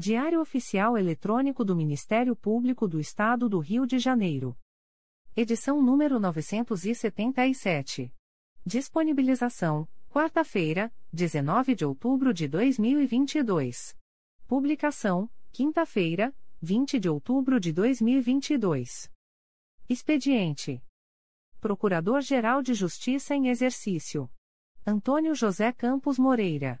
Diário Oficial Eletrônico do Ministério Público do Estado do Rio de Janeiro. Edição número 977. Disponibilização: quarta-feira, 19 de outubro de 2022. Publicação: quinta-feira, 20 de outubro de 2022. Expediente: Procurador-Geral de Justiça em Exercício Antônio José Campos Moreira.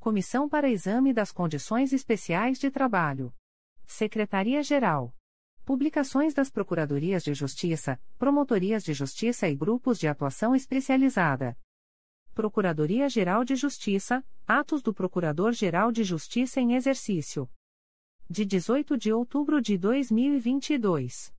Comissão para Exame das Condições Especiais de Trabalho. Secretaria-Geral. Publicações das Procuradorias de Justiça, Promotorias de Justiça e Grupos de Atuação Especializada. Procuradoria-Geral de Justiça, Atos do Procurador-Geral de Justiça em Exercício. De 18 de outubro de 2022.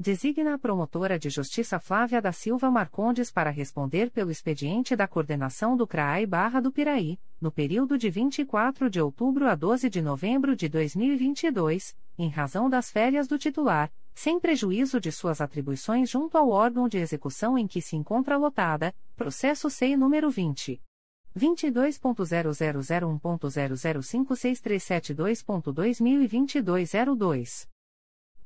Designa a promotora de justiça Flávia da Silva Marcondes para responder pelo expediente da coordenação do CRAI Barra do Piraí, no período de 24 de outubro a 12 de novembro de 2022, em razão das férias do titular, sem prejuízo de suas atribuições junto ao órgão de execução em que se encontra lotada, processo SEI número 20. 22.0001.0056372.2022 02.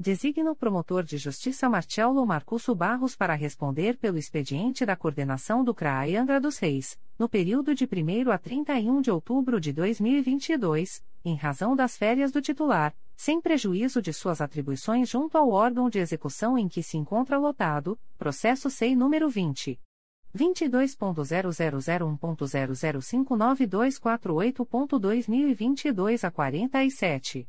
Designa o promotor de justiça Marcelo Marcusso Barros para responder pelo expediente da coordenação do CRAI Angra dos Reis, no período de 1 a 31 de outubro de 2022, em razão das férias do titular, sem prejuízo de suas atribuições junto ao órgão de execução em que se encontra lotado, processo SEI número 20. 22.0001.0059248.2022 a 47.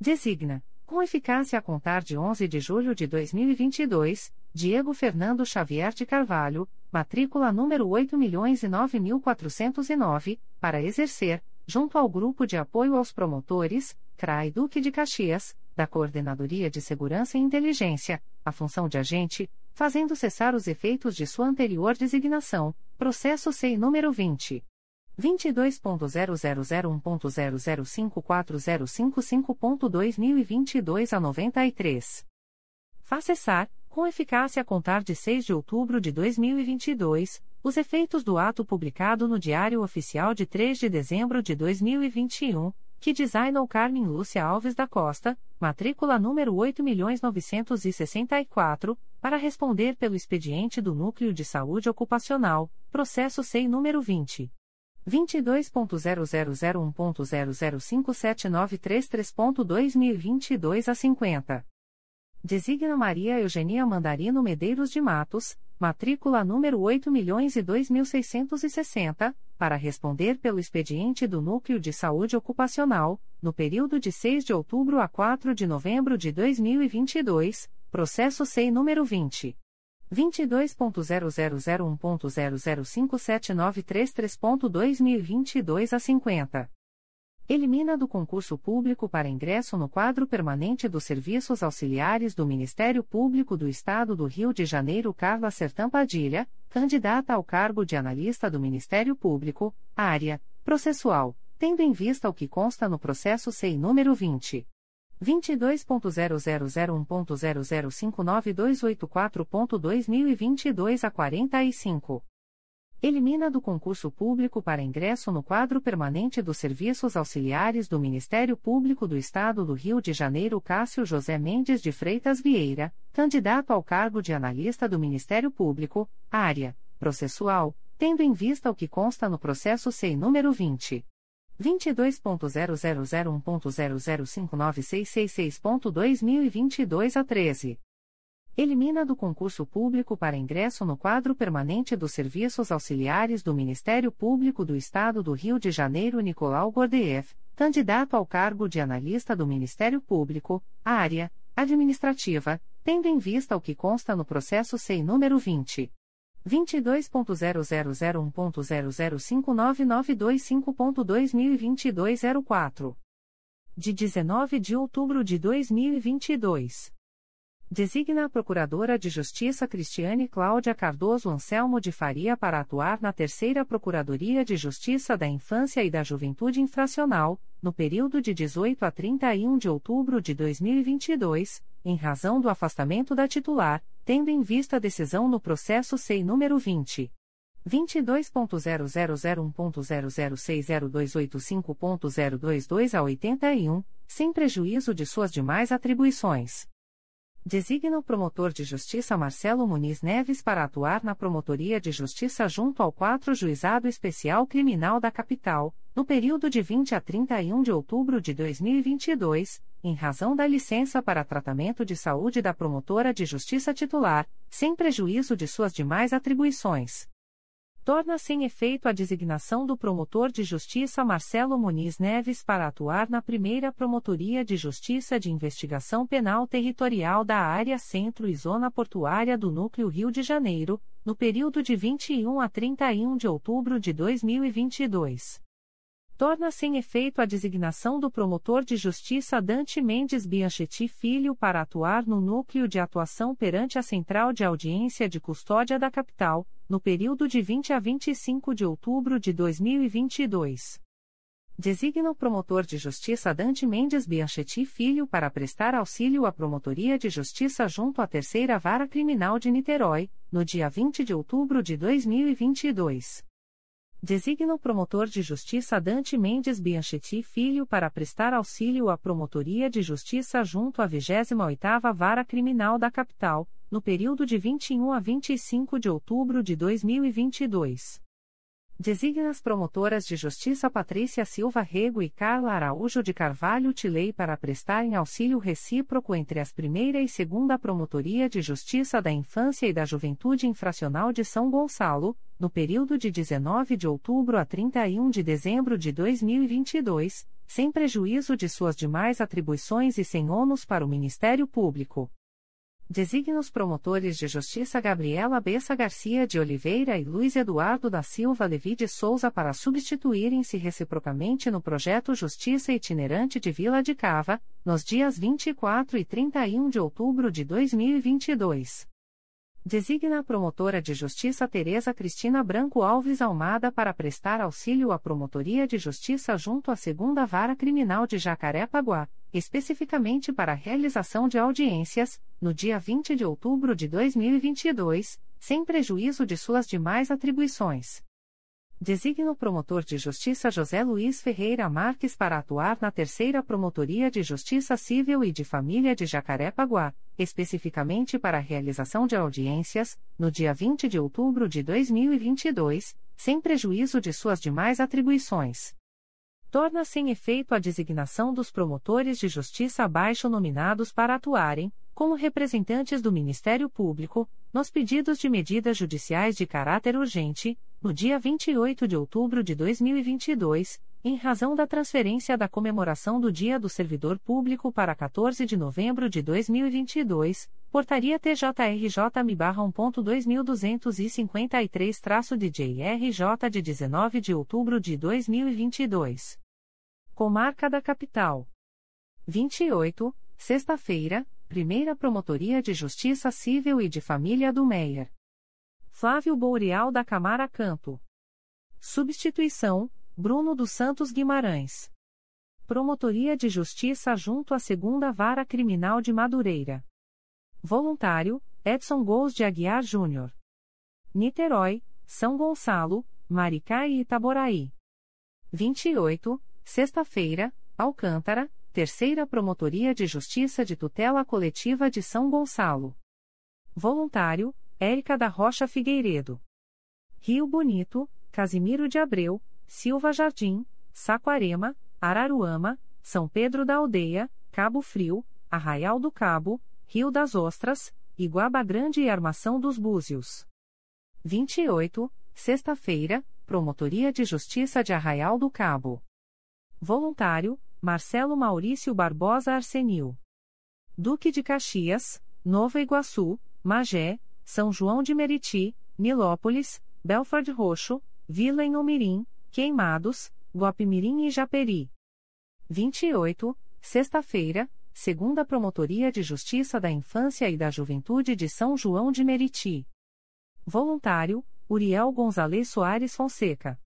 Designa com eficácia a contar de 11 de julho de 2022, Diego Fernando Xavier de Carvalho, matrícula número 8.009.409, para exercer, junto ao Grupo de Apoio aos Promotores, CRAI Duque de Caxias, da Coordenadoria de Segurança e Inteligência, a função de agente, fazendo cessar os efeitos de sua anterior designação, processo SEI número 20. 22.0001.0054055.2022 a 93. Faça cessar, com eficácia a contar de 6 de outubro de 2022, os efeitos do ato publicado no Diário Oficial de 3 de dezembro de 2021, que designou Carmen Lúcia Alves da Costa, matrícula número 8.964, para responder pelo expediente do Núcleo de Saúde Ocupacional, processo SEI número 20. 22.0001.0057933.2022 a 50. Designa Maria Eugenia Mandarino Medeiros de Matos, matrícula número 8.002.660, para responder pelo expediente do Núcleo de Saúde Ocupacional, no período de 6 de outubro a 4 de novembro de 2022, processo SEI número 20. 22.0001.0057933.2022 a 50. Elimina do concurso público para ingresso no quadro permanente dos serviços auxiliares do Ministério Público do Estado do Rio de Janeiro Carla Sertã Padilha, candidata ao cargo de analista do Ministério Público, área processual, tendo em vista o que consta no processo SEI número 20. 22.0001.0059284.2022 a 45. Elimina do concurso público para ingresso no quadro permanente dos serviços auxiliares do Ministério Público do Estado do Rio de Janeiro Cássio José Mendes de Freitas Vieira, candidato ao cargo de analista do Ministério Público, área processual, tendo em vista o que consta no processo SEI número 20. 22.0001.0059666.2022 a 13. Elimina do concurso público para ingresso no quadro permanente dos serviços auxiliares do Ministério Público do Estado do Rio de Janeiro Nicolau Gordeev, candidato ao cargo de analista do Ministério Público, área administrativa, tendo em vista o que consta no processo SEI número 20. 22.0001.0059925.2022 04. De 19 de outubro de 2022. Designa a Procuradora de Justiça Cristiane Cláudia Cardoso Anselmo de Faria para atuar na Terceira Procuradoria de Justiça da Infância e da Juventude Infracional, no período de 18 a 31 de outubro de 2022, em razão do afastamento da titular, tendo em vista a decisão no processo SEI número 20. 22.0001.0060285.022 a 81, sem prejuízo de suas demais atribuições. Designa o promotor de justiça Marcelo Muniz Neves para atuar na Promotoria de Justiça junto ao 4 Juizado Especial Criminal da Capital, no período de 20 a 31 de outubro de 2022, em razão da licença para tratamento de saúde da promotora de justiça titular, sem prejuízo de suas demais atribuições. Torna sem efeito a designação do promotor de justiça Marcelo Muniz Neves para atuar na primeira Promotoria de Justiça de Investigação Penal Territorial da Área Centro e Zona Portuária do Núcleo Rio de Janeiro, no período de 21 a 31 de outubro de 2022 torna sem efeito a designação do promotor de justiça Dante Mendes Bianchetti Filho para atuar no núcleo de atuação perante a Central de Audiência de Custódia da Capital, no período de 20 a 25 de outubro de 2022. Designa o promotor de justiça Dante Mendes Bianchetti Filho para prestar auxílio à Promotoria de Justiça junto à Terceira Vara Criminal de Niterói, no dia 20 de outubro de 2022. Designa o promotor de justiça Dante Mendes Bianchetti Filho para prestar auxílio à Promotoria de Justiça junto à 28ª Vara Criminal da Capital, no período de 21 a 25 de outubro de 2022. Designa as promotoras de justiça Patrícia Silva Rego e Carla Araújo de Carvalho Tilei para prestarem auxílio recíproco entre as primeira e segunda Promotoria de Justiça da Infância e da Juventude Infracional de São Gonçalo, no período de 19 de outubro a 31 de dezembro de 2022, sem prejuízo de suas demais atribuições e sem ônus para o Ministério Público. Designa os promotores de justiça Gabriela Bessa Garcia de Oliveira e Luiz Eduardo da Silva Levi de Souza para substituírem-se reciprocamente no projeto Justiça Itinerante de Vila de Cava, nos dias 24 e 31 de outubro de 2022. Designa a promotora de justiça Tereza Cristina Branco Alves Almada para prestar auxílio à Promotoria de Justiça junto à Segunda Vara Criminal de Jacaré-Paguá, especificamente para a realização de audiências, no dia 20 de outubro de 2022, sem prejuízo de suas demais atribuições. Designa o promotor de justiça José Luiz Ferreira Marques para atuar na Terceira Promotoria de Justiça Civil e de Família de Jacaré-Paguá, especificamente para a realização de audiências, no dia 20 de outubro de 2022, sem prejuízo de suas demais atribuições. Torna sem efeito a designação dos promotores de justiça abaixo nominados para atuarem, como representantes do Ministério Público, nos pedidos de medidas judiciais de caráter urgente, no dia 28 de outubro de 2022, em razão da transferência da comemoração do Dia do Servidor Público para 14 de novembro de 2022, Portaria TJRJ-1.2253-DJRJ de 19 de outubro de 2022. Comarca da Capital. 28, sexta-feira, Primeira Promotoria de Justiça Civil e de Família do Meier. Flávio Boreal da Camara Campo. Substituição, Bruno dos Santos Guimarães. Promotoria de Justiça junto à Segunda Vara Criminal de Madureira. Voluntário, Edson Gous de Aguiar Júnior. Niterói, São Gonçalo, Maricá e Itaboraí. 28, sexta-feira, Alcântara, Terceira Promotoria de Justiça de Tutela Coletiva de São Gonçalo. Voluntário, Érica da Rocha Figueiredo. Rio Bonito, Casimiro de Abreu, Silva Jardim, Saquarema, Araruama, São Pedro da Aldeia, Cabo Frio, Arraial do Cabo, Rio das Ostras, Iguaba Grande e Armação dos Búzios. 28, sexta-feira, Promotoria de Justiça de Arraial do Cabo. Voluntário, Marcelo Maurício Barbosa Arsenil. Duque de Caxias, Nova Iguaçu, Magé, são João de Meriti, Nilópolis, Belford Roxo, Vila Inhomirim, Queimados, Guapimirim e Japeri. 28, sexta-feira, segunda Promotoria de Justiça da Infância e da Juventude de São João de Meriti. Voluntário, Uriel Gonzalez Soares Fonseca.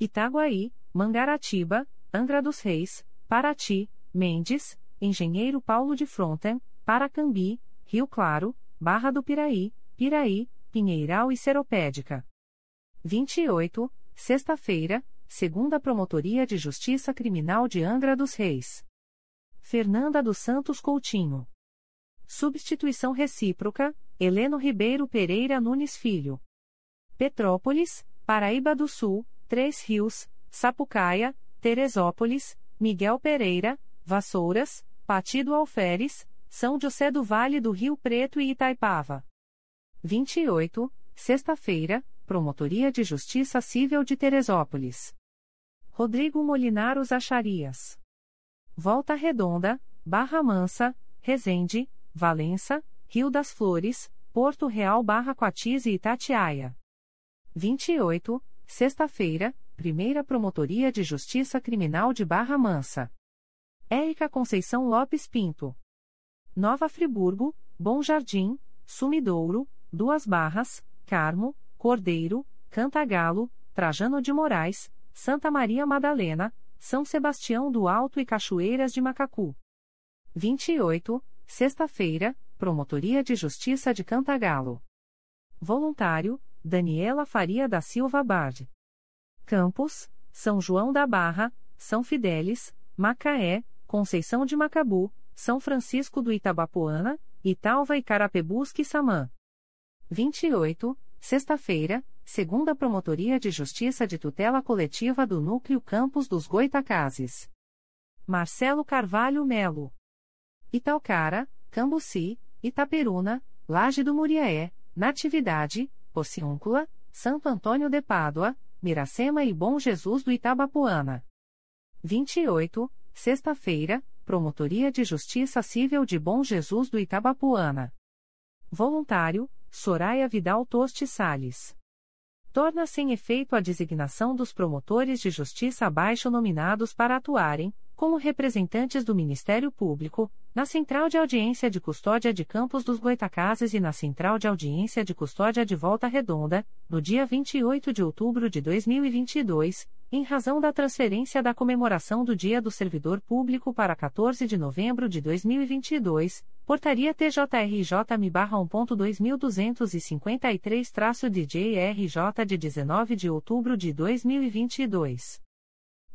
Itaguaí, Mangaratiba, Angra dos Reis, Paraty, Mendes, Engenheiro Paulo de Fronten, Paracambi, Rio Claro, Barra do Piraí, Piraí, Pinheiral e Seropédica. 28, sexta-feira, segunda Promotoria de Justiça Criminal de Angra dos Reis. Fernanda dos Santos Coutinho. Substituição recíproca, Heleno Ribeiro Pereira Nunes Filho. Petrópolis, Paraíba do Sul, Três Rios, Sapucaia, Teresópolis, Miguel Pereira, Vassouras, Partido Alferes, são José do Vale do Rio Preto e Itaipava. 28, sexta-feira, Promotoria de Justiça Civil de Teresópolis. Rodrigo Molinaros Acharias. Volta Redonda, Barra Mansa, Resende, Valença, Rio das Flores, Porto Real Barra Coatis e Itatiaia. 28, sexta-feira, Primeira Promotoria de Justiça Criminal de Barra Mansa. Érica Conceição Lopes Pinto. Nova Friburgo, Bom Jardim, Sumidouro, Duas Barras, Carmo, Cordeiro, Cantagalo, Trajano de Moraes, Santa Maria Madalena, São Sebastião do Alto e Cachoeiras de Macacu. 28, sexta-feira, Promotoria de Justiça de Cantagalo. Voluntário, Daniela Faria da Silva Bard. Campos, São João da Barra, São Fidélis, Macaé, Conceição de Macabu, são Francisco do Itabapoana, Italva e Carapebusque Samã. 28, sexta-feira, segunda Promotoria de Justiça de Tutela Coletiva do Núcleo Campos dos Goitacazes. Marcelo Carvalho Melo. Italcara, Cambuci, Itaperuna, Laje do Muriaé, Natividade, Porciúncula, Santo Antônio de Pádua, Miracema e Bom Jesus do Itabapoana. 28, sexta-feira, Promotoria de Justiça Civil de Bom Jesus do Itabapuana. Voluntário, Soraya Vidal Toste Sales. Torna-se em efeito a designação dos promotores de justiça abaixo nominados para atuarem, como representantes do Ministério Público, na Central de Audiência de Custódia de Campos dos Goitacazes e na Central de Audiência de Custódia de Volta Redonda, no dia 28 de outubro de 2022, em razão da transferência da comemoração do Dia do Servidor Público para 14 de novembro de 2022, Portaria TJRJ-ME-12253-DJRJ de 19 de outubro de 2022.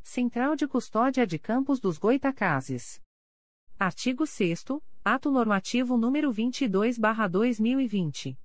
Central de Custódia de Campos dos Goitacazes. Artigo 6 Ato Normativo número 22/2020.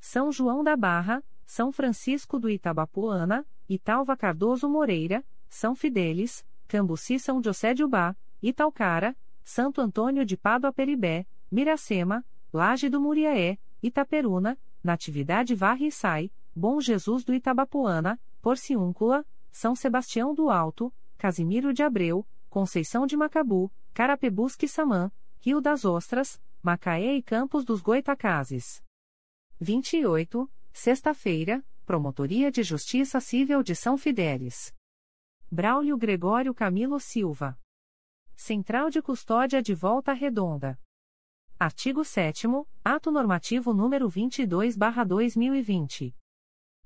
São João da Barra, São Francisco do Itabapuana, Italva Cardoso Moreira, São Fidélis, Cambuci São José de Ubá, Italcara, Santo Antônio de Pádua Peribé, Miracema, Laje do Muriaé, Itaperuna, Natividade Varre e Sai, Bom Jesus do Itabapuana, Porciúncula, São Sebastião do Alto, Casimiro de Abreu, Conceição de Macabu, Carapebusque Samã, Rio das Ostras, Macaé e Campos dos Goitacazes. 28, sexta-feira, Promotoria de Justiça Civil de São Fidélis. Braulio Gregório Camilo Silva. Central de Custódia de Volta Redonda. Artigo 7 Ato Normativo número 22/2020.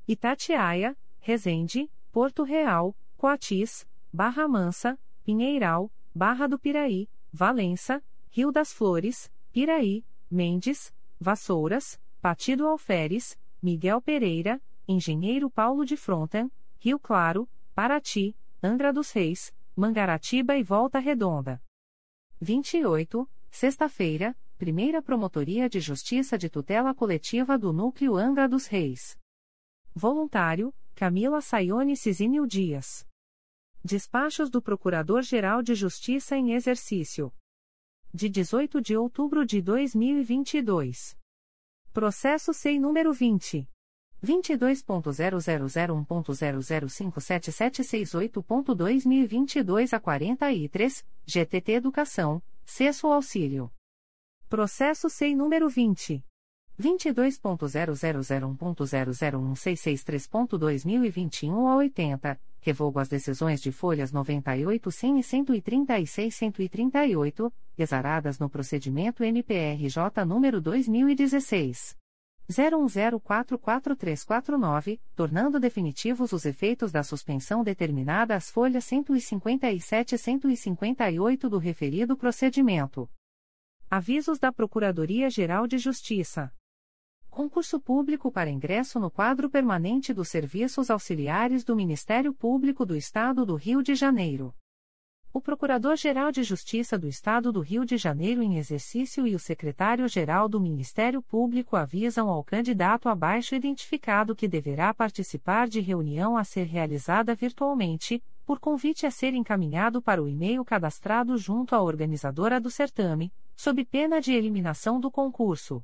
Itatiaia, Resende, Porto Real, Coatis, Barra Mansa, Pinheiral, Barra do Piraí, Valença, Rio das Flores, Piraí, Mendes, Vassouras, Partido Alferes, Miguel Pereira, Engenheiro Paulo de Fronten, Rio Claro, Paraty, Angra dos Reis, Mangaratiba e Volta Redonda. 28, sexta-feira, Primeira Promotoria de Justiça de Tutela Coletiva do Núcleo Angra dos Reis. Voluntário, Camila Sayone Cizinil Dias. Despachos do Procurador-Geral de Justiça em Exercício. De 18 de outubro de 2022. Processo SEI número 20. 22.0001.0057768.2022 a 43, GTT Educação, Cesso Auxílio. Processo SEI número 20. 22.0001.0016663.2021 a 80, revogo as decisões de folhas 98 100 e 136 138, exaradas no procedimento MPRJ número 2016. 01044349, tornando definitivos os efeitos da suspensão determinada às folhas 157 e 158 do referido procedimento. Avisos da Procuradoria-Geral de Justiça. Concurso público para ingresso no quadro permanente dos serviços auxiliares do Ministério Público do Estado do Rio de Janeiro. O Procurador-Geral de Justiça do Estado do Rio de Janeiro em exercício e o Secretário-Geral do Ministério Público avisam ao candidato abaixo identificado que deverá participar de reunião a ser realizada virtualmente, por convite a ser encaminhado para o e-mail cadastrado junto à organizadora do certame, sob pena de eliminação do concurso.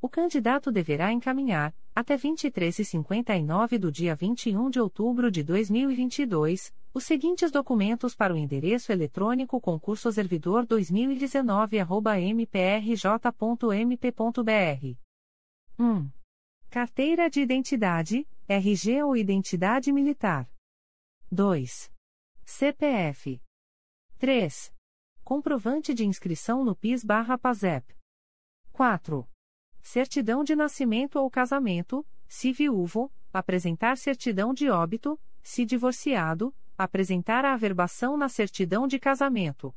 O candidato deverá encaminhar, até 23h59 do dia 21 de outubro de 2022, os seguintes documentos para o endereço eletrônico concursoservidor 2019@mprj.mp.br. 1. Carteira de identidade, RG ou identidade militar. 2. CPF. 3. Comprovante de inscrição no PIS/PASEP. 4. Certidão de nascimento ou casamento, se viúvo, apresentar certidão de óbito, se divorciado, apresentar a averbação na certidão de casamento.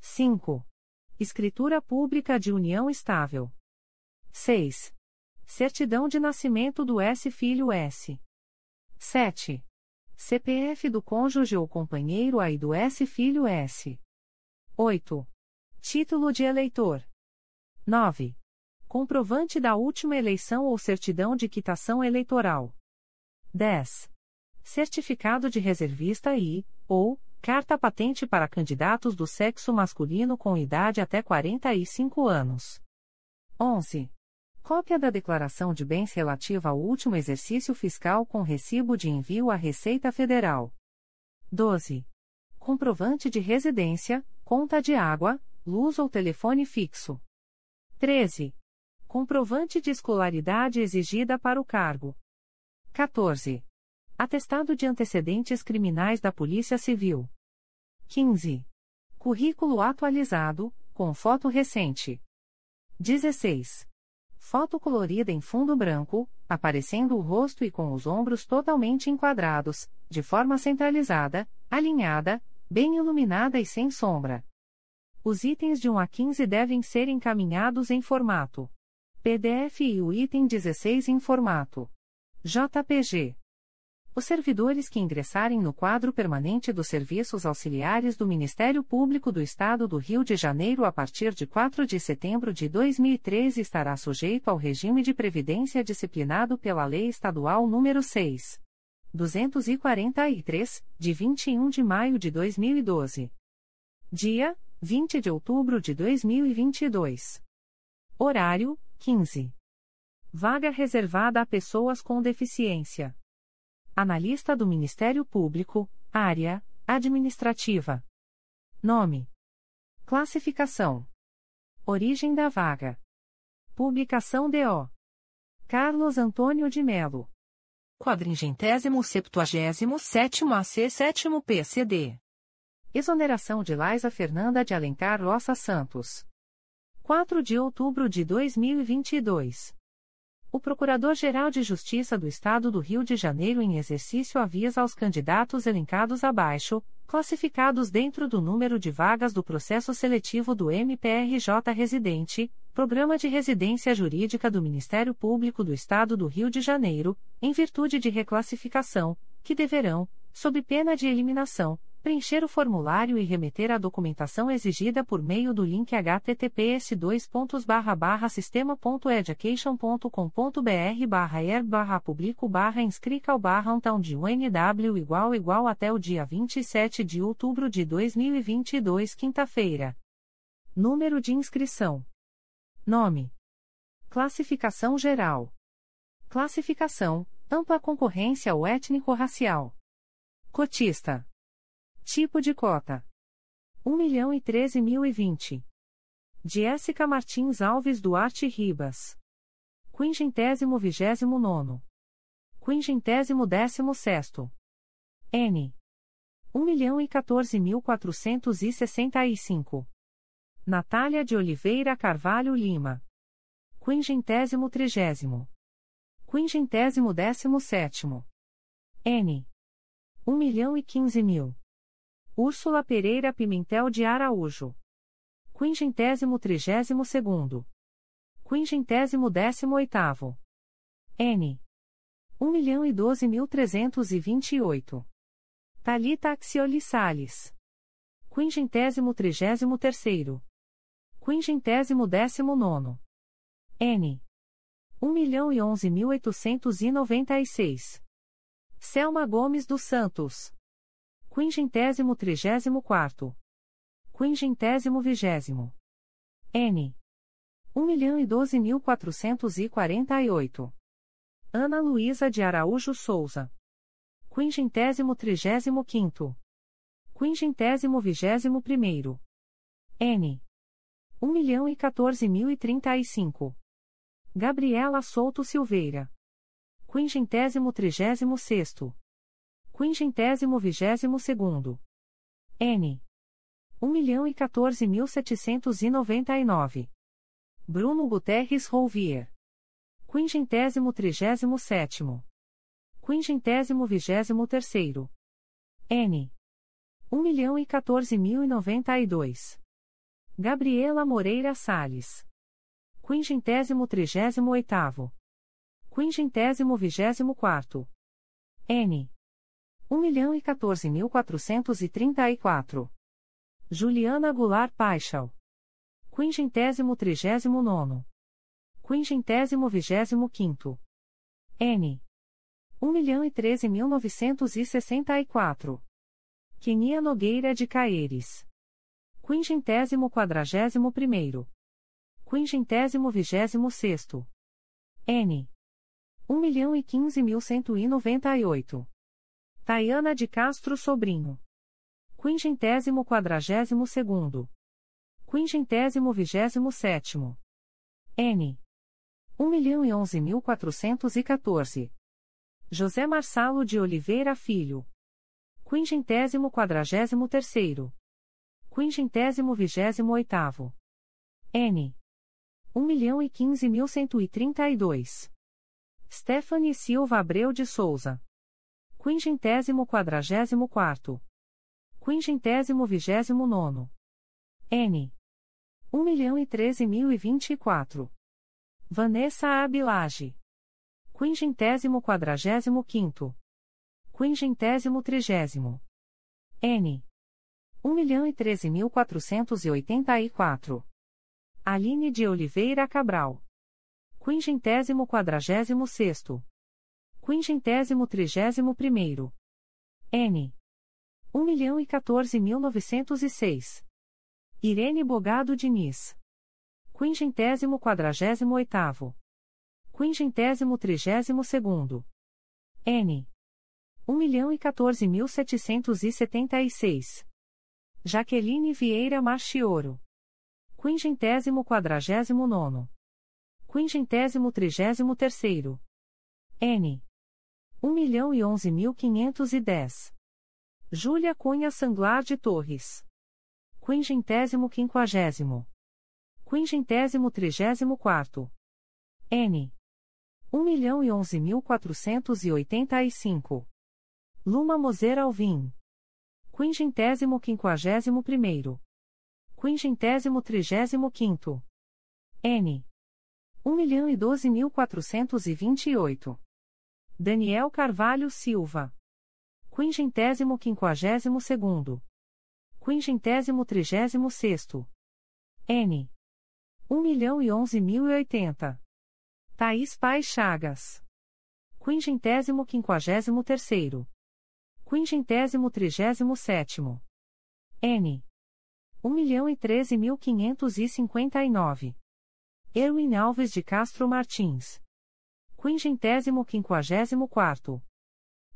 5. Escritura pública de união estável. 6. Certidão de nascimento do S filho S. 7. CPF do cônjuge ou companheiro aí do S filho S. 8. Título de eleitor. 9. Comprovante da última eleição ou certidão de quitação eleitoral. 10. Certificado de reservista e, ou, carta patente para candidatos do sexo masculino com idade até 45 anos. 11. Cópia da declaração de bens relativa ao último exercício fiscal com recibo de envio à Receita Federal. 12. Comprovante de residência, conta de água, luz ou telefone fixo. 13. Comprovante de escolaridade exigida para o cargo. 14. Atestado de antecedentes criminais da Polícia Civil. 15. Currículo atualizado, com foto recente. 16. Foto colorida em fundo branco, aparecendo o rosto e com os ombros totalmente enquadrados, de forma centralizada, alinhada, bem iluminada e sem sombra. Os itens de 1 a 15 devem ser encaminhados em formato PDF e o item 16 em formato JPG. Os servidores que ingressarem no quadro permanente dos serviços auxiliares do Ministério Público do Estado do Rio de Janeiro a partir de 4 de setembro de 2013 estará sujeito ao regime de previdência disciplinado pela Lei Estadual nº 6. 243, de 21 de maio de 2012. Dia: 20 de outubro de 2022. Horário: 15. Vaga reservada a pessoas com deficiência. Analista do Ministério Público, área administrativa. Nome: Classificação: Origem da vaga. Publicação DO: Carlos Antônio de Melo. Quadringentésimo septuagésimo sétimo AC sétimo PCD. Exoneração de Laisa Fernanda de Alencar Roça Santos. 4 de outubro de 2022. O Procurador-Geral de Justiça do Estado do Rio de Janeiro, em exercício, avisa aos candidatos elencados abaixo, classificados dentro do número de vagas do processo seletivo do MPRJ Residente, Programa de Residência Jurídica do Ministério Público do Estado do Rio de Janeiro, em virtude de reclassificação, que deverão, sob pena de eliminação, preencher o formulário e remeter a documentação exigida por meio do link https sistema.education.com.br barra er barra publico barra inscrical barra um de UNW igual igual até o dia 27 de outubro de 2022 quinta-feira. Número de inscrição. Nome. Classificação geral. Classificação, ampla concorrência ou étnico-racial. Cotista. Tipo de cota: 1 milhão e 13 mil e 20. Jéssica Martins Alves Duarte Ribas. Quingentésimo vigésimo nono. Quingentésimo décimo sexto. N. 1 milhão e 14 mil 465. Natália de Oliveira Carvalho Lima. Quingentésimo trigésimo. Quingentésimo décimo sétimo. N. 1 milhão e 15 mil. Úrsula Pereira Pimentel de Araújo. Quingentésimo trigésimo segundo. Quingentésimo décimo oitavo. N. Um milhão e doze mil trezentos e vinte e oito. Thalita Axioli Salles. Quingentésimo trigésimo terceiro. Quingentésimo décimo nono. N. Um milhão e onze mil oitocentos e noventa e seis. Selma Gomes dos Santos. Quingentésimo trigésimo quarto. Quingentésimo vigésimo. N. Um milhão e doze mil quatrocentos e quarenta e oito. Ana Luísa de Araújo Souza. Quingentésimo trigésimo quinto. Quingentésimo vigésimo primeiro. N. Um milhão e quatorze mil e trinta e cinco. Gabriela Souto Silveira. Quingentésimo trigésimo sexto quingentésimo vigésimo segundo. N. Um milhão e quatorze mil setecentos e noventa e nove. Bruno Guterres Rouvier. Quingentésimo trigésimo sétimo. Quingentésimo vigésimo terceiro. N. Um milhão e quatorze mil e noventa e dois. Gabriela Moreira Salles. Quingentésimo trigésimo oitavo. Quingentésimo vigésimo quarto. N. 1.014.434. Juliana Goulart Paixal. Quingentésimo trigésimo nono. Quingentésimo vigésimo quinto. N. 1.013.964. Quenia Nogueira de Caeres. Quingentésimo quadragésimo primeiro. Quingentésimo vigésimo sexto. N. 1.015.198. Tayana de Castro Sobrinho. Quingentésimo quadragésimo segundo. Quingentésimo vigésimo sétimo. N. Um milhão e onze mil quatrocentos e quatorze. José Marçalo de Oliveira Filho. Quingentésimo quadragésimo terceiro. Quingentésimo vigésimo oitavo. N. Um milhão e quinze mil cento e trinta e dois. Stephanie Silva Abreu de Souza quingentésimo quadragésimo quarto, quingentésimo vigésimo nono, N. Um milhão e treze mil e vinte e quatro. Vanessa Abilage. Quingentésimo quadragésimo quinto. Quingentésimo trigésimo. N. Um milhão e treze mil quatrocentos e oitenta e quatro. Aline de Oliveira Cabral. Quingentésimo quadragésimo sexto quingentésimo trigésimo primeiro. N. Um milhão e quatorze mil novecentos e seis. Irene Bogado Diniz. Quingentésimo quadragésimo oitavo. Quingentésimo trigésimo segundo. N. um milhão e quatorze mil setecentos e setenta e seis. Jaqueline Vieira Marchioro. Quingentésimo quadragésimo nono. Quingentésimo trigésimo terceiro. N. um milhão e onze mil quinhentos e dez. Júlia Cunha Sanglar de Torres. Quingentésimo quinquagésimo. Quingentésimo trigésimo quarto. N. um milhão e onze mil quatrocentos e oitenta e cinco. Luma Moser Alvim. Quingentésimo quinquagésimo primeiro. Quingentésimo trigésimo quinto. N. um milhão e doze mil quatrocentos e vinte e oito. Daniel Carvalho Silva. Quingentésimo quinquagésimo segundo. Quingentésimo trigésimo sexto. N. um milhão e onze mil e oitenta. Thaís Paz Chagas. Quingentésimo quinquagésimo terceiro. Quingentésimo trigésimo sétimo. N. um milhão e treze mil quinhentos e cinquenta e nove. Erwin Alves de Castro Martins. Quingentésimo quinquagésimo quarto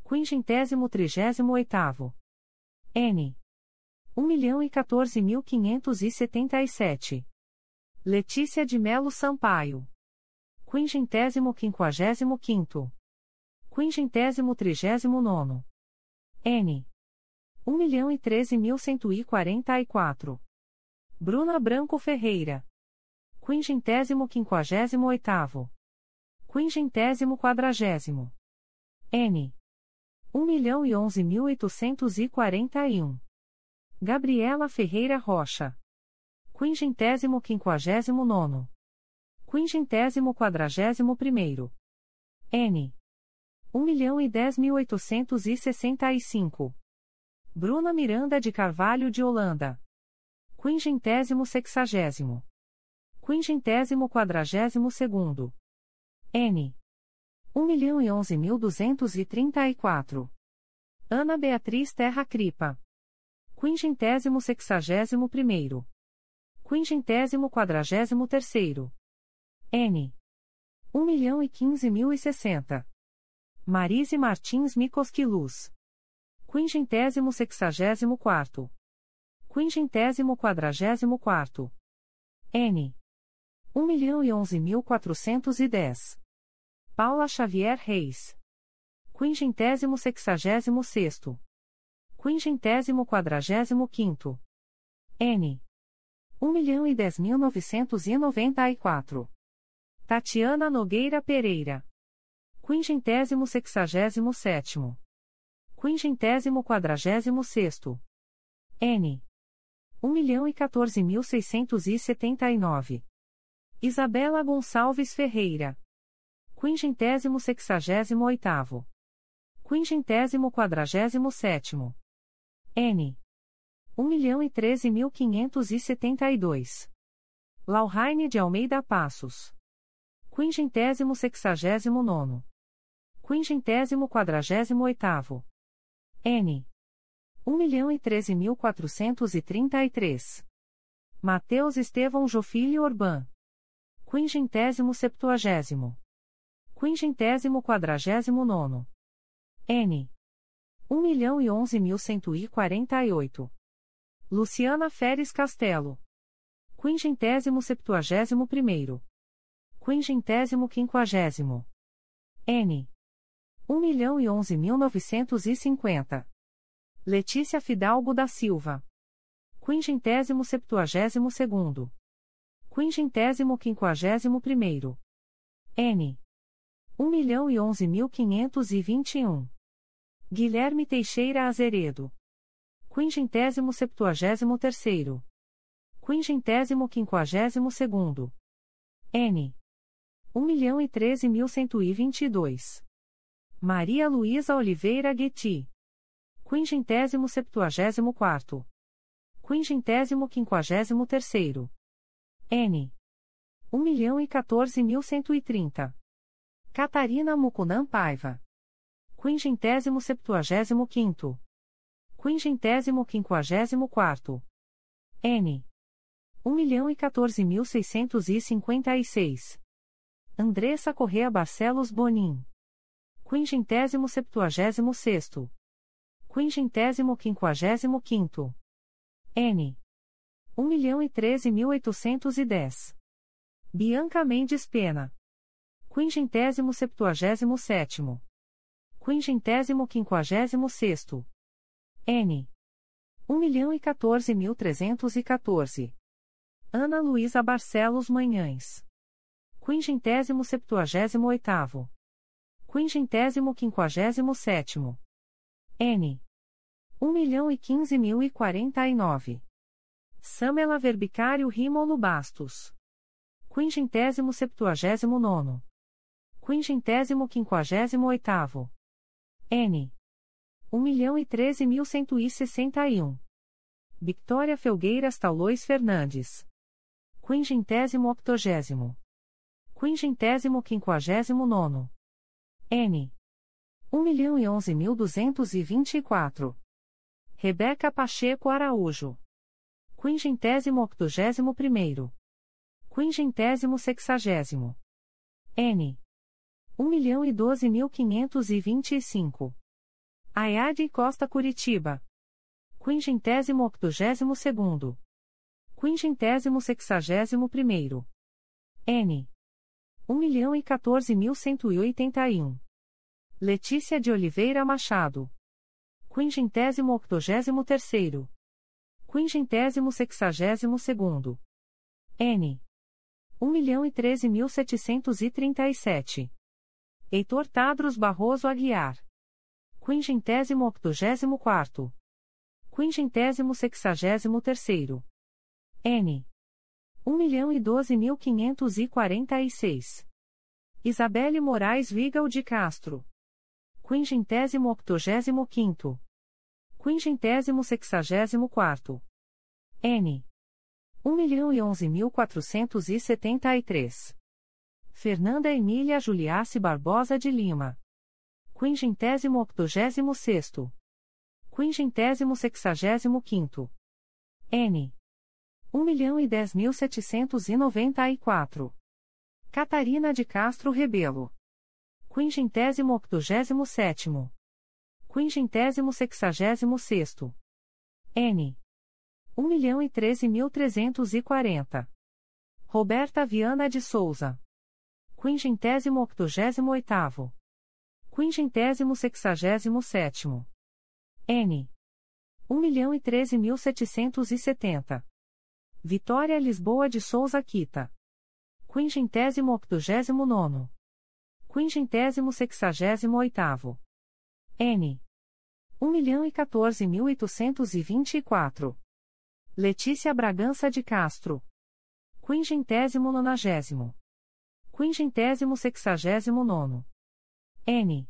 quingentésimo trigésimo oitavo. N. um milhão e quatorze mil quinhentos e setenta e sete. Letícia de Melo Sampaio. Quingentésimo quinquagésimo quinto. Quingentésimo trigésimo nono. N. um milhão e treze mil cento e quarenta e quatro. Bruna Branco Ferreira. Quingentésimo quinquagésimo oitavo. Quingentésimo quadragésimo. N. Um milhão e onze mil oitocentos e quarenta e um. Gabriela Ferreira Rocha. Quingentésimo quinquagésimo nono. Quingentésimo quadragésimo primeiro. N. Um milhão e dez mil oitocentos e sessenta e cinco. Bruna Miranda de Carvalho de Holanda. Quingentésimo sexagésimo. Quingentésimo quadragésimo segundo. N. Um milhão e onze mil duzentos e trinta e quatro. Ana Beatriz Terra Cripa. Quingentésimo sexagésimo primeiro. Quingentésimo quadragésimo terceiro. N. Um milhão e quinze mil e sessenta. Marise Martins Micosquiluz. Quingentésimo sexagésimo quarto. Quingentésimo quadragésimo quarto. N. 1.011.410. Paula Xavier Reis. Quingentésimo sexagésimo sexto. Quingentésimo quadragésimo quinto. N. 1.010.994. Tatiana Nogueira Pereira. Quingentésimo sexagésimo sétimo. Quingentésimo quadragésimo sexto. N. 1.014.679. Isabela Gonçalves Ferreira. Quingentésimo sexagésimo oitavo. Quingentésimo quadragésimo sétimo. N. Um milhão e treze mil quinhentos e setenta e dois. Lauhaine de Almeida Passos. Quingentésimo sexagésimo nono. Quingentésimo quadragésimo oitavo. N. Um milhão e treze mil quatrocentos e trinta e três. Mateus Estevão Jofilho Orban. Quingentésimo septuagésimo. Quingentésimo quadragésimo nono. N. Um milhão e onze mil cento e quarenta e oito. Luciana Feres Castelo. Quingentésimo septuagésimo primeiro. Quingentésimo quinquagésimo. N. Um milhão e onze mil novecentos e cinquenta. Letícia Fidalgo da Silva. Quingentésimo septuagésimo segundo. Quingentésimo quinquagésimo primeiro. N. Um milhão e onze mil quinhentos e vinte e um. Guilherme Teixeira Azeredo. Quingentésimo septuagésimo terceiro. Quingentésimo quinquagésimo segundo. N. Um milhão e treze mil cento e vinte e dois. Maria Luísa Oliveira Gueti. Quingentésimo septuagésimo quarto. Quingentésimo quinquagésimo terceiro. N. Um milhão e quatorze mil cento e trinta. Catarina Mucunam Paiva. Quingentésimo septuagésimo quinto. Quingentésimo quinquagésimo quarto. N. Um milhão e quatorze mil seiscentos e cinquenta e seis. Andressa Correa Barcelos Bonin. Quingentésimo septuagésimo sexto. Quingentésimo quinquagésimo quinto. N. Um milhão e treze mil oitocentos e dez. Bianca Mendes Pena. Quingentésimo septuagésimo sétimo. Quingentésimo quinquagésimo sexto. N. Um milhão e mil trezentos e quatorze. Ana Luísa Barcelos Manhães. Quingentésimo septuagésimo oitavo. Quingentésimo quinquagésimo sétimo. N. Um milhão e quinze mil e quarenta e nove. Samela Verbicário Rímolo Bastos. Quingentésimo septuagésimo nono. Quingentésimo quinquagésimo oitavo. N. Um milhão e treze mil cento e sessenta e um. Victoria Felgueiras Taulois Fernandes. Quingentésimo octogésimo. Quingentésimo quinquagésimo nono. N. Um milhão e onze mil duzentos e vinte e quatro. Rebeca Pacheco Araújo. Quingentésimo octogésimo primeiro. Quingentésimo sexagésimo. N. Um milhão e doze mil quinhentos e vinte e cinco. Ayade Costa Curitiba. Quingentésimo octogésimo segundo. Quingentésimo sexagésimo primeiro. N. Um milhão e quatorze mil cento e oitenta e um. Letícia de Oliveira Machado. Quingentésimo octogésimo terceiro. Quingentésimo sexagésimo segundo. N. Um milhão e treze mil setecentos e trinta e sete. Heitor Tadros Barroso Aguiar. Quingentésimo octogésimo quarto. Quingentésimo sexagésimo terceiro. N. Um milhão e doze mil quinhentos e quarenta e seis. Isabelle Moraes Vigal de Castro. Quingentésimo octogésimo quinto. Quingentésimo sexagésimo quarto. N. Um milhão e onze mil quatrocentos e setenta e três. Fernanda Emília Juliace Barbosa de Lima. Quingentésimo octogésimo sexto. Quingentésimo sexagésimo quinto. N. Um milhão e dez mil setecentos e noventa e quatro. Catarina de Castro Rebelo. Quingentésimo octogésimo sétimo. Quingentésimo sexagésimo sexto. N. Um milhão e treze mil trezentos e quarenta. Roberta Viana de Souza quingentésimo octogésimo oitavo, quingentésimo sexagésimo sétimo, N. Um milhão e treze mil setecentos e setenta. Vitória Lisboa de Souza Quita. Quingentésimo octogésimo nono. Quingentésimo sexagésimo oitavo. N. 1.014.824. Letícia Bragança de Castro. Quingentésimo nonagésimo. Quingentésimo sexagésimo nono. N.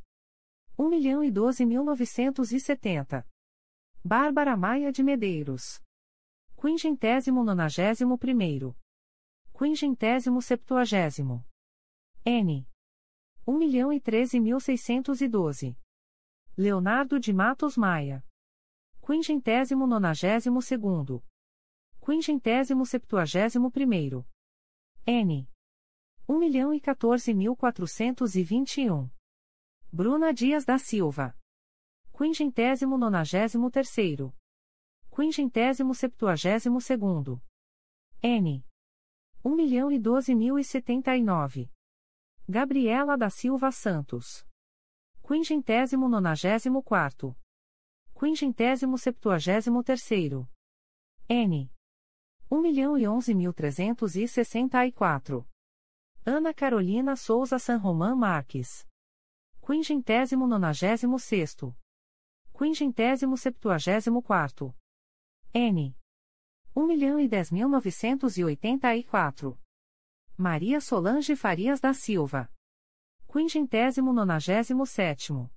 1.012.970. Bárbara Maia de Medeiros. Quingentésimo nonagésimo primeiro. Quingentésimo septuagésimo. N. 1.013.612. Leonardo de Matos Maia. Quingentésimo nonagésimo segundo. Quingentésimo septuagésimo primeiro. N. Um milhão e quatorze mil quatrocentos e vinte e um. Bruna Dias da Silva. Quingentésimo nonagésimo terceiro. Quingentésimo septuagésimo segundo. N. Um milhão e doze mil e setenta e nove. Gabriela da Silva Santos. Quingentésimo nonagésimo quarto. Quingentésimo septuagésimo terceiro. N. Um milhão e onze mil trezentos e sessenta e quatro. Ana Carolina Souza San Román Marques. Quingentésimo nonagésimo sexto. Quingentésimo septuagésimo quarto. N. Um milhão e dez mil novecentos e oitenta e quatro. Maria Solange Farias da Silva. Quingentésimo nonagésimo sétimo.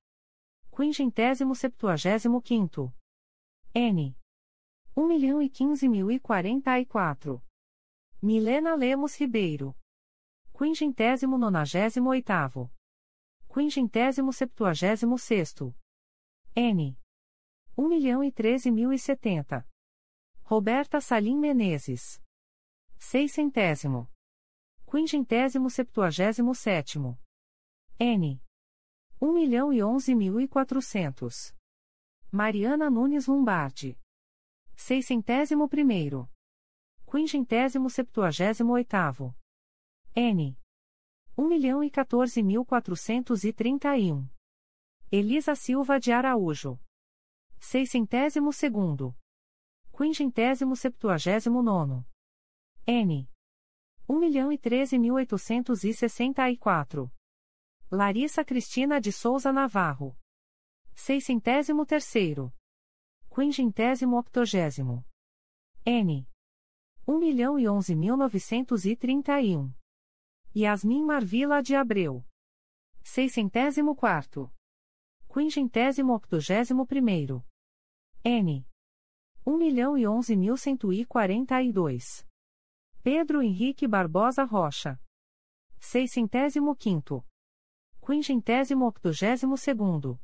Quingentésimo septuagésimo quinto. N. Um milhão e quinze mil e quarenta e quatro. Milena Lemos Ribeiro quingentésimo nonagésimo oitavo, quingentésimo septuagésimo sexto, N. Um milhão e treze mil e setenta. Roberta Salim Menezes. Seiscentésimo. Quingentésimo septuagésimo sétimo. N. 1.011.400. milhão e 11 mil e 400. Mariana Nunes Lombardi. Seiscentésimo primeiro. Quinquentésimo septuagésimo oitavo. N. 1.014.431. milhão e 14 mil 431. Elisa Silva de Araújo. Seiscentésimo segundo. Quinquentésimo septuagésimo nono. N. 1.013.864. milhão e 13 mil 864. Larissa Cristina de Souza Navarro. Seiscentésimo terceiro. Quingentésimo octogésimo. N. Um milhão e onze mil novecentos e trinta e um. Yasmin Marvila de Abreu. Seiscentésimo quarto. Quingentésimo octogésimo primeiro. N. Um milhão e onze mil cento e quarenta e dois. Pedro Henrique Barbosa Rocha. Seiscentésimo quinto quingentésimo octogésimo segundo.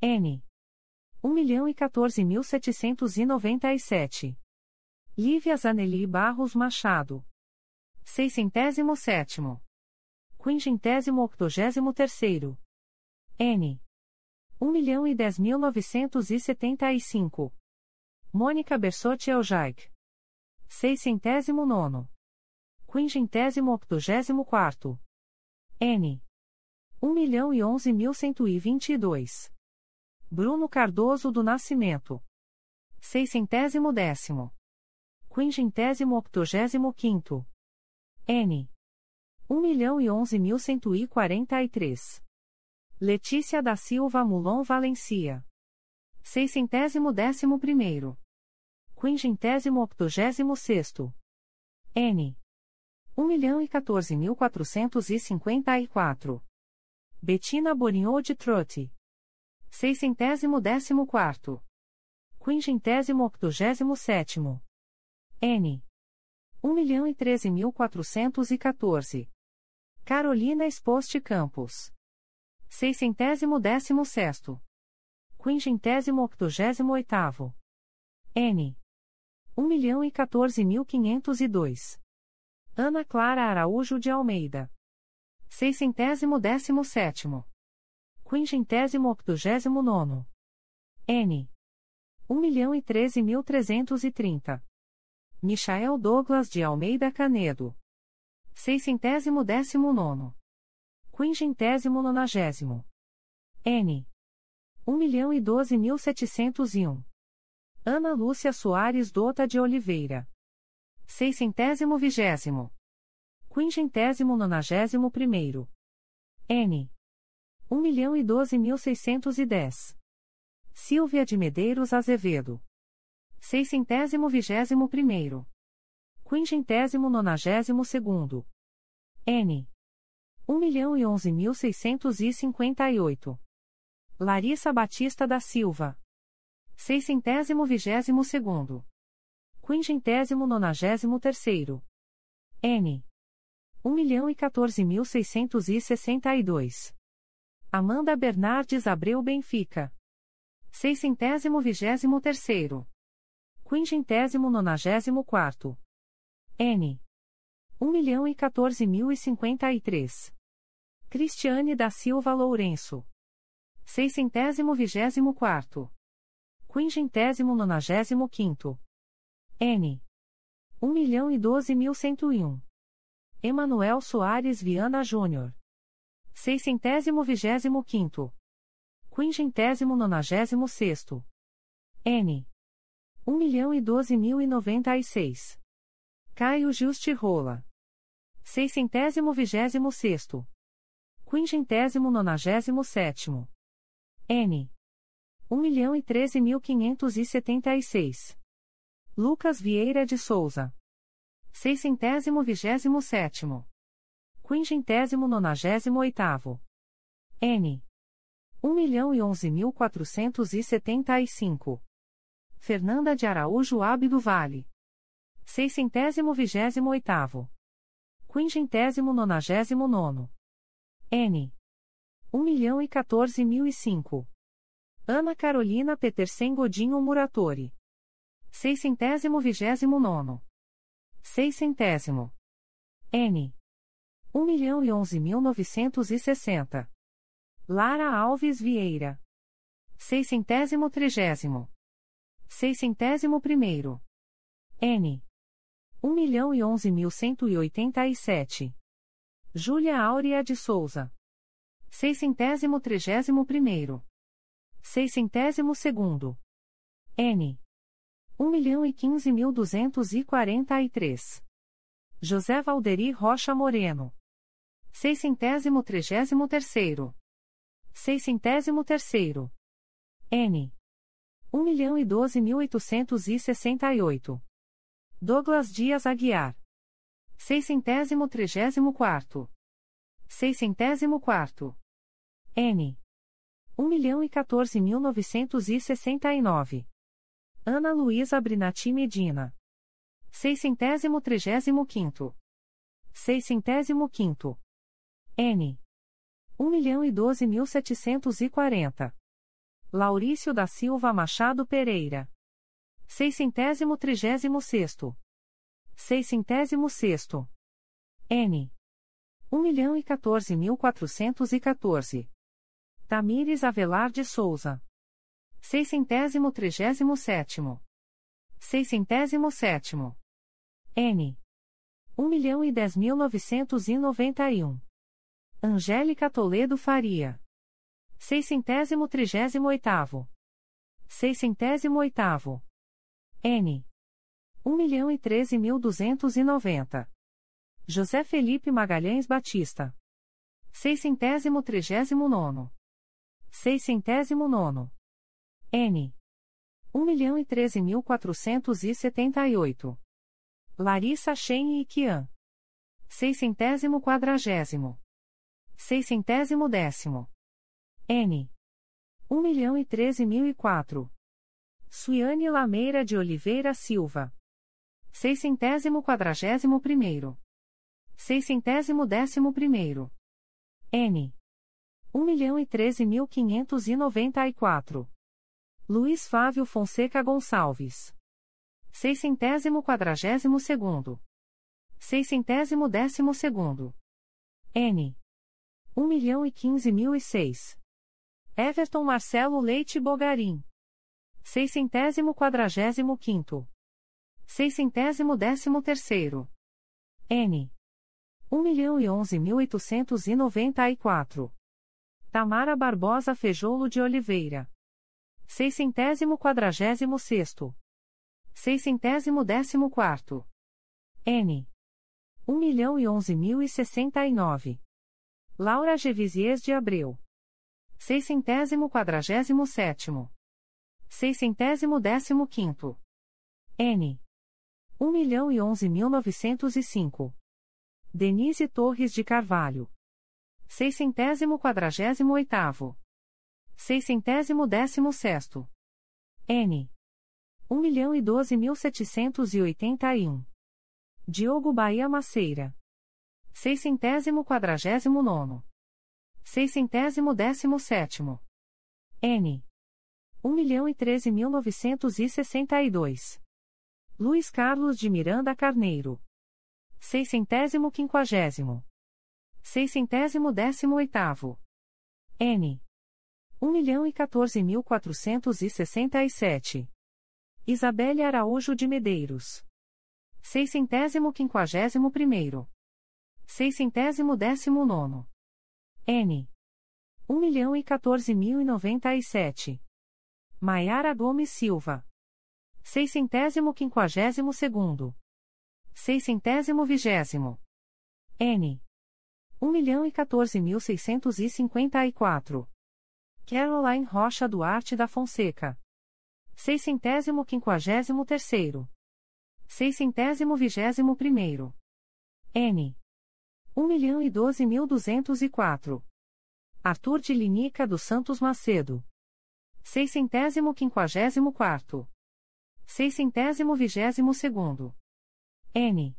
N. Um milhão e quatorze mil setecentos e noventa e sete. Lívia Zaneli Barros Machado. Seiscentésimo sétimo. Quingentésimo octogésimo terceiro. N. Um milhão e dez mil novecentos e setenta e cinco. Mônica Bersotti Eljaic. Seiscentésimo nono. Quingentésimo octogésimo quarto. N. 1.011.122. Bruno Cardoso do Nascimento. Seiscentésimo décimo. Quingentésimo octogésimo quinto. N. 1.011.143. Letícia da Silva Mulon Valencia. Seiscentésimo décimo primeiro. Quingentésimo octogésimo sexto. N. 1.014.454. Betina Borinhot de Trotti. Seiscentésimo décimo quarto. Quingentésimo octogésimo sétimo. N. Um milhão e treze mil quatrocentos e quatorze. Carolina Exposte Campos. Seiscentésimo décimo sexto. Quingentésimo octogésimo oitavo. N. Um milhão e quatorze mil quinhentos e dois. Ana Clara Araújo de Almeida. Seiscentésimo décimo sétimo. Quingentésimo octogésimo nono. N. Um milhão e treze mil trezentos e trinta. Michael Douglas de Almeida Canedo. Seiscentésimo décimo nono. Quingentésimo nonagésimo. N. Um milhão e doze mil setecentos e um. Ana Lúcia Soares Dota de Oliveira. Seiscentésimo vigésimo quingentésimo nonagésimo primeiro. N. Um milhão e doze mil seiscentos e dez. Silvia de Medeiros Azevedo. Seiscentésimo vigésimo primeiro. Quingentésimo nonagésimo segundo. N. Um milhão e onze mil seiscentos e cinquenta e oito. Larissa Batista da Silva. Seiscentésimo vigésimo segundo. Quingentésimo nonagésimo terceiro. N. 1.014.662. Amanda Bernardes Abreu Benfica. 623 vigésimo terceiro. Quingentésimo nonagésimo quarto. N. 1.014.053. Cristiane da Silva Lourenço. 624 vigésimo quarto. Quingentésimo nonagésimo quinto. N. 1.012.101. Emanuel Soares Viana Júnior. Seiscentésimo vigésimo quinto. Quingentésimo nonagésimo sexto. N. Um milhão e doze mil e noventa e seis. Caio Justi Rola. Seiscentésimo vigésimo sexto. Quingentésimo nonagésimo sétimo. N. Um milhão e treze mil quinhentos e setenta e seis. Lucas Vieira de Souza seiscentésimo vigésimo sétimo. Quingentésimo nonagésimo oitavo. N. Um milhão e onze mil quatrocentos e setenta e cinco. Fernanda de Araújo Abdo Vale. Seiscentésimo vigésimo oitavo. Quingentésimo nonagésimo nono. N. Um milhão e quatorze mil e cinco. Ana Carolina Petersen Godinho Muratori. Seiscentésimo vigésimo nono. Seiscentésimo. N. um milhão e onze mil novecentos e sessenta. Lara Alves Vieira. Seiscentésimo trigésimo. Seiscentésimo primeiro. N. Sete. Júlia Áurea de Souza. Seiscentésimo trigésimo primeiro. Seiscentésimo segundo. N. 1.015.243. José Valderi Rocha Moreno. Seiscentésimo trigésimo terceiro. Seiscentésimo terceiro. N. 1.012.868. Douglas Dias Aguiar. Seiscentésimo trigésimo quarto. Seiscentésimo quarto. N. 1.014.969. Ana Luísa Brinati Medina. Seiscentésimo trigésimo quinto. Seiscentésimo quinto. N. 1 milhão e 12 mil 740. Laurício da Silva Machado Pereira. Seiscentésimo trigésimo sexto. Seiscentésimo sexto. N. 1 milhão e 14 mil 414. Tamires Avelar de Souza. Seiscentésimo trigésimo sétimo. Seiscentésimo sétimo. N. 1 milhão e 10 mil 991. Angélica Toledo Faria. Seiscentésimo trigésimo oitavo. Seiscentésimo oitavo. N. Um milhão e treze mil duzentos e noventa. José Felipe Magalhães Batista. Seiscentésimo trigésimo nono. Seiscentésimo nono. N. 1.013.478. Larissa Shen e Kian. Seiscentésimo quadragésimo. Seiscentésimo décimo. N. 1.013.004. Suiane Lameira de Oliveira Silva. Seiscentésimo quadragésimo primeiro. Seiscentésimo décimo primeiro. N. 1.013.594. Luiz Flávio Fonseca Gonçalves. Seiscentésimo quadragésimo segundo. Seiscentésimo décimo segundo. N. Um milhão e quinze mil e seis. Everton Marcelo Leite Bogarim. Seiscentésimo quadragésimo quinto. Seiscentésimo décimo terceiro. N. Um milhão e onze mil oitocentos e noventa e quatro. Tamara Barbosa Fejolo de Oliveira. Seiscentésimo quadragésimo sexto. Seiscentésimo décimo quarto. N. Um milhão e onze mil e sessenta e nove. Laura Gevisies de Abreu. Seiscentésimo quadragésimo sétimo. Seiscentésimo décimo quinto. N. Um milhão e onze mil novecentos e cinco. Denise Torres de Carvalho. Seiscentésimo quadragésimo oitavo. Seiscentésimo décimo sexto. N. Um milhão e doze mil setecentos e oitenta e um. Diogo Bahia Maceira. Seiscentésimo quadragésimo nono. Seiscentésimo décimo sétimo. N. Um milhão e treze mil novecentos e sessenta e dois. Luiz Carlos de Miranda Carneiro. Seiscentésimo quinquagésimo. Seiscentésimo décimo oitavo. N. 1 milhão e catorze mil quatrocentos e sessenta e sete Isabelle Araújo de Medeiros. Seiscentésimo quinquagésimo primeiro. Seiscentésimo décimo nono. N. 1 milhão e 14.097. Maiara Gomes Silva. Seiscentésimo quinquagésimo segundo. Seiscentésimo vigésimo. N. 1 milhão e 14.654. Caroline Rocha Duarte da Fonseca. Seiscentésimo quinquagésimo terceiro. Seiscentésimo vigésimo primeiro. N. Um milhão e doze mil duzentos e quatro. Arthur de Linica dos Santos Macedo. Seiscentésimo quinquagésimo quarto. Seiscentésimo vigésimo segundo. N.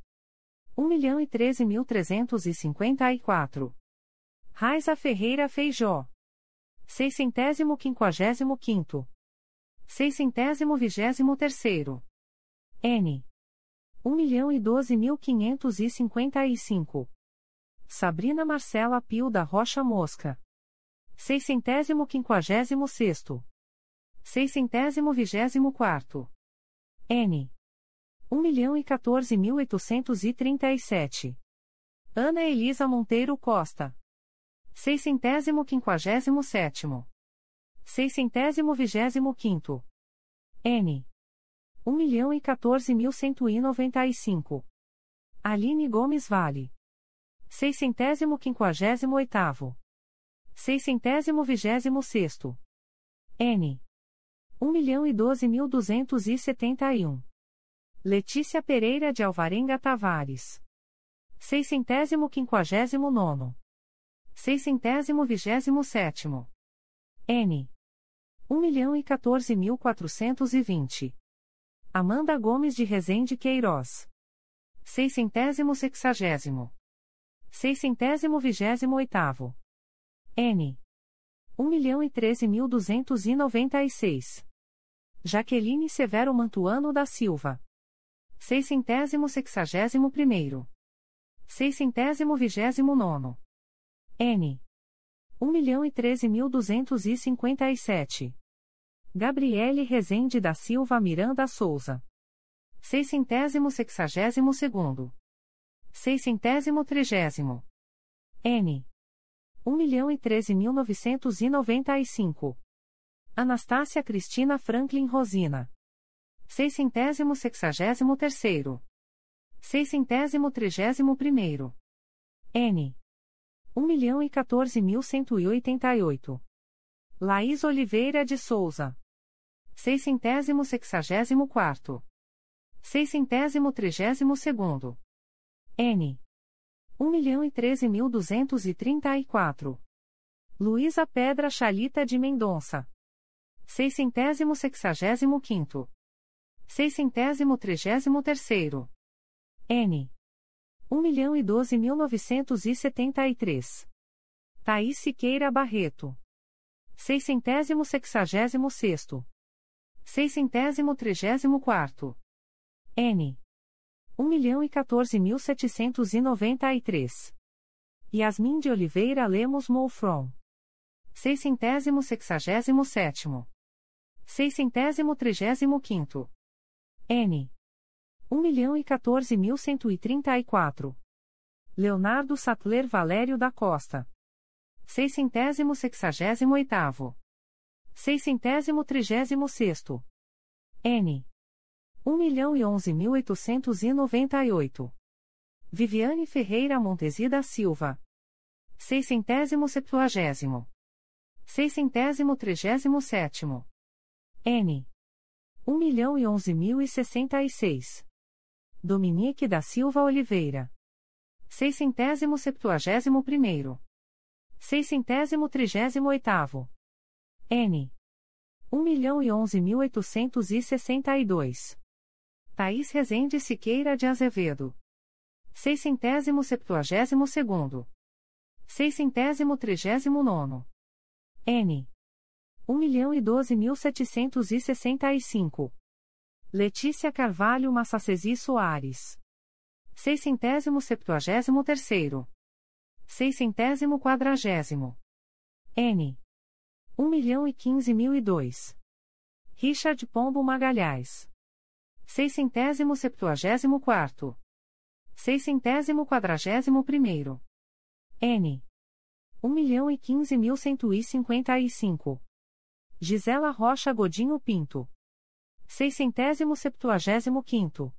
Um milhão e treze mil trezentos e cinquenta e quatro. Raiza Ferreira Feijó. Seiscentésimo quinquagésimo quinto. Seiscentésimo vigésimo terceiro. N. Um milhão e doze mil quinhentos e cinquenta e cinco. Sabrina Marcela Pio da Rocha Mosca. Seiscentésimo quinquagésimo sexto. Seiscentésimo vigésimo quarto. N. Um milhão e quatorze mil oitocentos e trinta e sete. Ana Elisa Monteiro Costa. Seiscentésimo quinquagésimo sétimo. Seiscentésimo vigésimo quinto. N. Um milhão e quatorze mil cento e noventa e cinco. Aline Gomes Vale. Seiscentésimo quinquagésimo oitavo. Seiscentésimo vigésimo sexto. N. Um milhão e doze mil duzentos e setenta e um. Letícia Pereira de Alvarenga Tavares. Seiscentésimo quinquagésimo nono. Seiscentésimo vigésimo sétimo. N. Um milhão e quatorze mil quatrocentos e vinte. Amanda Gomes de Rezende Queiroz. Seiscentésimo sexagésimo. Seiscentésimo vigésimo oitavo. N. Um milhão e treze mil duzentos e noventa e seis. Jaqueline Severo Mantuano da Silva. Seiscentésimo sexagésimo primeiro. Seiscentésimo vigésimo nono. N. Um milhão e treze mil duzentos e cinquenta e sete. Gabriele Rezende da Silva Miranda Souza. Seiscentésimo sexagésimo segundo. Seiscentésimo trigésimo. N. Um milhão e treze mil novecentos e noventa e cinco. Anastácia Cristina Franklin Rosina. Seiscentésimo sexagésimo terceiro. Seiscentésimo trigésimo primeiro. N. Um milhão e quatorze mil cento e oitenta e oito. Laís Oliveira de Souza. seiscentésimo sexagésimo quarto, seiscentésimo trigésimo segundo, N, um milhão e treze mil duzentos e trinta e quatro, Luísa Pedra Chalita de Mendonça, seiscentésimo sexagésimo quinto, seiscentésimo trigésimo terceiro, N, um milhão e doze mil novecentos e setenta e três, Thaís Siqueira Barreto, seiscentésimo sexagésimo sexto, Seiscentésimo trigésimo quarto. N. Um milhão e quatorze mil setecentos e noventa e três. Yasmin de Oliveira Lemos Moufron. Seiscentésimo sexagésimo sétimo. Seiscentésimo trigésimo quinto. N. 1.014.134. Leonardo Sattler Valério da Costa. 668 sexagésimo oitavo. Seiscentésimo trigésimo sexto. N. 1.011.898. Viviane Ferreira Montesida Silva. Seiscentésimo septuagésimo. Seiscentésimo trigésimo sétimo. N. 1.011.066. Dominique da Silva Oliveira. Seiscentésimo septuagésimo primeiro. Seiscentésimo trigésimo oitavo. N. Um milhão e onze mil oitocentos e sessenta e dois. Thaís Rezende Siqueira de Azevedo. Seiscentésimo septuagésimo segundo. Seiscentésimo trigésimo nono. N. Um milhão e doze mil setecentos e sessenta e cinco. Letícia Carvalho Massacesi Soares. Seiscentésimo septuagésimo terceiro. Seiscentésimo quadragésimo. N. Um milhão e quinze mil e dois. Richard Pombo Magalhães. Seiscentésimo septuagésimo quarto. Seiscentésimo quadragésimo primeiro. N. Um milhão e quinze mil cento e cinquenta e cinco. Gisela Rocha Godinho Pinto. Seiscentésimo septuagésimo quinto.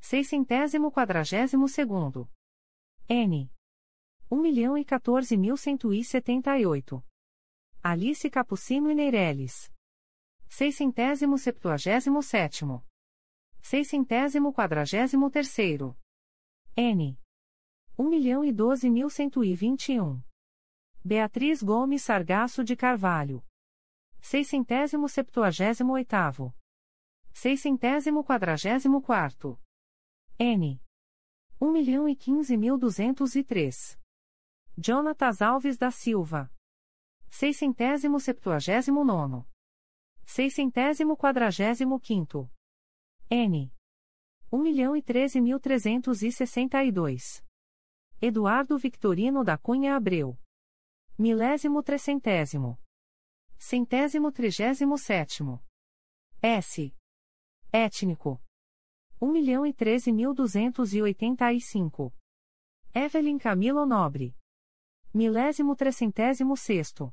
Seiscentésimo quadragésimo segundo. N. Um milhão e quatorze mil cento e setenta e oito. Alice Capucino e Neireles. Seiscentésimo septuagésimo sétimo. Seiscentésimo quadragésimo terceiro. N. Um milhão e doze mil cento e vinte e um. Beatriz Gomes Sargaço de Carvalho. Seiscentésimo septuagésimo oitavo. Seiscentésimo quadragésimo quarto. N. Um milhão e quinze mil duzentos e três. Jonatas Alves da Silva seiscentésimo septuagésimo nono, seiscentésimo quadragésimo quinto, N, um milhão e treze mil trezentos e sessenta e dois, Eduardo Victorino da Cunha Abreu. Milésimo trecentésimo. Centésimo trigésimo sétimo. S. Étnico. Um milhão e treze mil duzentos e oitenta e cinco. Evelyn Camilo Nobre. Milésimo trecentésimo sexto.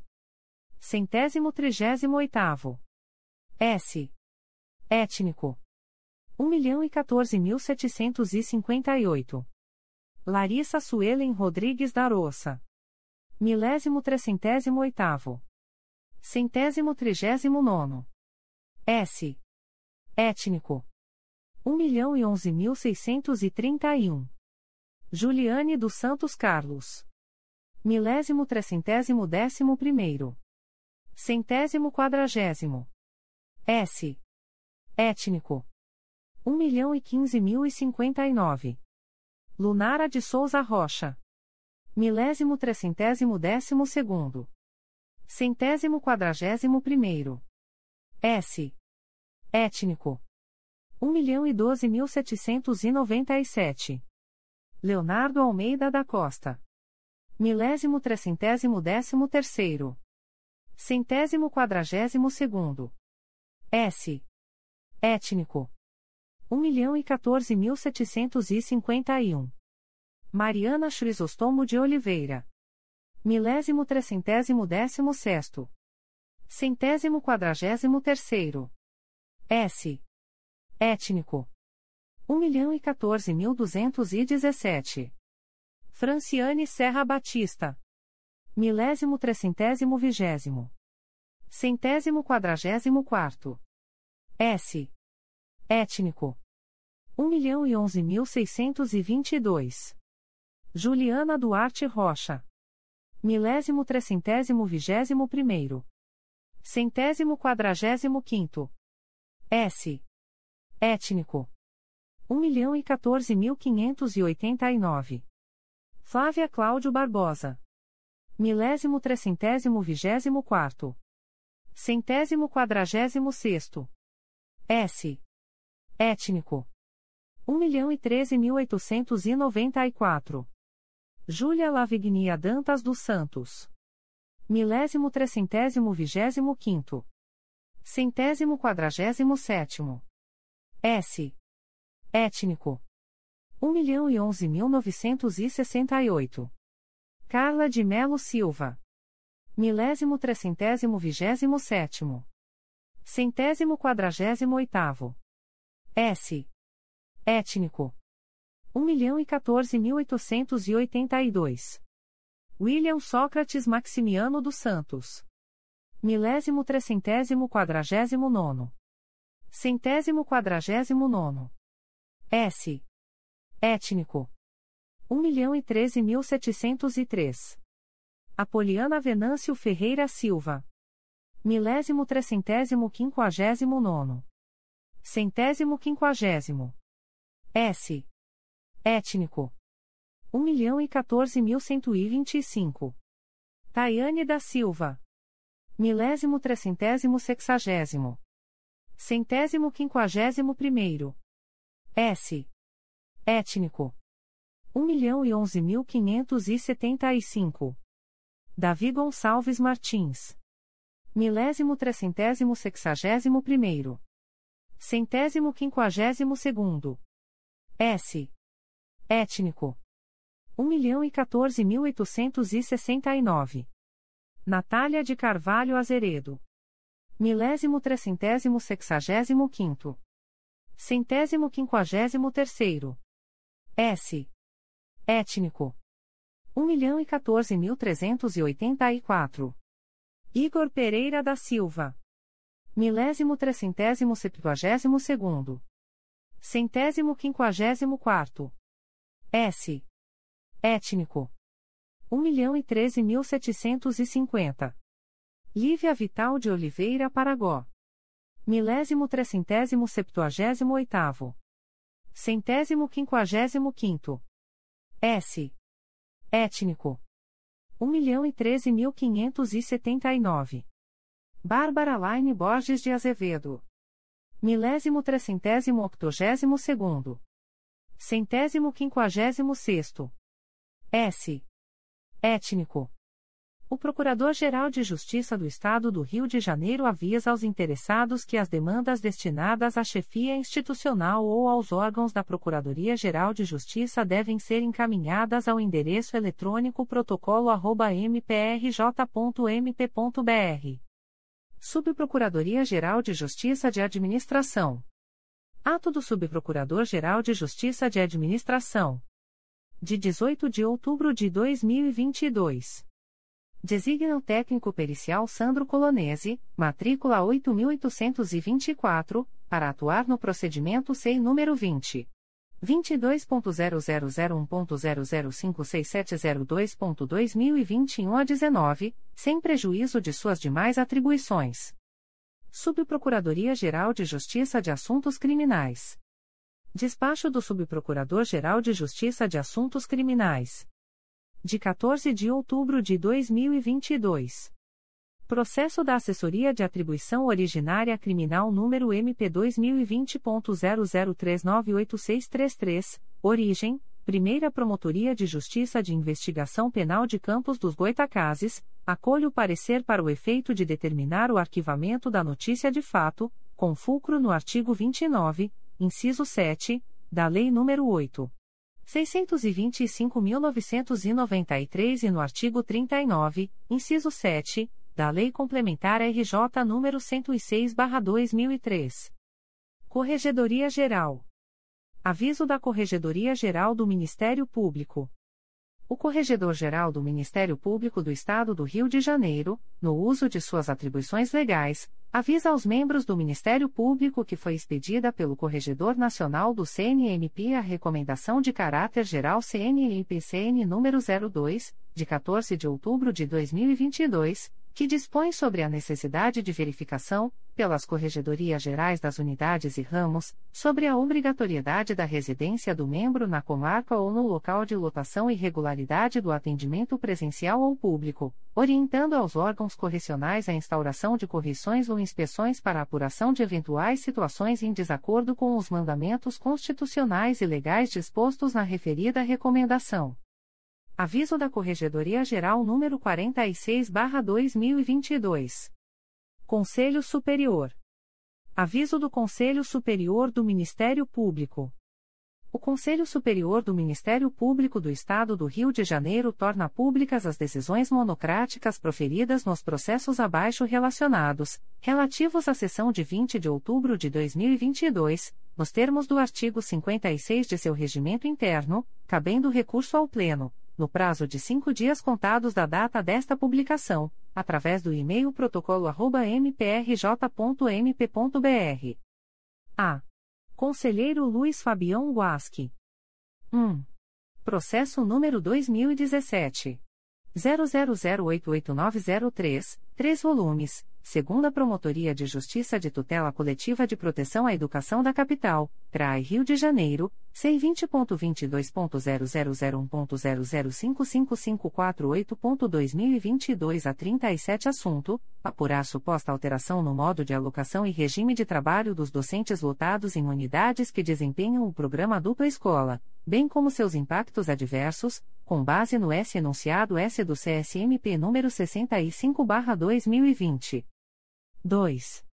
Centésimo trigésimo oitavo. S. Étnico. Um milhão e quatorze mil setecentos e cinquenta e oito. Larissa Suelen Rodrigues da Roça. Milésimo trecentésimo oitavo. Centésimo trigésimo nono. S. Étnico. Um milhão e onze mil seiscentos e trinta e um. Juliane dos Santos Carlos. Milésimo trecentésimo décimo primeiro. Centésimo quadragésimo. S. Étnico. Um milhão e quinze mil e cinquenta e nove. Lunara de Souza Rocha. Milésimo trecentésimo décimo segundo. Centésimo quadragésimo primeiro. S. Étnico. Um milhão e doze mil setecentos e noventa e sete. Leonardo Almeida da Costa. Milésimo trecentésimo décimo terceiro. Centésimo quadragésimo segundo. S. Étnico. Um milhão e quatorze mil setecentos e cinquenta e um. Mariana Chrisostomo de Oliveira. Milésimo trecentésimo décimo sexto. Centésimo quadragésimo terceiro. S. Étnico. Um milhão e quatorze mil duzentos e dezessete. Franciane Serra Batista. Milésimo trecentésimo vigésimo. Centésimo quadragésimo quarto. S. Étnico. Um milhão e onze mil seiscentos e vinte e dois. Juliana Duarte Rocha. Milésimo trecentésimo vigésimo primeiro. Centésimo quadragésimo quinto. S. Étnico. Um milhão e quatorze mil quinhentos e oitenta e nove. Flávia Cláudio Barbosa. Milésimo trecentésimo vigésimo quarto. Centésimo quadragésimo sexto. S. Étnico. Um milhão e treze mil oitocentos e noventa e quatro. Júlia Lavignia Dantas dos Santos. Milésimo trecentésimo vigésimo quinto. Centésimo quadragésimo sétimo. S. Étnico. Um milhão e onze mil novecentos e sessenta e oito. Carla de Melo Silva. Milésimo trecentésimo vigésimo sétimo. Centésimo quadragésimo oitavo. S. Étnico. 1 milhão e 14.882. William Sócrates Maximiano dos Santos. Milésimo trecentésimo quadragésimo nono. Centésimo quadragésimo nono. S. Étnico. 1 milhão e 13.703. Apoliana Venâncio Ferreira Silva. Milésimo trecentésimo quinquagésimo nono. Centésimo quinquagésimo. S. Étnico. 1 milhão e 14 mil 125. Tayane da Silva. Milésimo trecentésimo sexagésimo. Centésimo quinquagésimo primeiro. S. Étnico. 1 milhão e 11 mil 575. Davi Gonçalves Martins. Milésimo trecentésimo sexagésimo primeiro. Centésimo quinquagésimo segundo. S. Étnico. 1 milhão e 14.869. Natália de Carvalho Azeredo. Milésimo trecentésimo sexagésimo quinto. Centésimo quinquagésimo terceiro. S. Étnico. 1 milhão e 14.384. Igor Pereira da Silva. Milésimo trecentésimo septuagésimo segundo. Centésimo quinquagésimo quarto. S. Étnico. 1 milhão e 13 mil 750. Lívia Vital de Oliveira Paragó. Milésimo trecentésimo septuagésimo oitavo. Centésimo quinquagésimo quinto. S. Étnico. 1 milhão e 13 mil 579. Bárbara Laine Borges de Azevedo. Milésimo trecentésimo octogésimo segundo. Centésimo quinquagésimo sexto. S. Étnico. O Procurador-Geral de Justiça do Estado do Rio de Janeiro avisa aos interessados que as demandas destinadas à chefia institucional ou aos órgãos da Procuradoria-Geral de Justiça devem ser encaminhadas ao endereço eletrônico protocolo@mprj.mp.br. Subprocuradoria-Geral de Justiça de Administração. Ato do Subprocurador-Geral de Justiça de Administração. De 18 de outubro de 2022. Designa o técnico pericial Sandro Colonese, matrícula 8824, para atuar no procedimento SEI número 20. 22.0001.0056702.2021 a 19, sem prejuízo de suas demais atribuições. Subprocuradoria-Geral de Justiça de Assuntos Criminais. Despacho do Subprocurador-Geral de Justiça de Assuntos Criminais de 14 de outubro de 2022. Processo da Assessoria de Atribuição Originária Criminal número MP2020.00398633, origem, Primeira Promotoria de Justiça de Investigação Penal de Campos dos Goitacazes, acolho o parecer para o efeito de determinar o arquivamento da notícia de fato, com fulcro no artigo 29, inciso 7, da Lei nº 8. 625.993 e no artigo 39, inciso 7, da Lei Complementar RJ nº 106/2003. Corregedoria Geral. Aviso da Corregedoria Geral do Ministério Público. O Corregedor-Geral do Ministério Público do Estado do Rio de Janeiro, no uso de suas atribuições legais, avisa aos membros do Ministério Público que foi expedida pelo Corregedor Nacional do CNMP a Recomendação de Caráter Geral CNMP-CN número 02, de 14 de outubro de 2022 que dispõe sobre a necessidade de verificação, pelas Corregedorias Gerais das Unidades e Ramos, sobre a obrigatoriedade da residência do membro na comarca ou no local de lotação e regularidade do atendimento presencial ou público, orientando aos órgãos correcionais a instauração de correções ou inspeções para apuração de eventuais situações em desacordo com os mandamentos constitucionais e legais dispostos na referida recomendação. Aviso da Corregedoria Geral número 46/2022. Conselho Superior. Aviso do Conselho Superior do Ministério Público. O Conselho Superior do Ministério Público do Estado do Rio de Janeiro torna públicas as decisões monocráticas proferidas nos processos abaixo relacionados, relativos à sessão de 20 de outubro de 2022, nos termos do artigo 56 de seu regimento interno, cabendo recurso ao Pleno no prazo de cinco dias contados da data desta publicação, através do e-mail protocolo@mprj.mp.br. A. Conselheiro Luiz Fabião Guasque. 1. Processo número 2017 00088903, 3 volumes segunda Promotoria de Justiça de Tutela Coletiva de Proteção à Educação da Capital, CRAI Rio de Janeiro, C20.22.0001.0055548.2022 a 37 Assunto: Apurar suposta alteração no modo de alocação e regime de trabalho dos docentes lotados em unidades que desempenham o programa Dupla Escola, bem como seus impactos adversos, com base no S enunciado S do CSMP número 65/2020. 2.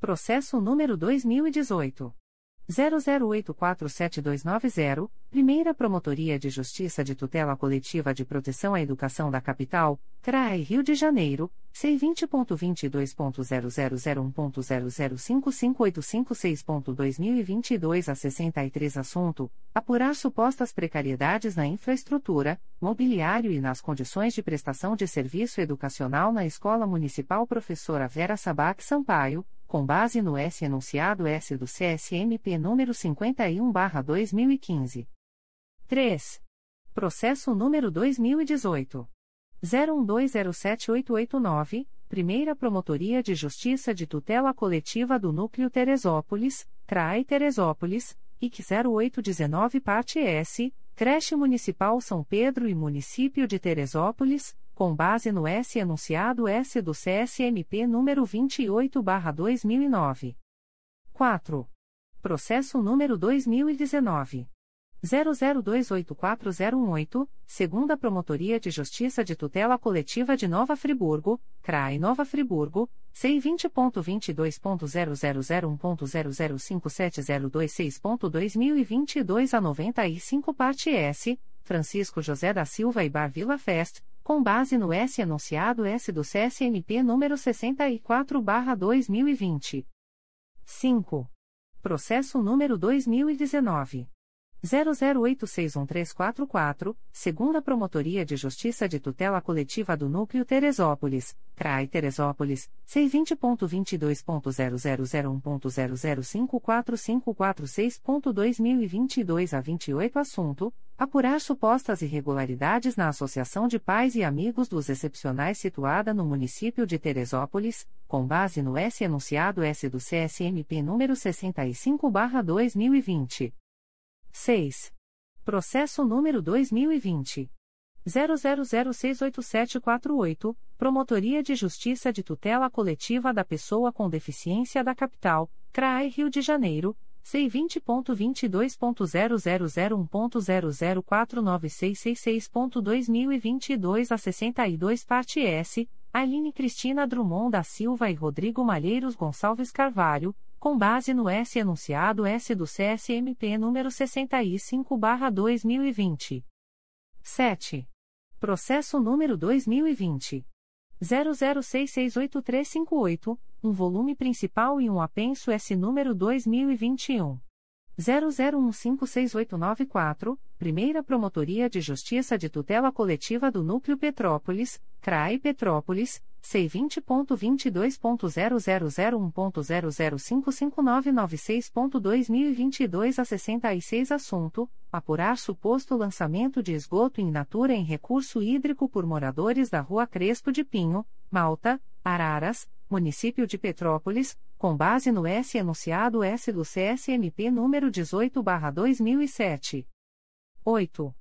Processo número 2018 00847290, Primeira Promotoria de Justiça de Tutela Coletiva de Proteção à Educação da Capital, CRAE Rio de Janeiro, C20.22.0001.0055856.2022 a 63 Assunto: Apurar supostas precariedades na infraestrutura, mobiliário e nas condições de prestação de serviço educacional na Escola Municipal Professora Vera Sabac Sampaio, com base no S enunciado S do CSMP número 51/2015. 3. Processo número 2018 01207889, Primeira Promotoria de Justiça de Tutela Coletiva do Núcleo Teresópolis, CRAE Teresópolis, IC 0819 parte S, Creche Municipal São Pedro e Município de Teresópolis, com base no S enunciado S do CSMP número 28/2009. 4. Processo número 2019 00284018, segunda Promotoria de Justiça de Tutela Coletiva de Nova Friburgo, CRAI Nova Friburgo, C20.22.0001.0057026.2022 a 95 parte S, Francisco José da Silva e Bar Vila Fest, com base no S enunciado S do CSMP número 64/2020. 5. Processo número 2019 00861344, segunda Promotoria de Justiça de Tutela Coletiva do Núcleo Teresópolis, CRAI Teresópolis, C20.22.0001.0054546.2022 a 28 Assunto: Apurar supostas irregularidades na Associação de Pais e Amigos dos Excepcionais situada no município de Teresópolis, com base no S enunciado S do CSMP número 65/2020. 6. Processo número 2020. 00068748, Promotoria de Justiça de Tutela Coletiva da Pessoa com Deficiência da Capital, CRAI Rio de Janeiro, C20.22.0001.0049666.2022 a 62 parte S, Aline Cristina Drummond da Silva e Rodrigo Malheiros Gonçalves Carvalho, com base no S enunciado S do CSMP número 65/2020. 7. Processo número 2020 00668358, um volume principal e um apenso S número 2021 00156894, Primeira Promotoria de Justiça de Tutela Coletiva do Núcleo Petrópolis, CRAI Petrópolis, C20.22.0001.0055996.2022 a 66 Assunto: Apurar suposto lançamento de esgoto in natura em recurso hídrico por moradores da Rua Crespo de Pinho, Malta, Araras, Município de Petrópolis, com base no S enunciado S do CSMP número 18/2007. 8.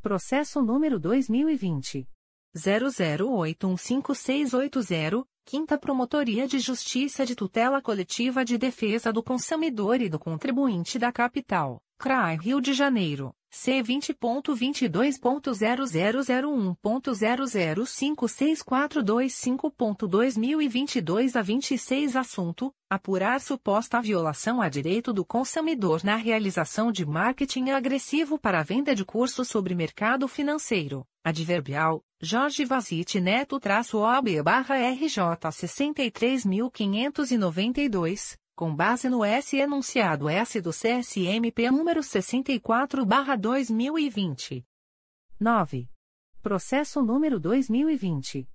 Processo número 2020 00815680, Quinta Promotoria de Justiça de Tutela Coletiva de Defesa do Consumidor e do Contribuinte da Capital, CRAI Rio de Janeiro. C vinte ponto vinte e dois ponto zero zero zero um ponto zero zero cinco seis quatro dois cinco ponto dois mil e vinte e dois a vinte e seis assunto apurar suposta violação a direito do consumidor na realização de marketing agressivo para a venda de cursos sobre mercado financeiro. Adverbial Jorge Vazite Neto traço OAB barra RJ 63.592 com base no S enunciado S do CSMP número 64/2020. 9. Processo número 2020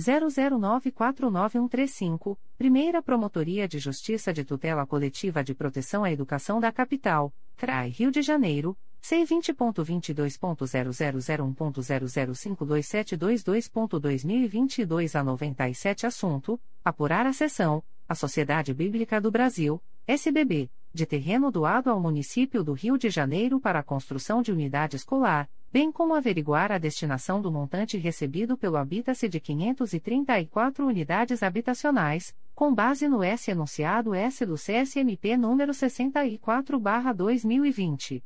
00949135, Primeira Promotoria de Justiça de Tutela Coletiva de Proteção à Educação da Capital, CRAI Rio de Janeiro. C20.22.0001.0052722.2022 a 97 Assunto: Apurar a sessão, a Sociedade Bíblica do Brasil, SBB, de terreno doado ao município do Rio de Janeiro para a construção de unidade escolar, bem como averiguar a destinação do montante recebido pelo Habita-se de 534 unidades habitacionais, com base no S enunciado S do CSMP número 64/2020.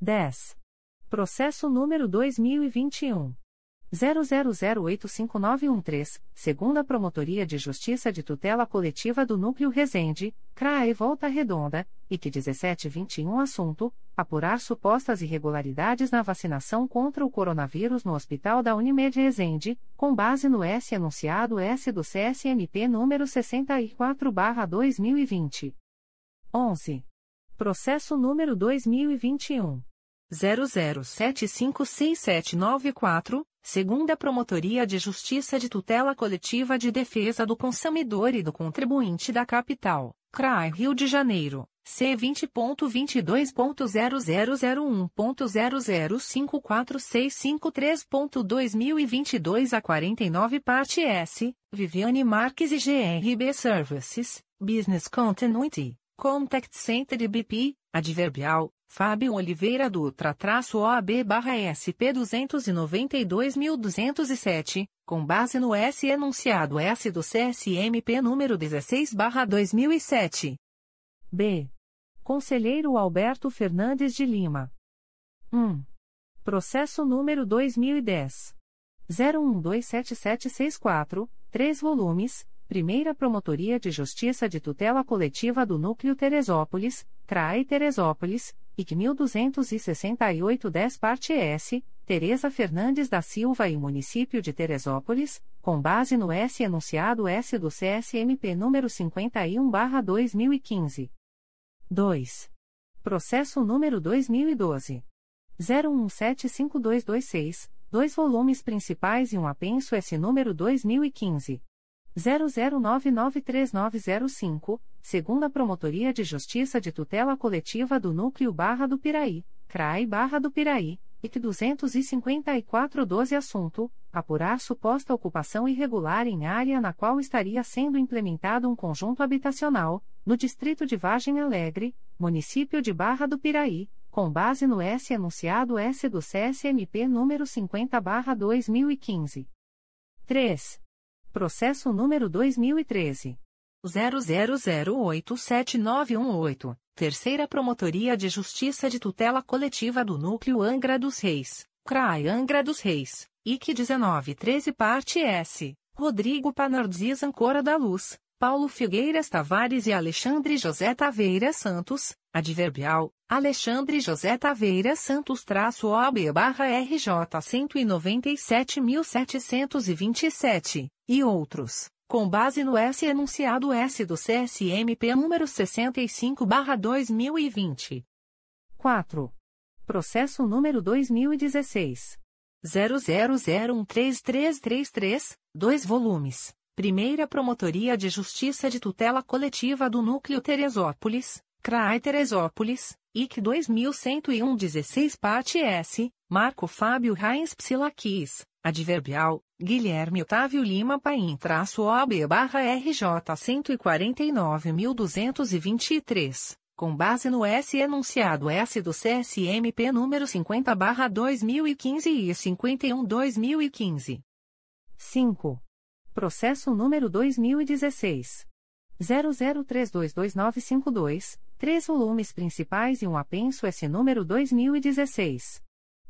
10. Processo número 2021. 00085913, segunda Promotoria de Justiça de Tutela Coletiva do Núcleo Resende, CRAE Volta Redonda, IC 1721 Assunto: Apurar supostas irregularidades na vacinação contra o coronavírus no Hospital da Unimed Resende, com base no S enunciado S do CSMP número 64/2020. 11. Processo número 2021 00756794, segunda Promotoria de Justiça de Tutela Coletiva de Defesa do Consumidor e do Contribuinte da Capital, CRAI Rio de Janeiro, C20.22.0001.0054653.2022 a 49 parte S, Viviane Marques e GRB Services, Business Continuity, Contact Center BP, Adverbial, Fábio Oliveira Dutra traço OAB barra SP 292.207, com base no S enunciado S do CSMP número 16 barra 2007. B. Conselheiro Alberto Fernandes de Lima. 1. Processo número 2010. 01127764, 3 volumes, Primeira Promotoria de Justiça de Tutela Coletiva do Núcleo Teresópolis, CRAE Teresópolis, IC 1268-10 parte S, Tereza Fernandes da Silva e Município de Teresópolis, com base no S enunciado S do CSMP número 51/2015. 2. Processo número 2012 01175226, dois volumes principais e um apenso S número 2015 00993905, segunda Promotoria de Justiça de Tutela Coletiva do Núcleo Barra do Piraí, CRAI Barra do Piraí, IC 25412 assunto: apurar suposta ocupação irregular em área na qual estaria sendo implementado um conjunto habitacional, no distrito de Vargem Alegre, município de Barra do Piraí, com base no S enunciado S do CSMP número 50/2015. 3. Processo número 2013. 00087918, Terceira Promotoria de Justiça de Tutela Coletiva do Núcleo Angra dos Reis, CRAI Angra dos Reis, IC 1913 Parte S, Rodrigo Panardzis Ancora da Luz, Paulo Figueiras Tavares e Alexandre José Taveira Santos, adverbial, Alexandre José Taveira Santos traço OB barra RJ 197.727, e outros, com base no S enunciado S do CSMP número 65 barra 2020. 4. Processo número 2016. 00013333, 2 volumes. Primeira Promotoria de Justiça de Tutela Coletiva do Núcleo Teresópolis, CRAI Teresópolis, IC 2101-16 Parte S, Marco Fábio Reins Psilaquis, Adverbial, Guilherme Otávio Lima Paim traço OB barra RJ 149.223, com base no S enunciado S do CSMP número 50 barra 2015 e 51 2015. 5. Processo número 2016. 00322952, três volumes principais e um apenso S número 2016.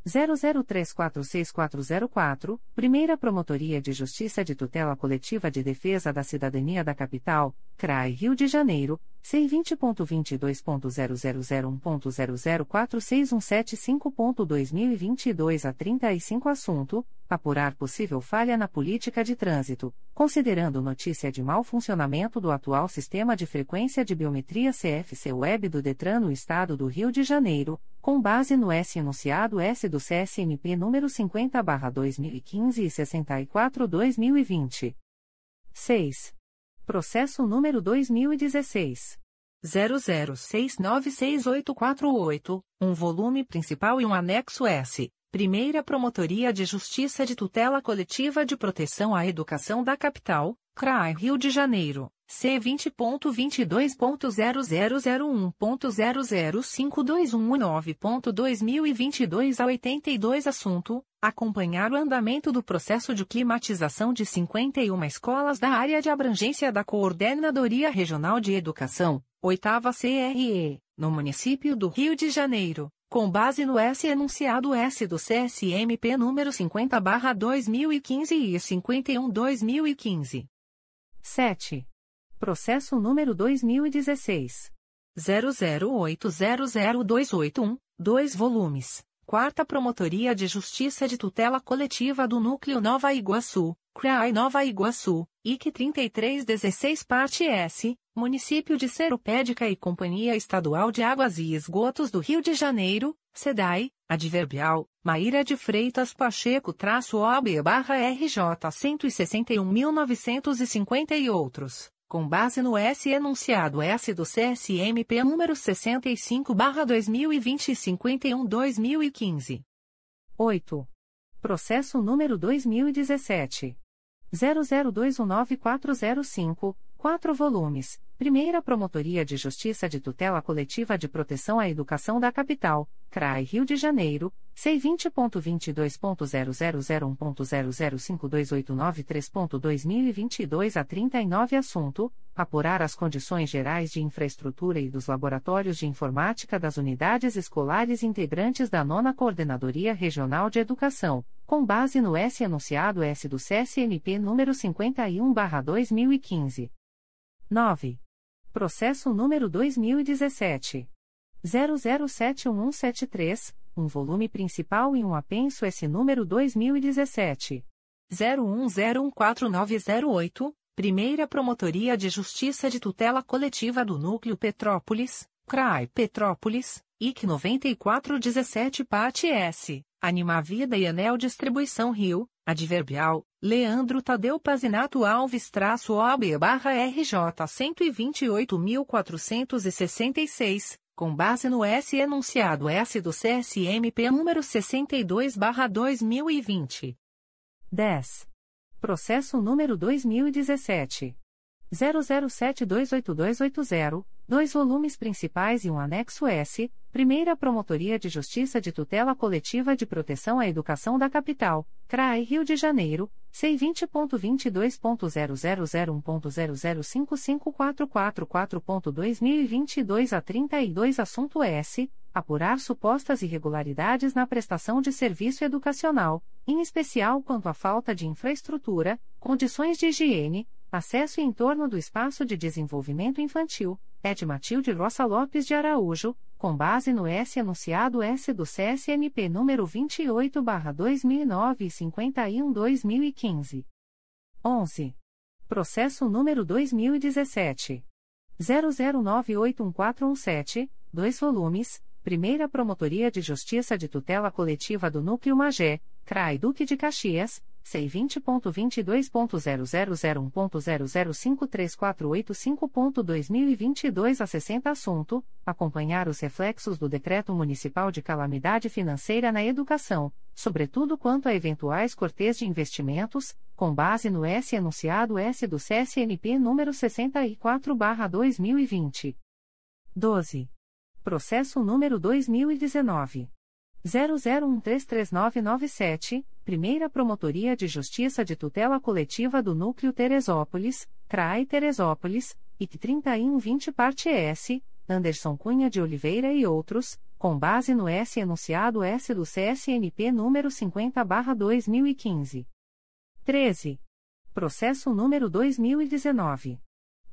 00346404, Primeira Promotoria de Justiça de Tutela Coletiva de Defesa da Cidadania da Capital, CRAI Rio de Janeiro, C20.22.0001.0046175.2022 a 35 Assunto: Apurar possível falha na política de trânsito, considerando notícia de mau funcionamento do atual sistema de frequência de biometria CFC Web do Detran no Estado do Rio de Janeiro, com base no S enunciado S do CSMP número 50/2015 e 64/2020. 6. Processo número 2016 00696848, um volume principal e um anexo S. Primeira Promotoria de Justiça de Tutela Coletiva de Proteção à Educação da Capital, CRAI Rio de Janeiro. C20.22.0001.0052119.2022 a 82 Assunto: Acompanhar o andamento do processo de climatização de 51 escolas da área de abrangência da Coordenadoria Regional de Educação, 8 CRE, no município do Rio de Janeiro, com base no S enunciado S do CSMP número 50/2015 e 51/2015. 7. Processo número 2016. 00800281, 2 volumes. Quarta Promotoria de Justiça de Tutela Coletiva do Núcleo Nova Iguaçu, CRAI Nova Iguaçu, IC 3316 Parte S, Município de Seropédica e Companhia Estadual de Águas e Esgotos do Rio de Janeiro, SEDAI, Adverbial, Maíra de Freitas Pacheco traço OB barra RJ 161.950 e outros com base no S enunciado S do CSMP número 65/2020 e 51/2015. 8. Processo número 2017 00219405, 4 volumes. Primeira Promotoria de Justiça de Tutela Coletiva de Proteção à Educação da Capital, CRAI Rio de Janeiro, C20.22.0001.0052893.2022 a 39 Assunto: Apurar as condições gerais de infraestrutura e dos laboratórios de informática das unidades escolares integrantes da Nona Coordenadoria Regional de Educação, com base no S. Enunciado S. do CSNP número 51-2015. 9. Processo número 2017. 007173, um volume principal e um apenso S número 2017. 01014908, Primeira Promotoria de Justiça de Tutela Coletiva do Núcleo Petrópolis, CRAI Petrópolis, IC 9417 Parte S, Animavida e Anel Distribuição Rio, Adverbial, Leandro Tadeu Pazinato Alves traço OAB barra RJ 128.466, com base no S enunciado S do CSMP número 62 barra 2020. 10. Processo número 2017. 00728280, dois volumes principais e um anexo S, Primeira Promotoria de Justiça de Tutela Coletiva de Proteção à Educação da Capital, CRAE Rio de Janeiro, C20.22.0001.0055444.2022 a 32 Assunto S. Apurar supostas irregularidades na prestação de serviço educacional, em especial quanto à falta de infraestrutura, condições de higiene, acesso e entorno do espaço de desenvolvimento infantil, Ed Matilde Roça Lopes de Araújo, com base no S anunciado S do CSNP número 28/2009 e 51/2015. 11. Processo número 2017 00981417, dois volumes. Primeira Promotoria de Justiça de Tutela Coletiva do Núcleo Magé, CRAI Duque de Caxias, C20.22.0001.0053485.2022 a 60 Assunto: Acompanhar os reflexos do Decreto Municipal de Calamidade Financeira na Educação, sobretudo quanto a eventuais cortes de investimentos, com base no S. Enunciado S. do CSNP número 64-2020. 12. Processo número 2019. 00133997, Primeira Promotoria de Justiça de Tutela Coletiva do Núcleo Teresópolis, CRAI Teresópolis, IC 3120 Parte S, Anderson Cunha de Oliveira e outros, com base no S enunciado S do CSNP número 50/2015. 13. Processo número 2019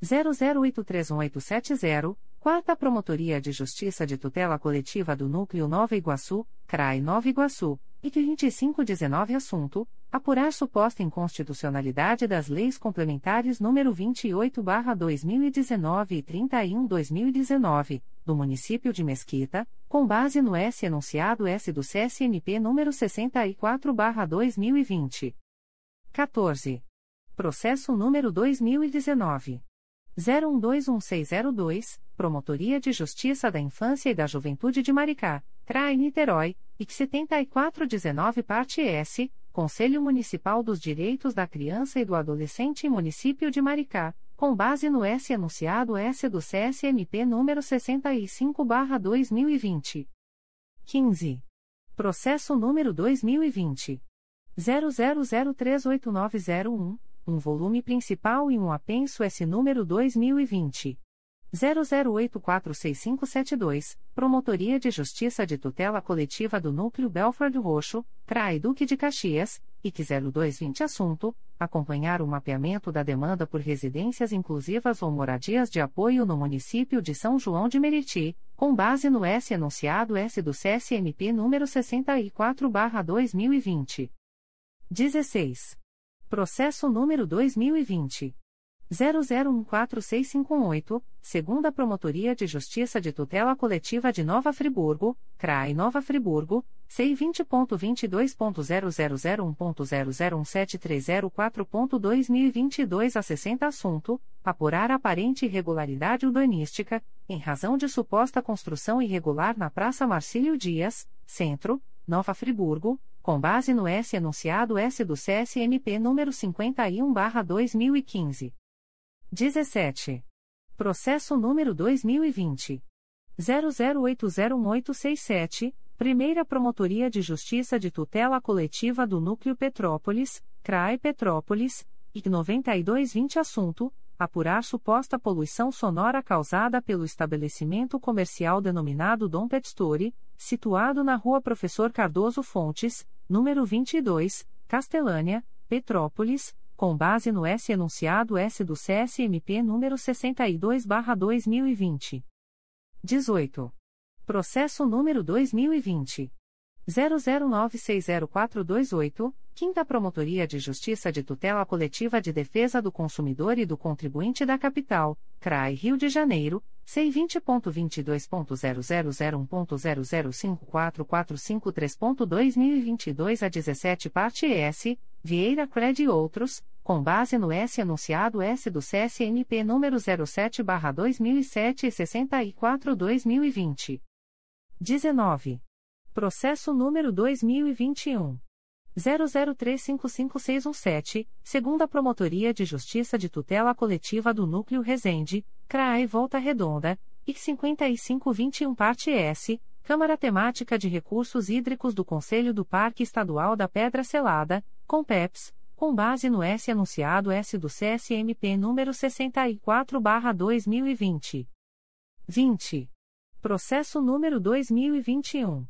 00831870 Quarta Promotoria de Justiça de Tutela Coletiva do Núcleo Nova Iguaçu, CRAI Nova Iguaçu, IC 2519 Assunto: Apurar suposta inconstitucionalidade das leis complementares número 28/2019 e 31/2019 do município de Mesquita, com base no S enunciado S do CSNP número 64/2020. 14. Processo número 2019 01210602, Promotoria de Justiça da Infância e da Juventude de Maricá, CRAE Niterói, IC 7419 Parte S, Conselho Municipal dos Direitos da Criança e do Adolescente e Município de Maricá, com base no S anunciado S do CSMP número 65/2020. 15. Processo número 2020 00038901 um volume principal e um apenso S número 2020 00846572, Promotoria de Justiça de Tutela Coletiva do Núcleo Belford Roxo, CRAI Duque de Caxias, IC 0220 Assunto: acompanhar o mapeamento da demanda por residências inclusivas ou moradias de apoio no município de São João de Meriti, com base no S enunciado S do CSMP número 64/2020. 16. Processo número 2020. 00146518, segunda Promotoria de Justiça de Tutela Coletiva de Nova Friburgo, CRAI Nova Friburgo, C20.22.0001.0017304.2022 a 60 Assunto: Apurar aparente irregularidade urbanística, em razão de suposta construção irregular na Praça Marcílio Dias, Centro, Nova Friburgo, com base no S enunciado S do CSMP número 51/2015. 17. Processo número 2020. 00801867, Primeira Promotoria de Justiça de Tutela Coletiva do Núcleo Petrópolis, CRAE Petrópolis, IC 9220 Assunto: Apurar suposta poluição sonora causada pelo estabelecimento comercial denominado Dom Pet Story, situado na Rua Professor Cardoso Fontes, número 22, Castelânia, Petrópolis, com base no S enunciado S do CSMP número 62/2020. 18. Processo número 2020 00960428, Quinta Promotoria de Justiça de Tutela Coletiva de Defesa do Consumidor e do Contribuinte da Capital, CRAI Rio de Janeiro, C20.22.0001.0054453.2022 a 17 parte S, Vieira Cred e outros, com base no S anunciado S do CSNP número 07/2007 e 64/2020. 19. Processo número 2021 00355617, segunda Promotoria de Justiça de Tutela Coletiva do Núcleo Resende, CRAE Volta Redonda, e 5521 parte S, Câmara Temática de Recursos Hídricos do Conselho do Parque Estadual da Pedra Selada, com PEPS, com base no S anunciado S do CSMP número 64/2020. 20. Processo número 2021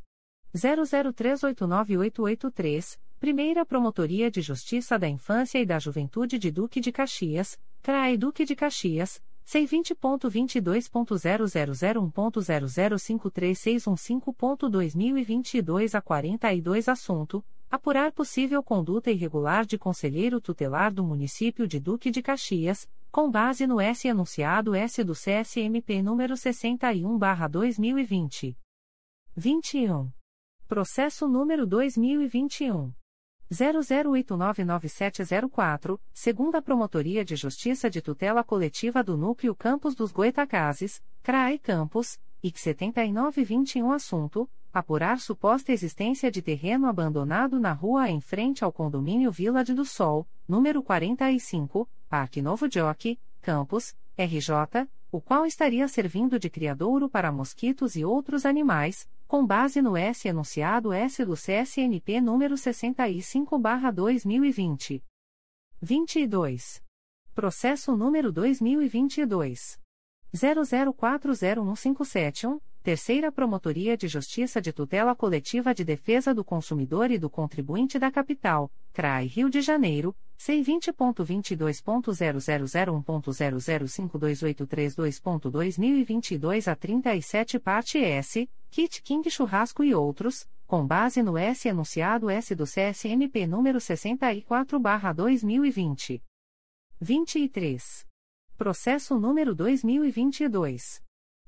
00389883, Primeira Promotoria de Justiça da Infância e da Juventude de Duque de Caxias, CRAE Duque de Caxias, C20.22.0001.0053615.2022 a 42 Assunto: Apurar possível conduta irregular de conselheiro tutelar do município de Duque de Caxias, com base no S anunciado S do CSMP número 61/2020. 21. Processo número 2021 00899704, segunda Promotoria de Justiça de Tutela Coletiva do Núcleo Campos dos Goitacazes, CRAE Campos, IC 7921 assunto: apurar suposta existência de terreno abandonado na rua em frente ao condomínio Vila de do Sol, número 45, Parque Novo Jockey, Campos, RJ, o qual estaria servindo de criadouro para mosquitos e outros animais com base no S enunciado S do CSNP número 65/2020. 22. Processo número 2022 00401571, Terceira Promotoria de Justiça de Tutela Coletiva de Defesa do Consumidor e do Contribuinte da Capital, CRAI Rio de Janeiro, C20.22.0001.0052832.2022 a 37 parte S, Kit King Churrasco e outros, com base no S enunciado S do CSMP número 64/2020. 23. Processo número 2022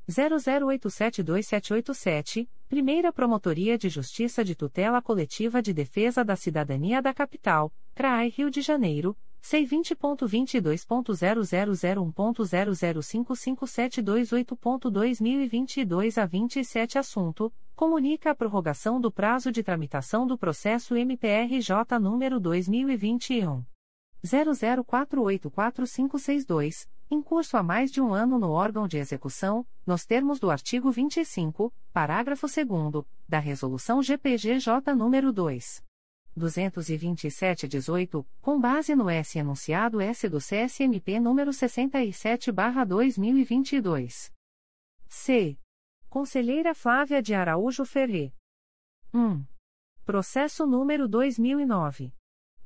00872787, Primeira Promotoria de Justiça de Tutela Coletiva de Defesa da Cidadania da Capital, CRAI Rio de Janeiro, C20.22.0001.0055728.2022 a 27 assunto, comunica a prorrogação do prazo de tramitação do processo MPRJ número 2021 00484562, em curso há mais de um ano no órgão de execução, nos termos do artigo 25, parágrafo 2 da Resolução GPGJ nº 2. 227-18, com base no S enunciado S do CSMP número 67/2022. C. Conselheira Flávia de Araújo Ferre. 1. Processo número 2009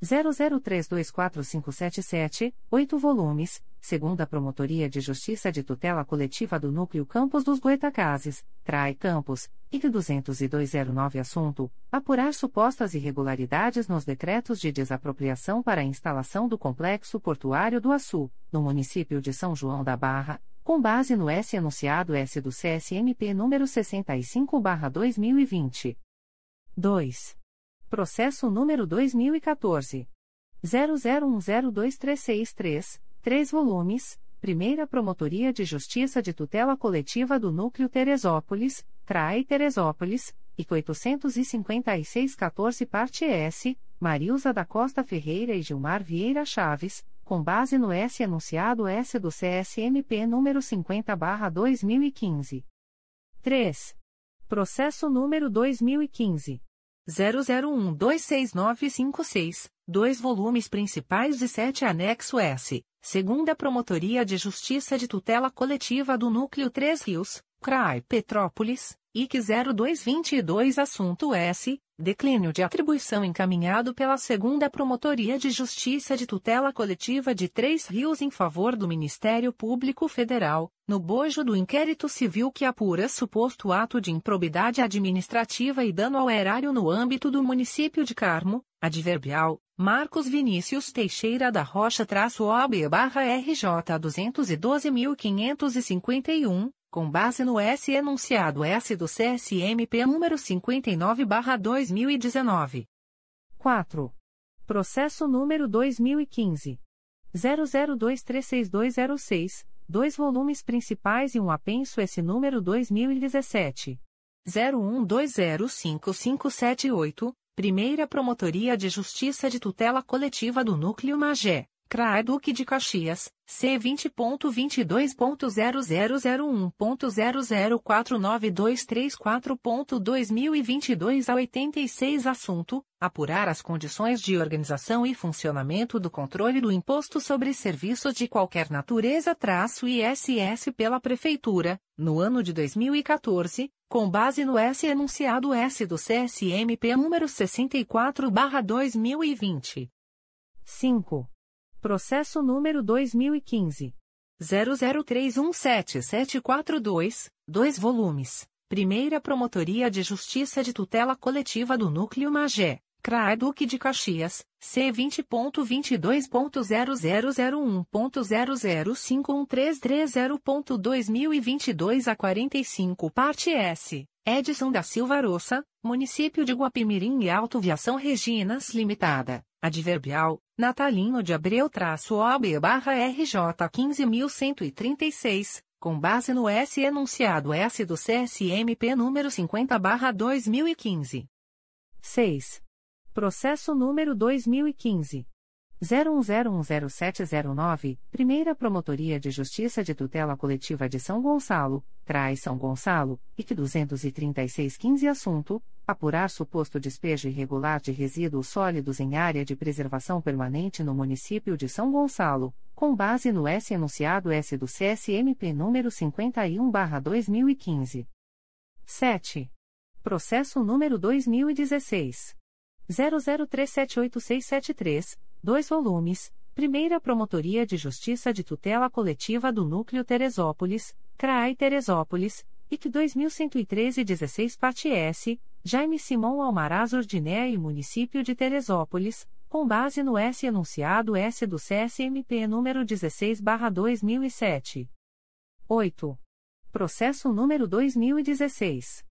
00324577, 8 volumes, segunda Promotoria de Justiça de Tutela Coletiva do Núcleo Campos dos Goitacazes, Trai Campos, IC 20209 Assunto: Apurar supostas irregularidades nos decretos de desapropriação para a instalação do Complexo Portuário do Açu, no município de São João da Barra, com base no S enunciado S do CSMP número 65/2020. 2. Processo número 2014. 00102363, 3 volumes, Primeira Promotoria de Justiça de Tutela Coletiva do Núcleo Teresópolis, CRAE Teresópolis, e 856-14 parte S, Marilza da Costa Ferreira e Gilmar Vieira Chaves, com base no S enunciado S do CSMP número 50/2015. 3. Processo número 2015 00126956, dois volumes principais e 7 anexo S, segunda Promotoria de Justiça de Tutela Coletiva do Núcleo 3 Rios, CRAI Petrópolis, IC 0222 assunto S Declínio de atribuição encaminhado pela Segunda Promotoria de Justiça de Tutela Coletiva de Três Rios em favor do Ministério Público Federal, no bojo do inquérito civil que apura suposto ato de improbidade administrativa e dano ao erário no âmbito do município de Carmo, adverbial, Marcos Vinícius Teixeira da Rocha-OB-RJ 212.551, com base no S enunciado S do CSMP número 59/2019. 4. Processo número 2015 00236206, dois volumes principais e um apenso S número 2017 01205578, Primeira Promotoria de Justiça de Tutela Coletiva do Núcleo Magé. CRAE Duque de Caxias, C20.22.0001.0049234.2022 a 86 Assunto: Apurar as condições de organização e funcionamento do controle do Imposto sobre Serviços de qualquer natureza traço ISS pela Prefeitura, no ano de 2014, com base no S enunciado S do CSMP número 64/2020. 5. Processo número 2015. 00317742, 2 volumes. Primeira Promotoria de Justiça de Tutela Coletiva do Núcleo Magé, CRAE Duque de Caxias, C20.22.0001.0051330.2022 a 45 Parte S. Edson da Silva Roça, Município de Guapimirim e Autoviação Reginas Limitada. Adverbial, Natalino de Abreu traço OB barra RJ 15.136, com base no S enunciado S do CSMP número 50 barra 2015. 6. Processo número 2015. 01010709, Primeira Promotoria de Justiça de Tutela Coletiva de São Gonçalo, Trai São Gonçalo, IC 23615 Assunto: Apurar suposto despejo irregular de resíduos sólidos em área de preservação permanente no município de São Gonçalo, com base no S enunciado S do CSMP número 51/2015. 7. Processo número 2016 00378673 2 volumes, Primeira Promotoria de Justiça de Tutela Coletiva do Núcleo Teresópolis, CRAI Teresópolis, IC 2113-16 Parte S, Jaime Simão Almaraz Ordiné e Município de Teresópolis, com base no S enunciado S do CSMP número 16/2007. 8. Processo número 2016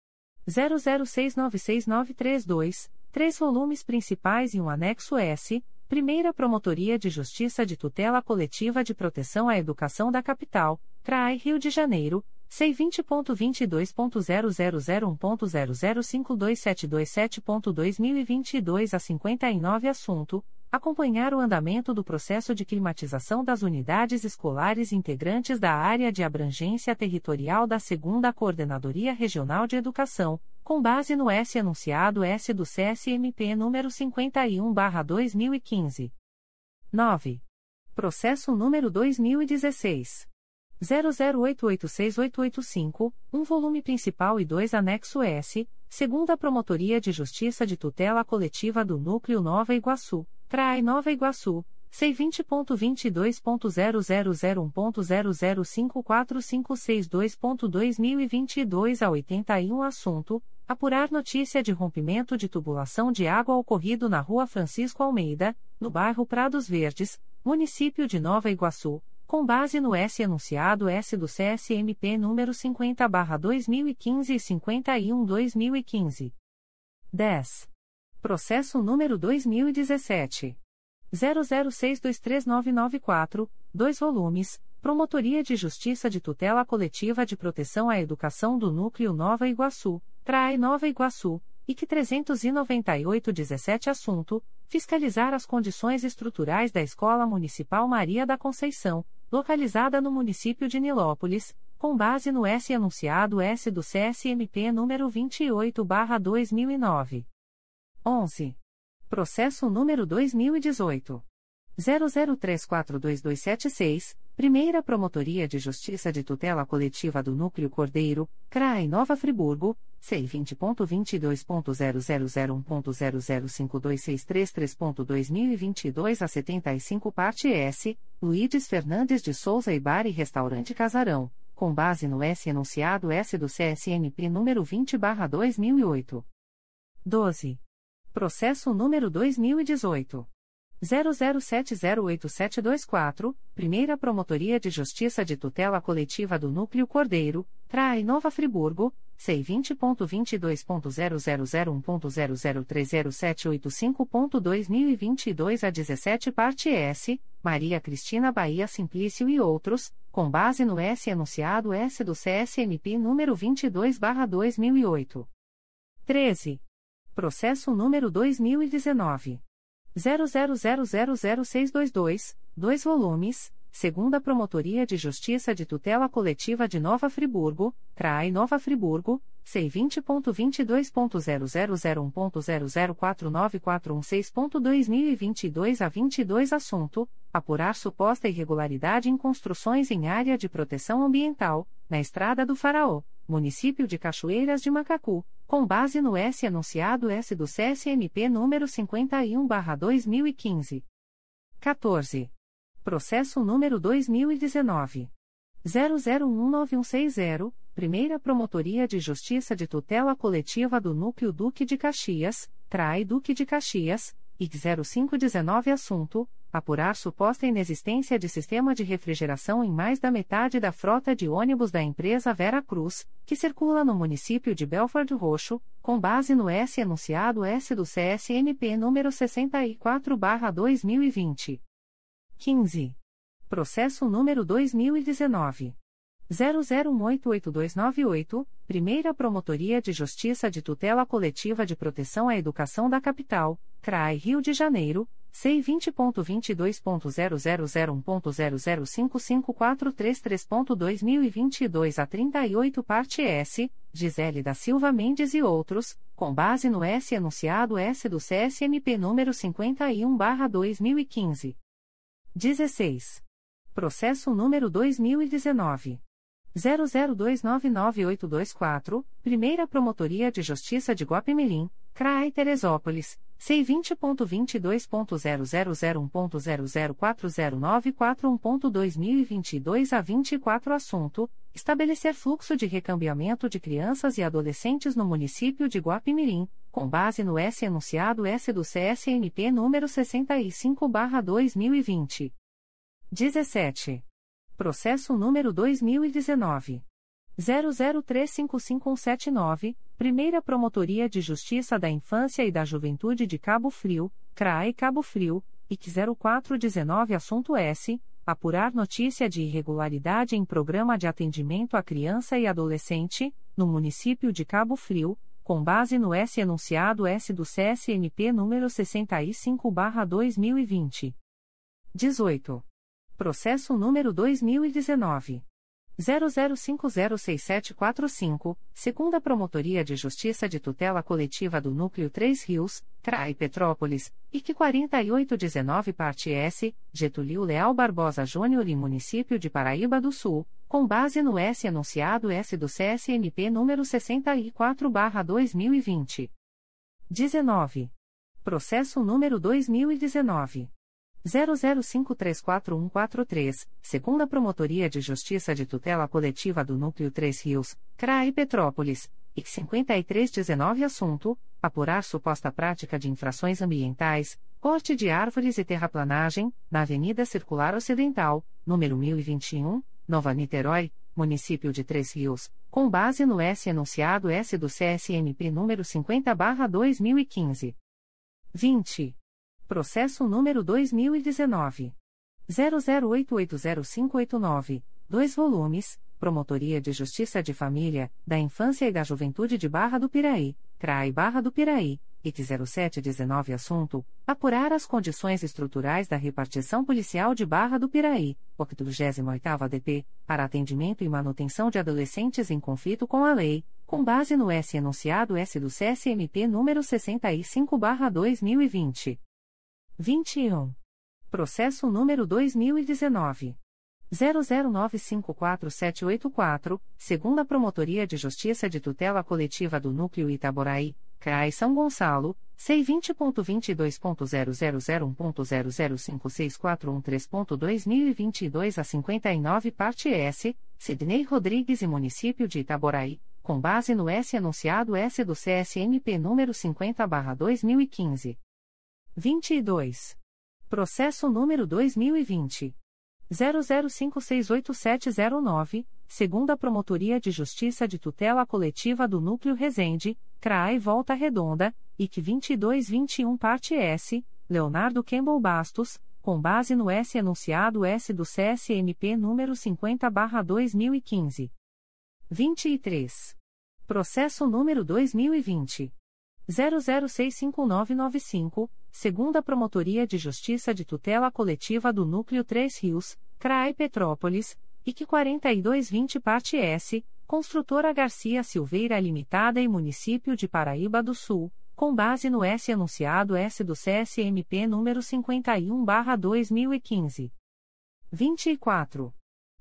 00696932, três volumes principais e um anexo S Primeira Promotoria de Justiça de Tutela Coletiva de Proteção à Educação da Capital, CRAI Rio de Janeiro, C20.22.0001.0052727.2022 a 59 Assunto: Acompanhar o andamento do processo de climatização das unidades escolares integrantes da área de abrangência territorial da 2 Coordenadoria Regional de Educação com base no S anunciado S do CSMP número 51/2015. 9. Processo número 2016 00886885, um volume principal e dois anexo S, segunda Promotoria de Justiça de Tutela Coletiva do Núcleo Nova Iguaçu, CRAI Nova Iguaçu. C20.22.0001.0054562.2022 a 81 Assunto: Apurar notícia de rompimento de tubulação de água ocorrido na Rua Francisco Almeida, no bairro Prados Verdes, município de Nova Iguaçu, com base no S enunciado S do CSMP número 50/2015 e 51/2015. 10. Processo número 2017 00623994, 2 volumes. Promotoria de Justiça de Tutela Coletiva de Proteção à Educação do Núcleo Nova Iguaçu, Trai Nova Iguaçu, IC 39817 Assunto: Fiscalizar as condições estruturais da Escola Municipal Maria da Conceição, localizada no município de Nilópolis, com base no S anunciado S do CSMP número 28/2009. 11. Processo número 2018 00342276, Primeira Promotoria de Justiça de Tutela Coletiva do Núcleo Cordeiro, CRAE Nova Friburgo, C20.22.0001.0052633.2022 a 75 parte S, Luídes Fernandes de Souza e Bar e Restaurante Casarão, com base no S enunciado S do CSNP número 20/2008. 12. Processo número 2018 00708724, Primeira Promotoria de Justiça de Tutela Coletiva do Núcleo Cordeiro, Trai Nova Friburgo, C20.22.0001.0030785.2022 a 17 parte S, Maria Cristina Bahia Simplício e outros, com base no S enunciado S do CSNP número 22/2008. 13. Processo número 2019 00000622, 2 volumes, segunda Promotoria de Justiça de Tutela Coletiva de Nova Friburgo, CRAI Nova Friburgo, C20.22.0001.0049416.2022 a 22 Assunto: Apurar suposta irregularidade em construções em área de proteção ambiental, na Estrada do Faraó, município de Cachoeiras de Macacu, com base no S anunciado S do CSMP número 51/2015. 14. Processo número 2019 00196160, Primeira Promotoria de Justiça de Tutela Coletiva do Núcleo Duque de Caxias, Trai Duque de Caxias, IC 0519 assunto apurar suposta inexistência de sistema de refrigeração em mais da metade da frota de ônibus da empresa Vera Cruz, que circula no município de Belford Roxo, com base no S enunciado S do CSNP número 64/2020. 15. Processo número 2019 00188298, Primeira Promotoria de Justiça de Tutela Coletiva de Proteção à Educação da Capital, CRAI Rio de Janeiro C20.22.0001.0055433.2022 a 38 parte S, Gisele da Silva Mendes e outros, com base no S enunciado S do CSMP número 51/2015. 16. Processo número 2019 00299824, Primeira Promotoria de Justiça de Guapimirim, CRAI Teresópolis, C20.22.0001.0040941.2022 a 24 Assunto: Estabelecer fluxo de recambiamento de crianças e adolescentes no município de Guapimirim, com base no S enunciado S do CSNP número 65/2020. 17. Processo número 2019. 00355179, Primeira Promotoria de Justiça da Infância e da Juventude de Cabo Frio, CRAE Cabo Frio, IC 0419 Assunto S. Apurar notícia de irregularidade em programa de atendimento à criança e adolescente, no município de Cabo Frio, com base no S enunciado S do CSNP número 65/2020. 18. Processo número 2019. 00506745, segunda Promotoria de Justiça de Tutela Coletiva do Núcleo 3 Rios, CRAI Petrópolis, IC 4819 Parte S, Getulio Leal Barbosa Júnior e Município de Paraíba do Sul, com base no S anunciado S do CSNP número 64/2020. 19. Processo número 2019 00534143, segunda Promotoria de Justiça de Tutela Coletiva do Núcleo 3 Rios, CRAI Petrópolis, IC 5319 Assunto: Apurar suposta prática de infrações ambientais, corte de árvores e terraplanagem, na Avenida Circular Ocidental, número 1021, Nova Niterói, Município de Três Rios, com base no S enunciado S do CSMP número 50/2015. 20. Processo número 2019. 00880589, 2 volumes, Promotoria de Justiça de Família, da Infância e da Juventude de Barra do Piraí, CRAI Barra do Piraí, IC 0719 Assunto: Apurar as condições estruturais da repartição policial de Barra do Piraí, 88º ADP, para atendimento e manutenção de adolescentes em conflito com a lei, com base no S enunciado S do CSMP número 65/2020. 21. Processo número 2019 00954784, segunda Promotoria de Justiça de Tutela Coletiva do Núcleo Itaboraí, CRAI São Gonçalo, C20.22.0001.0056413.2022 a 59 parte S, Sidney Rodrigues e Município de Itaboraí, com base no S enunciado S do CSMP número 50/2015. 22. Processo número 2020 00568709, segunda Promotoria de Justiça de Tutela Coletiva do Núcleo Resende, CRAI Volta Redonda, IC 2221 parte S, Leonardo Campbell Bastos, com base no S enunciado S do CSMP número 50/2015. 23. Processo número 2020 00659995, segunda Promotoria de Justiça de Tutela Coletiva do Núcleo 3 Rios, CRAI Petrópolis, IC 4220 parte S, Construtora Garcia Silveira Limitada e Município de Paraíba do Sul, com base no S enunciado S do CSMP número 51/2015. 24.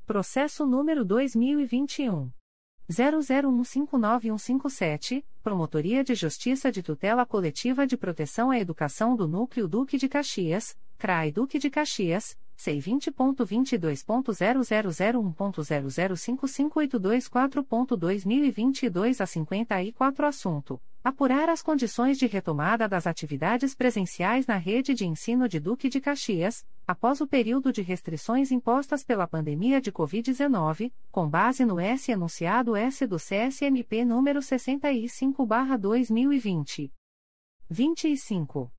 Processo número 2021 00159157, Promotoria de Justiça de Tutela Coletiva de Proteção à Educação do Núcleo Duque de Caxias, CRAI Duque de Caxias, C20.22.0001.0055824.2022 a 54 Assunto: Apurar as condições de retomada das atividades presenciais na rede de ensino de Duque de Caxias, após o período de restrições impostas pela pandemia de Covid-19, com base no S enunciado S do CSMP número 65/2020. 25.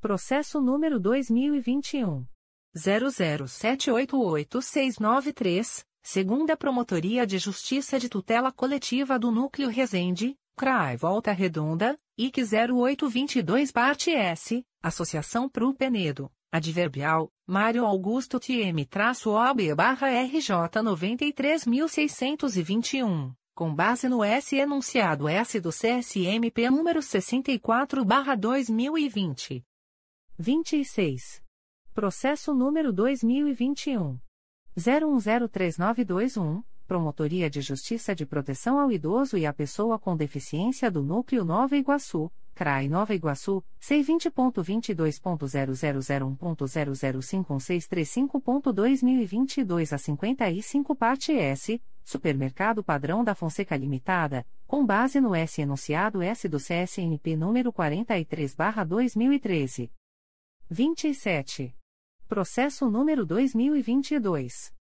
Processo número 2021 00788693, segunda Promotoria de Justiça de Tutela Coletiva do Núcleo Resende, CRAI Volta Redonda, IC 0822 Parte S, Associação Pro Penedo, Adverbial, Mário Augusto TM-OB barra RJ 93621, com base no S enunciado S do CSMP número 64 barra 2020. 26. Processo número 2021. 01039921, Promotoria de Justiça de Proteção ao Idoso e à Pessoa com Deficiência do Núcleo Nova Iguaçu, CRAI Nova Iguaçu, C20.22.0001.0051635.2022 a 55 parte S, Supermercado Padrão da Fonseca Limitada, com base no S enunciado S do CSNP número 43/2013. 27. Processo número 2022.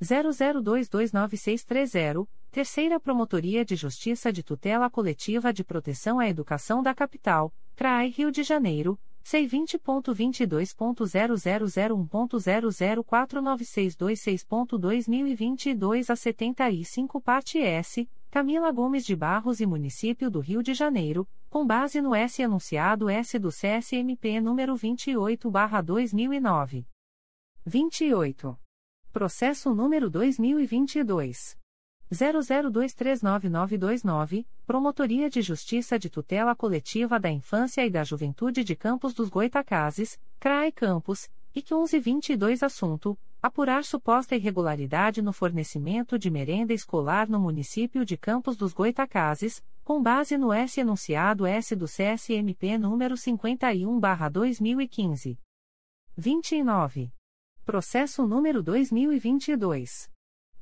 00229630, Terceira Promotoria de Justiça de Tutela Coletiva de Proteção à Educação da Capital, CRAI Rio de Janeiro, C20.22.0001.0049626.2022 a 75 parte S, Camila Gomes de Barros e Município do Rio de Janeiro, com base no S enunciado S do CSMP número 28/2009. 28. Processo número 2022 00239929, Promotoria de Justiça de Tutela Coletiva da Infância e da Juventude de Campos dos Goitacazes, CRAE Campos, IC 1122 Assunto: Apurar suposta irregularidade no fornecimento de merenda escolar no município de Campos dos Goitacazes, com base no S enunciado S do CSMP número 51/2015. 29. Processo número 2022.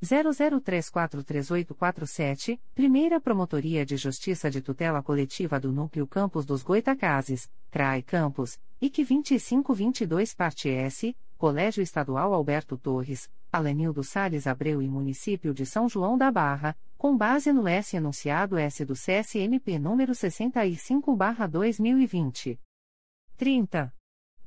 00343847, Primeira Promotoria de Justiça de Tutela Coletiva do Núcleo Campos dos Goitacazes, CRAI Campos, IC 2522 Parte S, Colégio Estadual Alberto Torres, Alenildo Sales Abreu e Município de São João da Barra, com base no S enunciado S do CSMP número 65/2020. 30.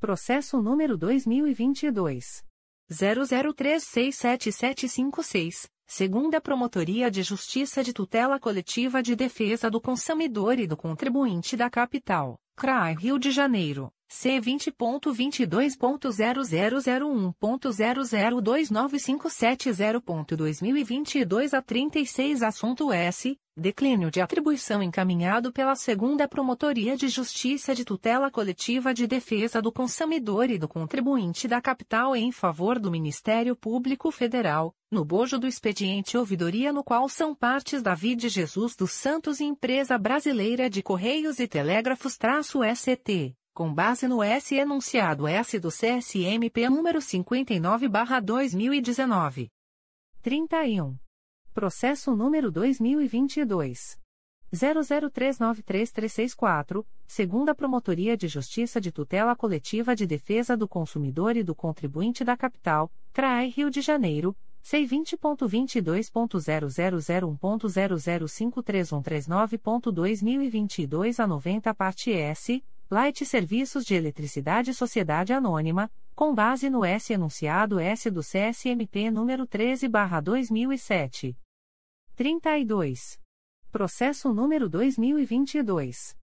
Processo número 2022. 00367756, segunda Promotoria de Justiça de Tutela Coletiva de Defesa do Consumidor e do Contribuinte da Capital, CRAI Rio de Janeiro, C20.22.0001.0029570.2022 a 36 Assunto S. Declínio de atribuição encaminhado pela Segunda Promotoria de Justiça de Tutela Coletiva de Defesa do Consumidor e do Contribuinte da Capital em favor do Ministério Público Federal, no bojo do expediente ouvidoria no qual são partes David Jesus dos Santos e Empresa Brasileira de Correios e Telégrafos-ST, com base no S enunciado S do CSMP número 59/2019. 31. Processo número 2022. 00393364, segunda Promotoria de Justiça de Tutela Coletiva de Defesa do Consumidor e do Contribuinte da Capital, CRAI Rio de Janeiro, C20.22.0001.0053139.2022 a 90 parte S, Light Serviços de Eletricidade Sociedade Anônima, com base no S enunciado S do CSMP número 13/2007. 32. Processo número 2022.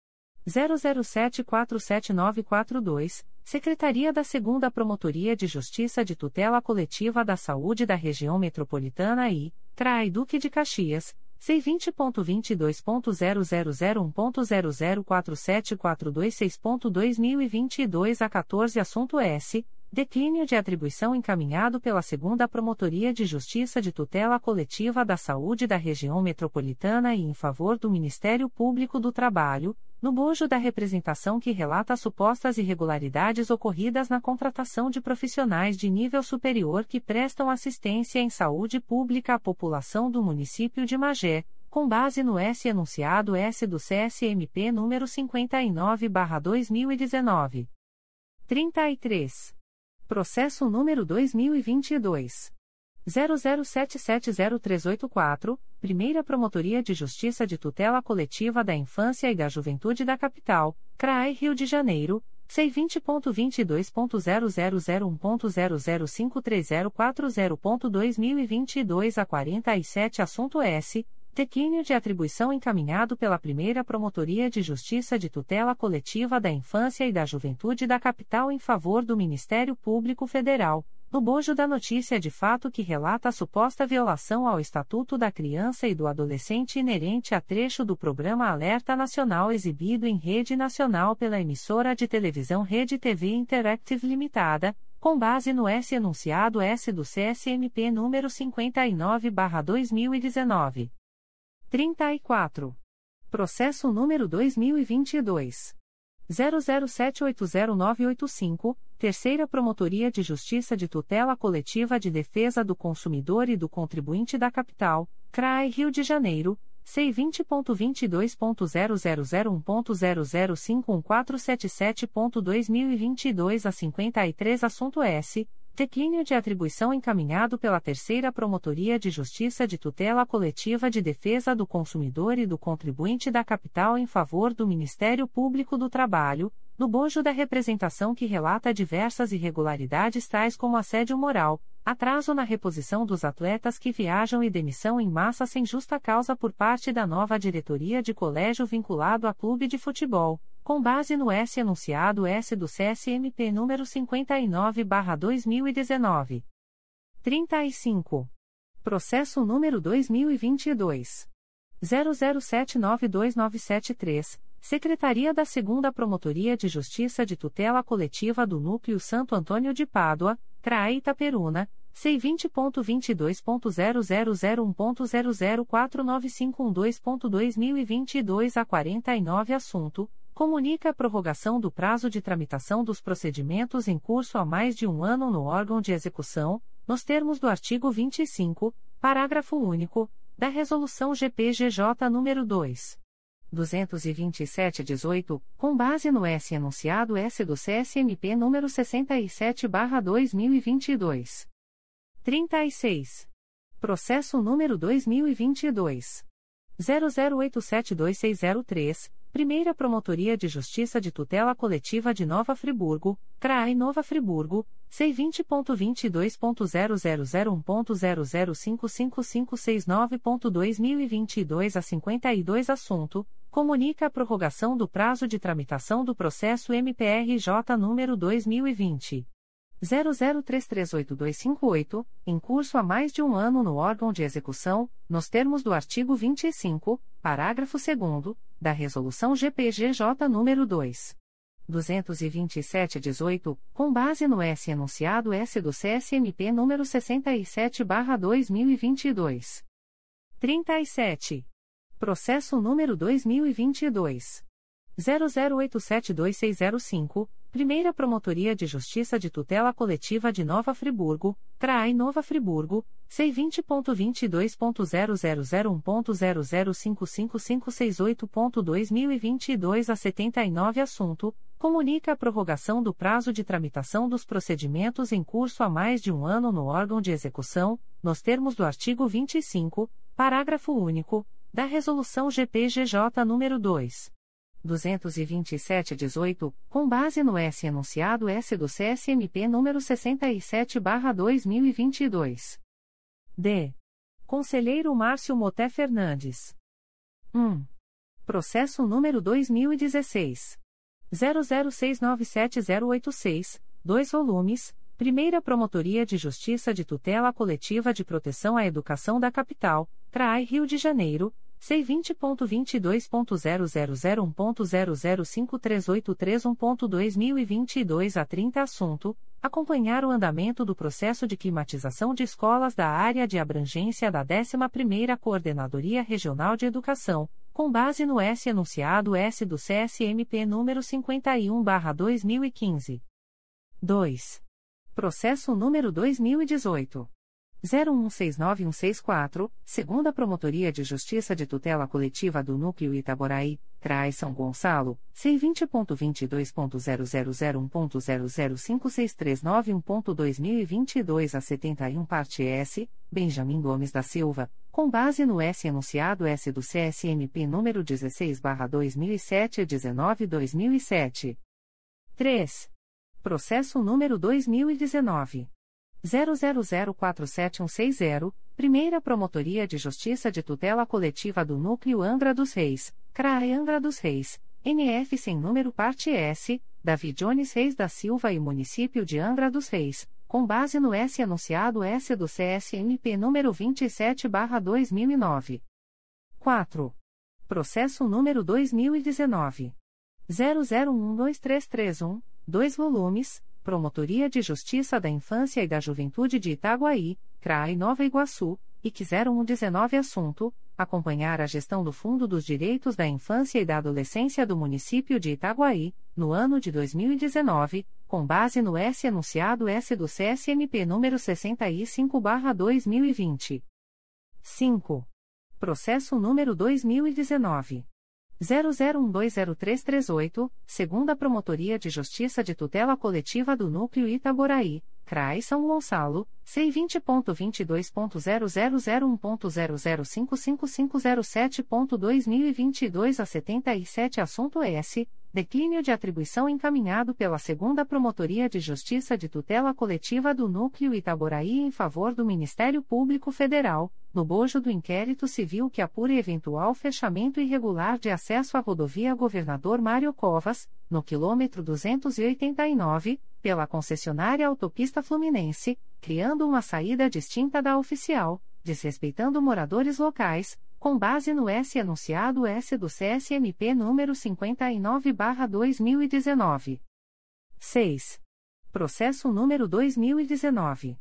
00747942, Secretaria da 2 Promotoria de Justiça de Tutela Coletiva da Saúde da Região Metropolitana I, CRAI Duque de Caxias, C20.22.0001.0047426.2022 a 14 Assunto S. Declínio de atribuição encaminhado pela Segunda Promotoria de Justiça de Tutela Coletiva da Saúde da Região Metropolitana e em favor do Ministério Público do Trabalho, no bojo da representação que relata supostas irregularidades ocorridas na contratação de profissionais de nível superior que prestam assistência em saúde pública à população do município de Magé, com base no S enunciado S do CSMP número 59/2019. 33. Processo número 2022. 00770384, Primeira Promotoria de Justiça de Tutela Coletiva da Infância e da Juventude da Capital, CRAE Rio de Janeiro, C20.22.0001.0053040.2022 a 47 Assunto S. Declínio de atribuição encaminhado pela Primeira Promotoria de Justiça de Tutela Coletiva da Infância e da Juventude da Capital em favor do Ministério Público Federal, no bojo da notícia de fato que relata a suposta violação ao Estatuto da Criança e do Adolescente inerente a trecho do programa Alerta Nacional exibido em rede nacional pela emissora de televisão Rede TV Interactive Limitada, com base no S enunciado S do CSMP número 59/2019. 34. Processo número 2022. 00780985, Terceira Promotoria de Justiça de Tutela Coletiva de Defesa do Consumidor e do Contribuinte da Capital, CRAE Rio de Janeiro, C20.22.0001.0051477.2022 a 53 Assunto S. Declínio de atribuição encaminhado pela Terceira Promotoria de Justiça de Tutela Coletiva de Defesa do Consumidor e do Contribuinte da Capital em favor do Ministério Público do Trabalho, no bojo da representação que relata diversas irregularidades tais como assédio moral, atraso na reposição dos atletas que viajam e demissão em massa sem justa causa por parte da nova diretoria de colégio vinculado a clube de futebol com base no S enunciado S do CSMP número 59/2019. 35. Processo número 2022 00792973, Secretaria da 2 Promotoria de Justiça de Tutela Coletiva do Núcleo Santo Antônio de Pádua, CRAE Itaperuna. C20.22.0001.0049512.2022 a 49 assunto comunica a prorrogação do prazo de tramitação dos procedimentos em curso há mais de um ano no órgão de execução, nos termos do artigo 25, parágrafo único, da Resolução GPGJ nº 2. 227-18, com base no S enunciado S do CSMP número 67/2022. 36. Processo número 2022 00872603 Primeira Promotoria de Justiça de Tutela Coletiva de Nova Friburgo, CRAI Nova Friburgo, C20.22.0001.0055569.2022 a 52 Assunto: comunica a prorrogação do prazo de tramitação do processo MPRJ número 2020 00338258, em curso há mais de um ano no órgão de execução, nos termos do artigo 25, parágrafo 2 da Resolução GPGJ nº 2. 227-18, com base no S enunciado S do CSMP número 67/2022. 37. Processo número 2022 00872605 Primeira Promotoria de Justiça de Tutela Coletiva de Nova Friburgo, CRAI Nova Friburgo, C20.22.0001.0055568.2022 a 79 Assunto: Comunica a prorrogação do prazo de tramitação dos procedimentos em curso há mais de um ano no órgão de execução, nos termos do artigo 25, parágrafo único, da Resolução GPGJ nº 2. 227-18, com base no S enunciado S do CSMP número 67/2022. D. Conselheiro Márcio Moté Fernandes. 1. Processo número 2016 00697086, 2 volumes. Primeira Promotoria de Justiça de Tutela Coletiva de Proteção à Educação da Capital, CRAI Rio de Janeiro C20.22.0001.0053831.2022 a 30 Assunto: Acompanhar o andamento do processo de climatização de escolas da área de abrangência da 11ª Coordenadoria Regional de Educação, com base no S enunciado S do CSMP número 51/2015. 2. Processo número 2018 01696164, segunda Promotoria de Justiça de Tutela Coletiva do Núcleo Itaboraí, CRAI São Gonçalo, C20.22.0001.0056391.2022 a 71 parte S, Benjamin Gomes da Silva, com base no S enunciado S do CSMP número 16/2007 19/2007. 3. Processo número 2019 00047160, Primeira Promotoria de Justiça de Tutela Coletiva do Núcleo Angra dos Reis, CRAE Angra dos Reis, NF sem número parte S, Davi Jones Reis da Silva e Município de Angra dos Reis, com base no S anunciado S do CSMP número 27/2009. 4. Processo número 2019 00123331, 2 volumes Promotoria de Justiça da Infância e da Juventude de Itaguaí, CRAI Nova Iguaçu, IC 0119 Assunto: Acompanhar a gestão do Fundo dos Direitos da Infância e da Adolescência do município de Itaguaí, no ano de 2019, com base no S enunciado S do CSMP número 65/2020. 5. Processo número 2019 00120338, segunda Promotoria de Justiça de Tutela Coletiva do Núcleo Itaboraí, CRAI São Gonçalo, C20.22.0001.0055507.2022 a 77 Assunto S. Declínio de atribuição encaminhado pela Segunda Promotoria de Justiça de Tutela Coletiva do Núcleo Itaboraí em favor do Ministério Público Federal, no bojo do inquérito civil que apure eventual fechamento irregular de acesso à rodovia Governador Mário Covas, no quilômetro 289, pela concessionária Autopista Fluminense, criando uma saída distinta da oficial, desrespeitando moradores locais, com base no S anunciado S do CSMP número 59/2019. 6. Processo número 2019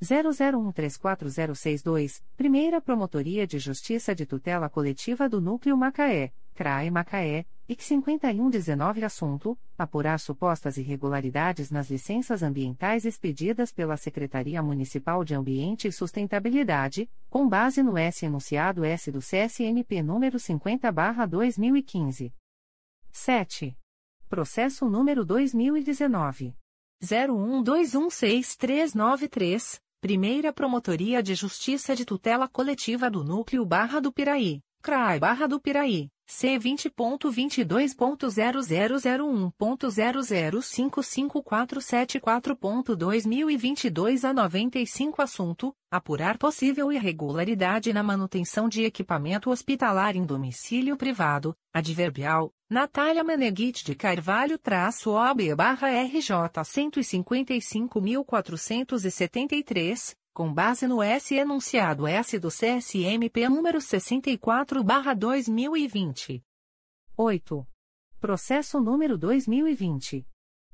00134062, Primeira Promotoria de Justiça de Tutela Coletiva do Núcleo Macaé, CRAE Macaé, IC 5119 Assunto: Apurar supostas irregularidades nas licenças ambientais expedidas pela Secretaria Municipal de Ambiente e Sustentabilidade, com base no S enunciado S do CSMP número 50/2015. 7. Processo número 2019 01216393 Primeira Promotoria de Justiça de Tutela Coletiva do Núcleo Barra do Piraí, CRAI Barra do Piraí, C vinte a noventa e cinco assunto. Apurar possível irregularidade na manutenção de equipamento hospitalar em domicílio privado. Adverbial. Natália Meneguit de Carvalho-OB-RJ 155.473, com base no S enunciado S do CSMP número 64/2020. 8. Processo número 2020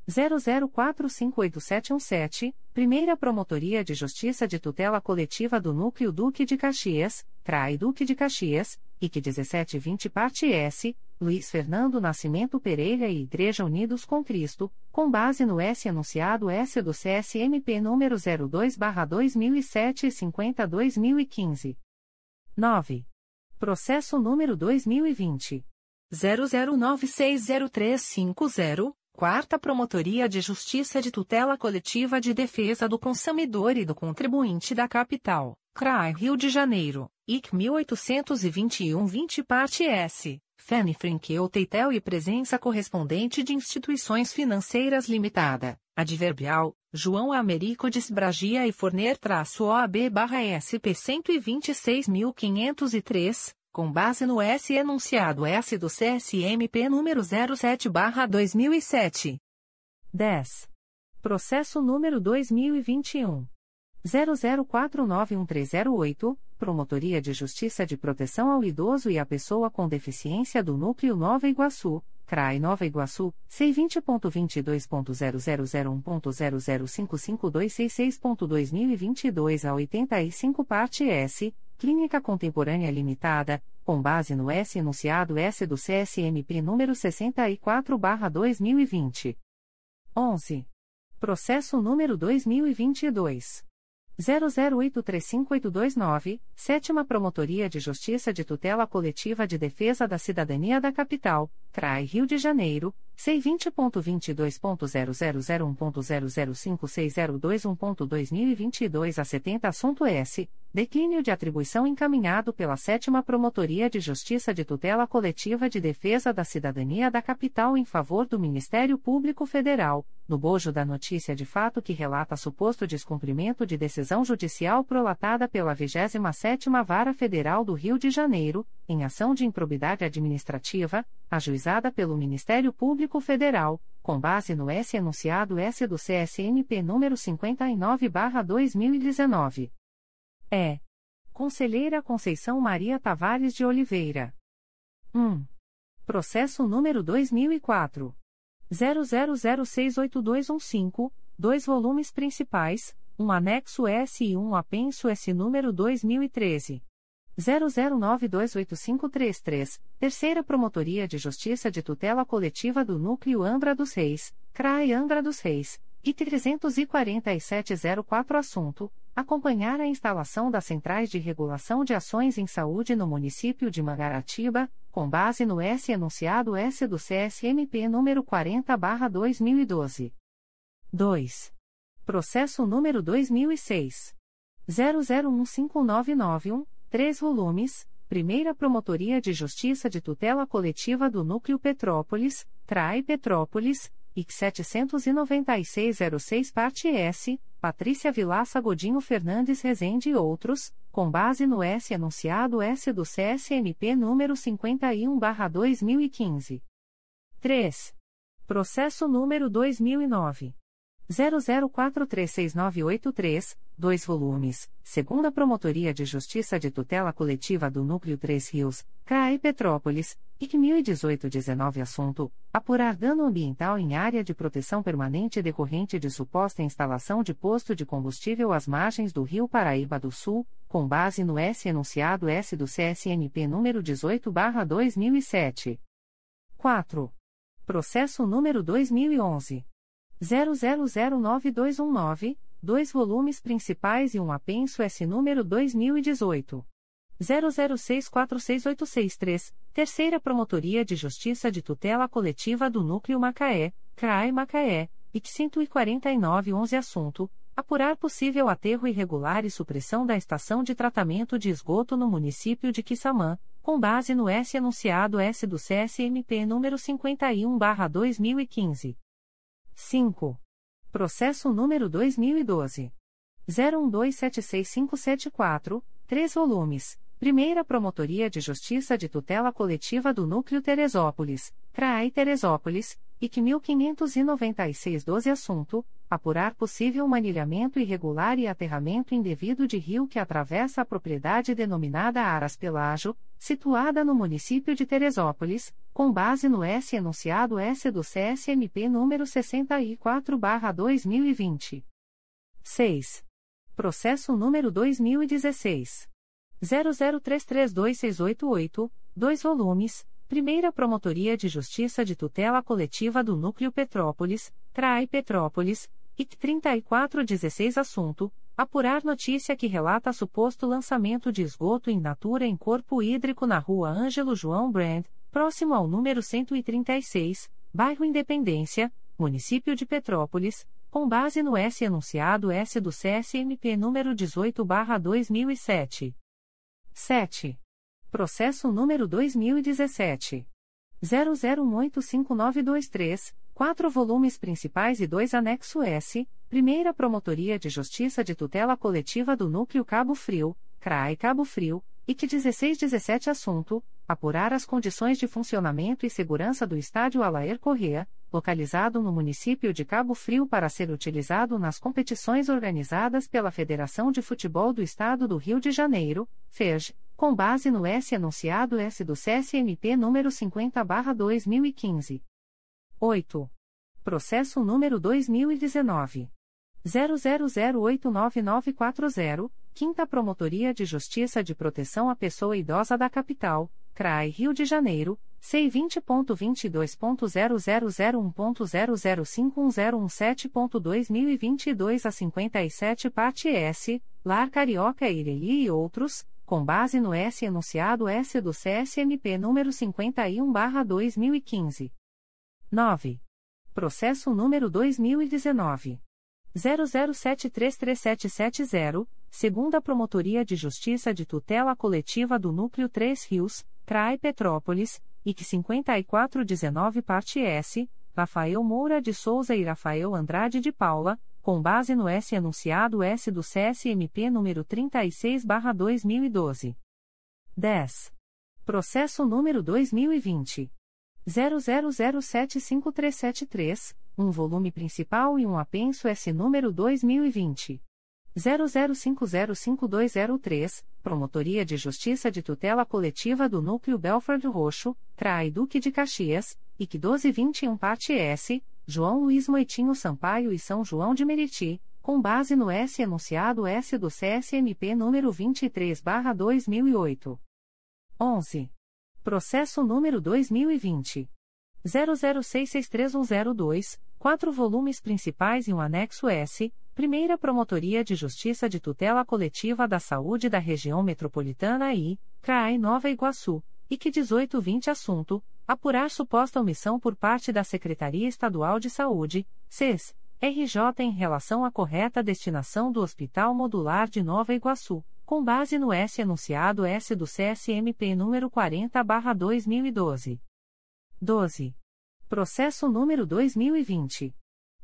00458717, Primeira Promotoria de Justiça de Tutela Coletiva do Núcleo Duque de Caxias, CRAI Duque de Caxias, IC 1720 Parte S, Luiz Fernando Nascimento Pereira e Igreja Unidos com Cristo, com base no S enunciado S do CSMP número 02/2007 e 50/2015. 9. Processo número 2020 00960350 Quarta Promotoria de Justiça de Tutela Coletiva de Defesa do Consumidor e do Contribuinte da Capital, CRAI Rio de Janeiro, IC 1821-20 Parte S, Fanny Frankel Teitel e presença correspondente de instituições financeiras limitada, adverbial, João Américo de Sbragia e Forner-OAB-SP 126.503, com base no S enunciado S do CSMP número 07/2007. 10. Processo número 2021 00491308, Promotoria de Justiça de Proteção ao Idoso e à Pessoa com Deficiência do Núcleo Nova Iguaçu. CRAI Nova Iguaçu, C20.22.0001.0055266.2022 a 85 parte S, Clínica Contemporânea Limitada, com base no S enunciado S do CSMP número 64/2020. 11. Processo número 2022 00835829, Sétima Promotoria de Justiça de Tutela Coletiva de Defesa da Cidadania da Capital, CRAI Rio de Janeiro, C20.22.0001.0056021.2022 a 70 Assunto S. Declínio de atribuição encaminhado pela Sétima Promotoria de Justiça de Tutela Coletiva de Defesa da Cidadania da Capital em favor do Ministério Público Federal, no bojo da notícia de fato que relata suposto descumprimento de decisão judicial prolatada pela 27ª Vara Federal do Rio de Janeiro, em ação de improbidade administrativa, ajuizada pelo Ministério Público Federal, com base no S enunciado S do CSNP número 59/2019. É. Conselheira Conceição Maria Tavares de Oliveira. 1. Processo número 2004. 00068215, dois volumes principais, um anexo S e um apenso S número 2013. 00928533, Terceira Promotoria de Justiça de Tutela Coletiva do Núcleo Angra dos Reis, CRAE Angra dos Reis, IT 34704 Assunto: Acompanhar a instalação das centrais de regulação de ações em saúde no município de Mangaratiba, com base no S enunciado S do CSMP número 40/2012. 2. Processo número 2006 00159991 Três volumes, Primeira Promotoria de Justiça de Tutela Coletiva do Núcleo Petrópolis, Trai Petrópolis, IC 79606 Parte S, Patrícia Vilaça Godinho Fernandes Rezende e outros, com base no S enunciado S do CSMP número 51/2015. 3. Processo número 2009 00436983, 2 volumes, segunda Promotoria de Justiça de Tutela Coletiva do Núcleo 3 Rios, CRAE Petrópolis, IC 1018-19 Assunto: Apurar dano ambiental em área de proteção permanente decorrente de suposta instalação de posto de combustível às margens do Rio Paraíba do Sul, com base no S enunciado S do CSNP número 18/2007. 4. Processo número 2011 00092219, dois volumes principais e um apenso S número 2018. 00646863, Terceira Promotoria de Justiça de Tutela Coletiva do Núcleo Macaé, CRAI Macaé, IC 14911 Assunto: Apurar possível aterro irregular e supressão da estação de tratamento de esgoto no município de Quissamã, com base no S enunciado S do CSMP número 51/2015. 5. Processo número 2012 01276574, 3 volumes. Primeira Promotoria de Justiça de Tutela Coletiva do Núcleo Teresópolis, CRAI Teresópolis, IC 1596-12 Assunto: Apurar possível manilhamento irregular e aterramento indevido de rio que atravessa a propriedade denominada Aras Pelágio, situada no município de Teresópolis, com base no S enunciado S do CSMP número 64-2020. 6. Processo número 2016. 00332688, 2 volumes, Primeira Promotoria de Justiça de Tutela Coletiva do Núcleo Petrópolis, CRAI Petrópolis, IC 3416 Assunto: Apurar notícia que relata suposto lançamento de esgoto in natura em corpo hídrico na rua Ângelo João Brand, próximo ao número 136, bairro Independência, município de Petrópolis, com base no S enunciado S do CSMP número 18/2007. 7. Processo número 2017 00185923, quatro volumes principais e dois anexo S, Primeira Promotoria de Justiça de Tutela Coletiva do Núcleo Cabo Frio, CRAE Cabo Frio, que 1617 assunto: apurar as condições de funcionamento e segurança do estádio Alaer Correa, localizado no município de Cabo Frio para ser utilizado nas competições organizadas pela Federação de Futebol do Estado do Rio de Janeiro, FEJ, com base no S enunciado S do CSMP número 50/2015. 8. Processo número 2019 00089940, Quinta Promotoria de Justiça de Proteção à Pessoa Idosa da Capital, CRAI Rio de Janeiro, C20.22.0001.0051017.2022 a 57 parte S, Lar Carioca Ireli e outros, com base no S enunciado S do CSMP número 51/2015. 9. Processo número 2019 00733770, segunda Promotoria de Justiça de Tutela Coletiva do Núcleo 3 Rios, CRAI Petrópolis, IC 5419 parte S, Rafael Moura de Souza e Rafael Andrade de Paula, com base no S enunciado S do CSMP número 36/2012. 10. Processo número 2020 00075373, um volume principal e um apenso S número 2020 00505203, Promotoria de Justiça de Tutela Coletiva do Núcleo Belford Roxo, CRAI Duque de Caxias, IC 1221 parte S, João Luiz Moitinho Sampaio e São João de Meriti, com base no S enunciado S do CSMP número 23/2008. 11. Processo número 2020 00663102, quatro volumes principais e um anexo S, Primeira Promotoria de Justiça de Tutela Coletiva da Saúde da Região Metropolitana I, CRAI Nova Iguaçu, IC 1820 Assunto: Apurar suposta omissão por parte da Secretaria Estadual de Saúde, SES, RJ em relação à correta destinação do Hospital Modular de Nova Iguaçu com base no S enunciado S do CSMP número 40/2012. 12. Processo número 2020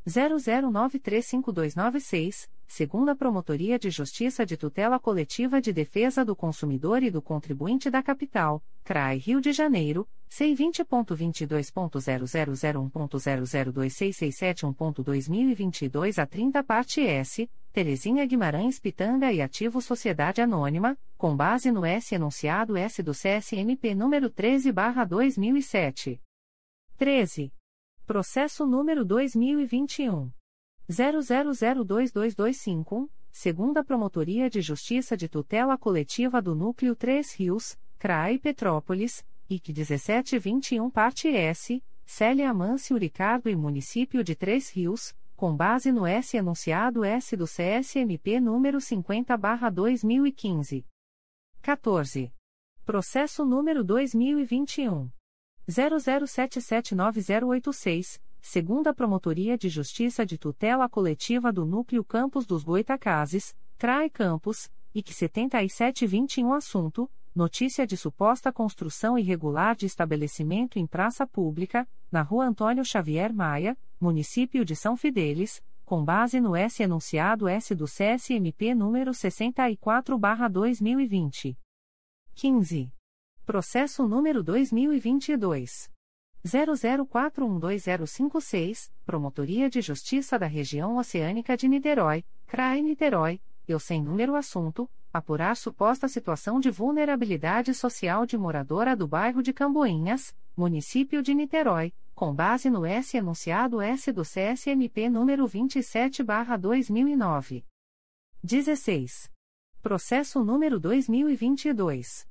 00935296, segunda Promotoria de Justiça de Tutela Coletiva de Defesa do Consumidor e do Contribuinte da Capital, CRAI Rio de Janeiro, C20.22.0001.0026671.2022 a 30 parte S, Terezinha Guimarães Pitanga e Ativo Sociedade Anônima, com base no S enunciado S do CSMP número 13/2007. 13. Processo número 2021 00022251, segunda Promotoria de Justiça de Tutela Coletiva do Núcleo 3 Rios, CRAI Petrópolis, IC 1721 parte S, Célia Amâncio Ricardo e Município de Três Rios, com base no S enunciado S do CSMP número 50/2015. 14. Processo número 2021 00779086, segunda Promotoria de Justiça de Tutela Coletiva do Núcleo Campos dos Goitacazes, CRAE Campos, IC 7721 assunto: notícia de suposta construção irregular de estabelecimento em praça pública, na Rua Antônio Xavier Maia, município de São Fidélis, com base no S enunciado S do CSMP número 64/2020. 15. Processo número 2022 00412056, Promotoria de Justiça da Região Oceânica de Niterói, CRAE Niterói, eu sem número assunto, apurar suposta situação de vulnerabilidade social de moradora do bairro de Camboinhas, município de Niterói, com base no S enunciado S do CSMP número 27/2009. 16. Processo número 2022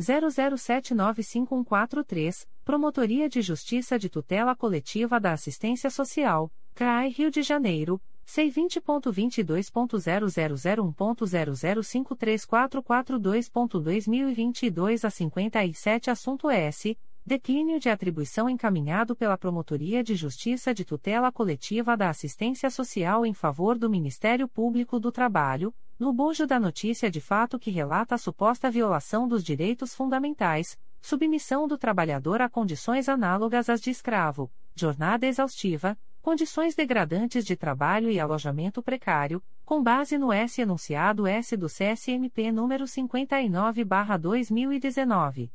00795143, Promotoria de Justiça de Tutela Coletiva da Assistência Social, CRAI Rio de Janeiro, C20.22.0001.0053442.2022 a 57 Assunto S. Declínio de atribuição encaminhado pela Promotoria de Justiça de Tutela Coletiva da Assistência Social em favor do Ministério Público do Trabalho, no bojo da notícia de fato que relata a suposta violação dos direitos fundamentais, submissão do trabalhador a condições análogas às de escravo, jornada exaustiva, condições degradantes de trabalho e alojamento precário, com base no S enunciado S do CSMP número 59/2019.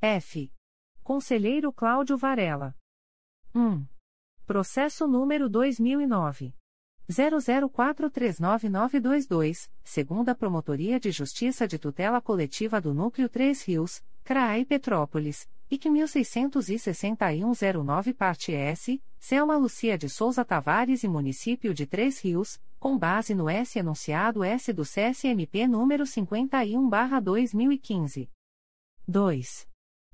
F. Conselheiro Cláudio Varela. 1. Processo número 2009 00439922, segunda Promotoria de Justiça de Tutela Coletiva do Núcleo 3 Rios, CRAI Petrópolis, IC 166109 parte S, Selma Lucia de Souza Tavares e Município de Três Rios, com base no S enunciado S do CSMP número 51/2015. 2.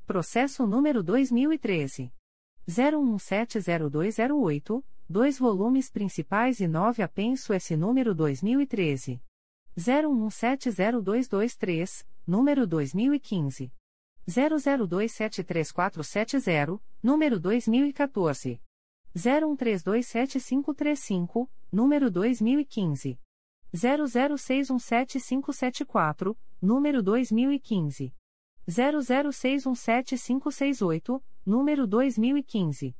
Processo número 2013 01170208 dois volumes principais e nove apenso S número 2013. 01170223, número 2015. 00273470, número 2014. 01327535, número 2015. 00617574, número 2015. 00617568, número 2015.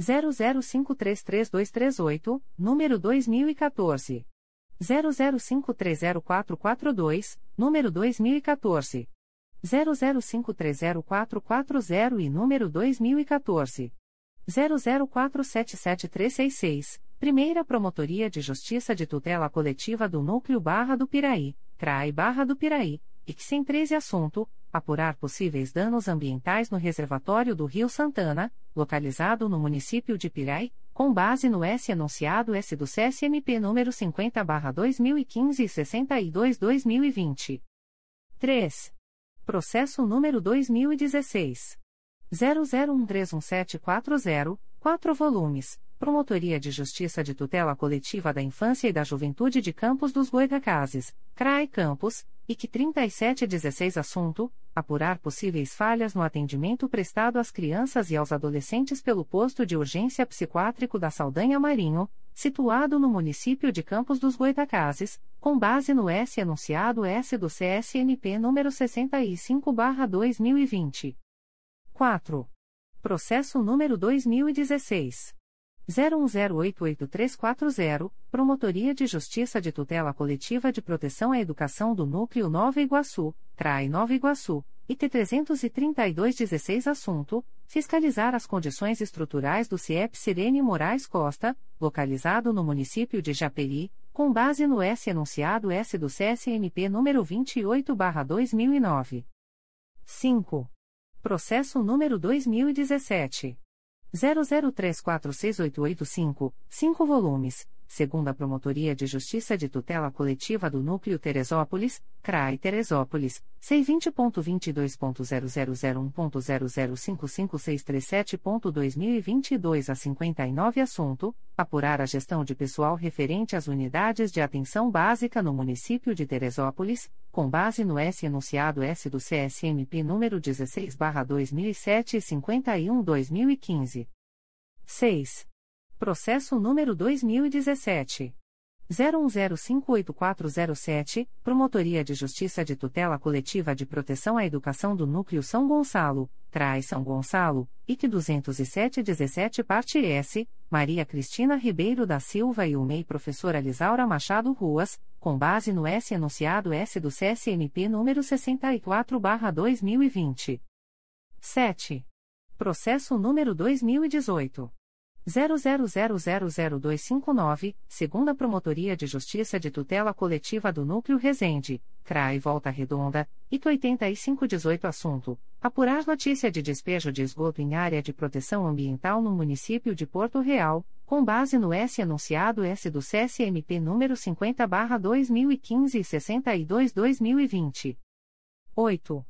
00533238, número 2014. 00530442, número 2014. 00530440 e número 2014. 00477366, Primeira Promotoria de Justiça de Tutela Coletiva do Núcleo Barra do Piraí, CRAI Barra do Piraí, e que sem 13 assunto, apurar possíveis danos ambientais no reservatório do Rio Santana, localizado no município de Pirai, com base no S enunciado S do CSMP número 50/2015 e 62/2020. 3. Processo número 2016 00131740, 4 volumes. Promotoria de Justiça de Tutela Coletiva da Infância e da Juventude de Campos dos Goitacazes, CRAE Campos, IC 3716 Assunto: Apurar possíveis falhas no atendimento prestado às crianças e aos adolescentes pelo posto de urgência psiquiátrico da Saldanha Marinho, situado no município de Campos dos Goitacazes, com base no S enunciado S do CSNP número 65/2020. 4. Processo número 2016 01088340, Promotoria de Justiça de Tutela Coletiva de Proteção à Educação do Núcleo Nova Iguaçu, CRAI Nova Iguaçu, IT 33216 Assunto: Fiscalizar as condições estruturais do CIEP Sirene Moraes Costa, localizado no município de Japeri, com base no S enunciado S do CSMP número 28/2009. 5. Processo número 2017 00346885, 5 volumes, segundo a Promotoria de Justiça de Tutela Coletiva do Núcleo Teresópolis, CRAI Teresópolis, C20.22.0001.0055637.2022 a 59 Assunto: Apurar a gestão de pessoal referente às unidades de atenção básica no município de Teresópolis, com base no S enunciado S do CSMP número 16/2007 e 51/2015. 6. Processo número 2017 01058407, Promotoria de Justiça de Tutela Coletiva de Proteção à Educação do Núcleo São Gonçalo, Trai São Gonçalo, IC 20717 Parte S, Maria Cristina Ribeiro da Silva e o MEI Professora Lisaura Machado Ruas, com base no S enunciado S do CSMP número 64/2020. 7. Processo número 2018 00000259, segunda Promotoria de Justiça de Tutela Coletiva do Núcleo Resende, CRAI Volta Redonda, IC 8518 Assunto: Apurar notícia de despejo de esgoto em área de proteção ambiental no município de Porto Real, com base no S enunciado S do CSMP número 50/2015 e 62/2020. 8.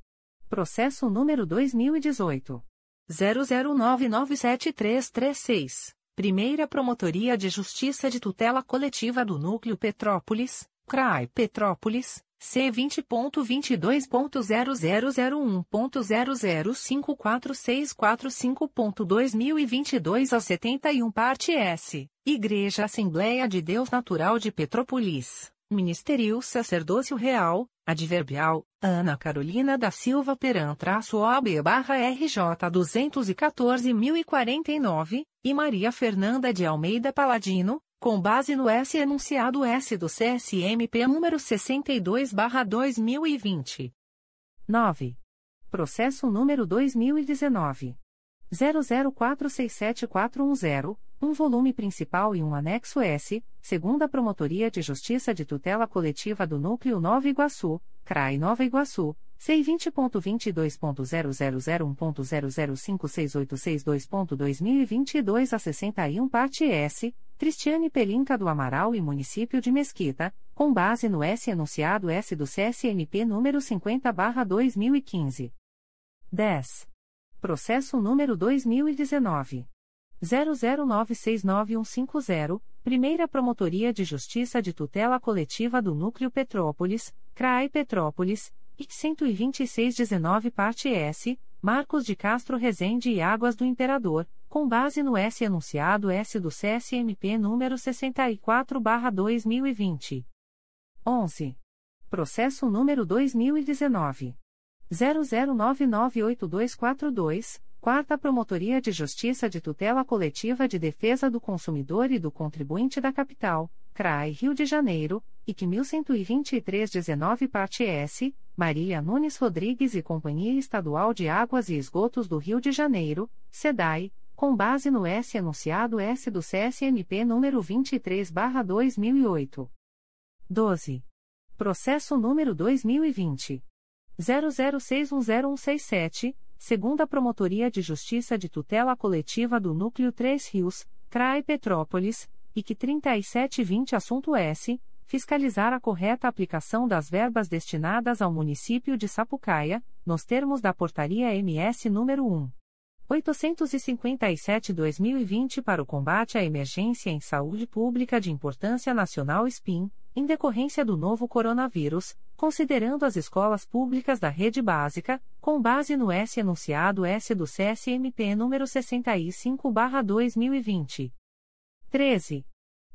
Processo número 2018 00997336. Primeira Promotoria de Justiça de Tutela Coletiva do Núcleo Petrópolis, CRAI Petrópolis, C20.22.0001.0054645.2022 a 71 Parte S. Igreja Assembleia de Deus Natural de Petrópolis. Ministério Sacerdócio Real, Adverbial, Ana Carolina da Silva Peran traço OB barra RJ 214.049, e Maria Fernanda de Almeida Paladino, com base no S enunciado S do CSMP número 62 barra 2020. 9. Processo número 2019. 00467410, um volume principal e um anexo S, segunda Promotoria de Justiça de Tutela Coletiva do Núcleo Nova Iguaçu, CRAI Nova Iguaçu, C20.22.0001.0056862.2022 a 61 parte S, Cristiane Pelinca do Amaral e Município de Mesquita, com base no S enunciado S do CSNP número 50/2015. 10. Processo número 2019 00969150, Primeira Promotoria de Justiça de Tutela Coletiva do Núcleo Petrópolis, CRAI Petrópolis, IC 12619 Parte S, Marcos de Castro Rezende e Águas do Imperador, com base no S enunciado S do CSMP número 64/2020. 11. Processo número 2019 00998242 Quarta Promotoria de Justiça de Tutela Coletiva de Defesa do Consumidor e do Contribuinte da Capital, CRAI Rio de Janeiro, IC 112319 Parte S, Maria Nunes Rodrigues e Companhia Estadual de Águas e Esgotos do Rio de Janeiro, SEDAI, com base no S enunciado S do CSMP número 23/2008. 12. Processo número 2020 00610167 segunda Promotoria de Justiça de Tutela Coletiva do Núcleo 3 Rios, CRAE Petrópolis, IC 3720 Assunto S. Fiscalizar a correta aplicação das verbas destinadas ao município de Sapucaia, nos termos da Portaria MS número 1. 857-2020 para o combate à emergência em saúde pública de importância nacional SPIN, em decorrência do novo coronavírus, considerando as escolas públicas da rede básica, com base no S enunciado S do CSMP número 65/2020. 13.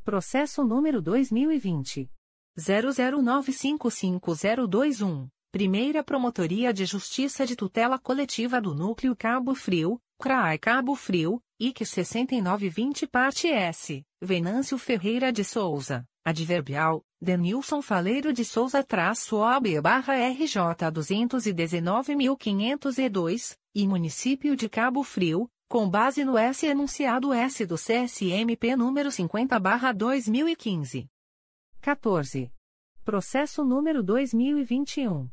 Processo número 2020 00955021. Primeira Promotoria de Justiça de Tutela Coletiva do Núcleo Cabo Frio, CRAI Cabo Frio, IC 6920 Parte S, Venâncio Ferreira de Souza, Adverbial, Denilson Faleiro de Souza traço OB barra RJ 219.502, e Município de Cabo Frio, com base no S enunciado S do CSMP número 50 barra 2015. 14. Processo número 2021.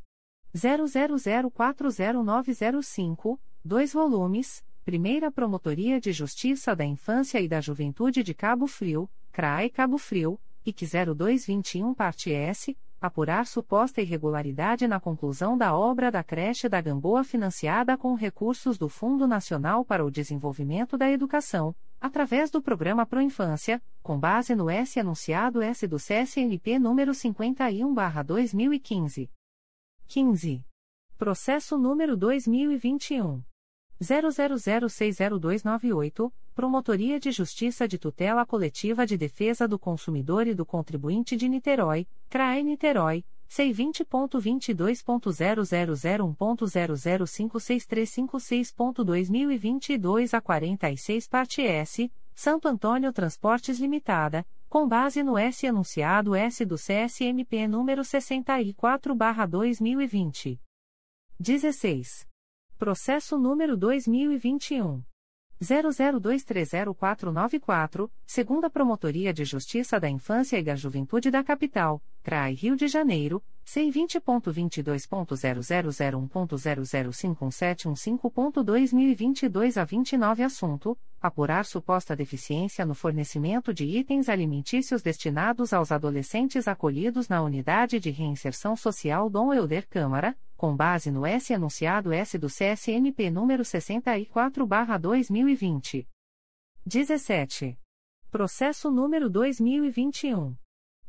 00040905, 2 volumes, Primeira Promotoria de Justiça da Infância e da Juventude de Cabo Frio, CRAE Cabo Frio, IC 0221 Parte S, apurar suposta irregularidade na conclusão da obra da creche da Gamboa financiada com recursos do Fundo Nacional para o Desenvolvimento da Educação, através do Programa Pro Infância, com base no S anunciado S do CSNP número 51/2015. 15. Processo número 2021 00060298 Promotoria de Justiça de Tutela Coletiva de Defesa do Consumidor e do Contribuinte de Niterói, CRAE Niterói, C20.22.0001.0056356.2022 a 46 parte S, Santo Antônio Transportes Limitada, com base no S anunciado S do CSMP número 64/2020. 16. Processo número 2021 00230494, segunda Promotoria de Justiça da Infância e da Juventude da Capital, CRAI Rio de Janeiro, C20.22.0001.0051715.2022 a 29 assunto, apurar suposta deficiência no fornecimento de itens alimentícios destinados aos adolescentes acolhidos na Unidade de Reinserção Social Dom Euder Câmara, com base no S anunciado S do CSMP número 64/2020. 17. Processo número 2021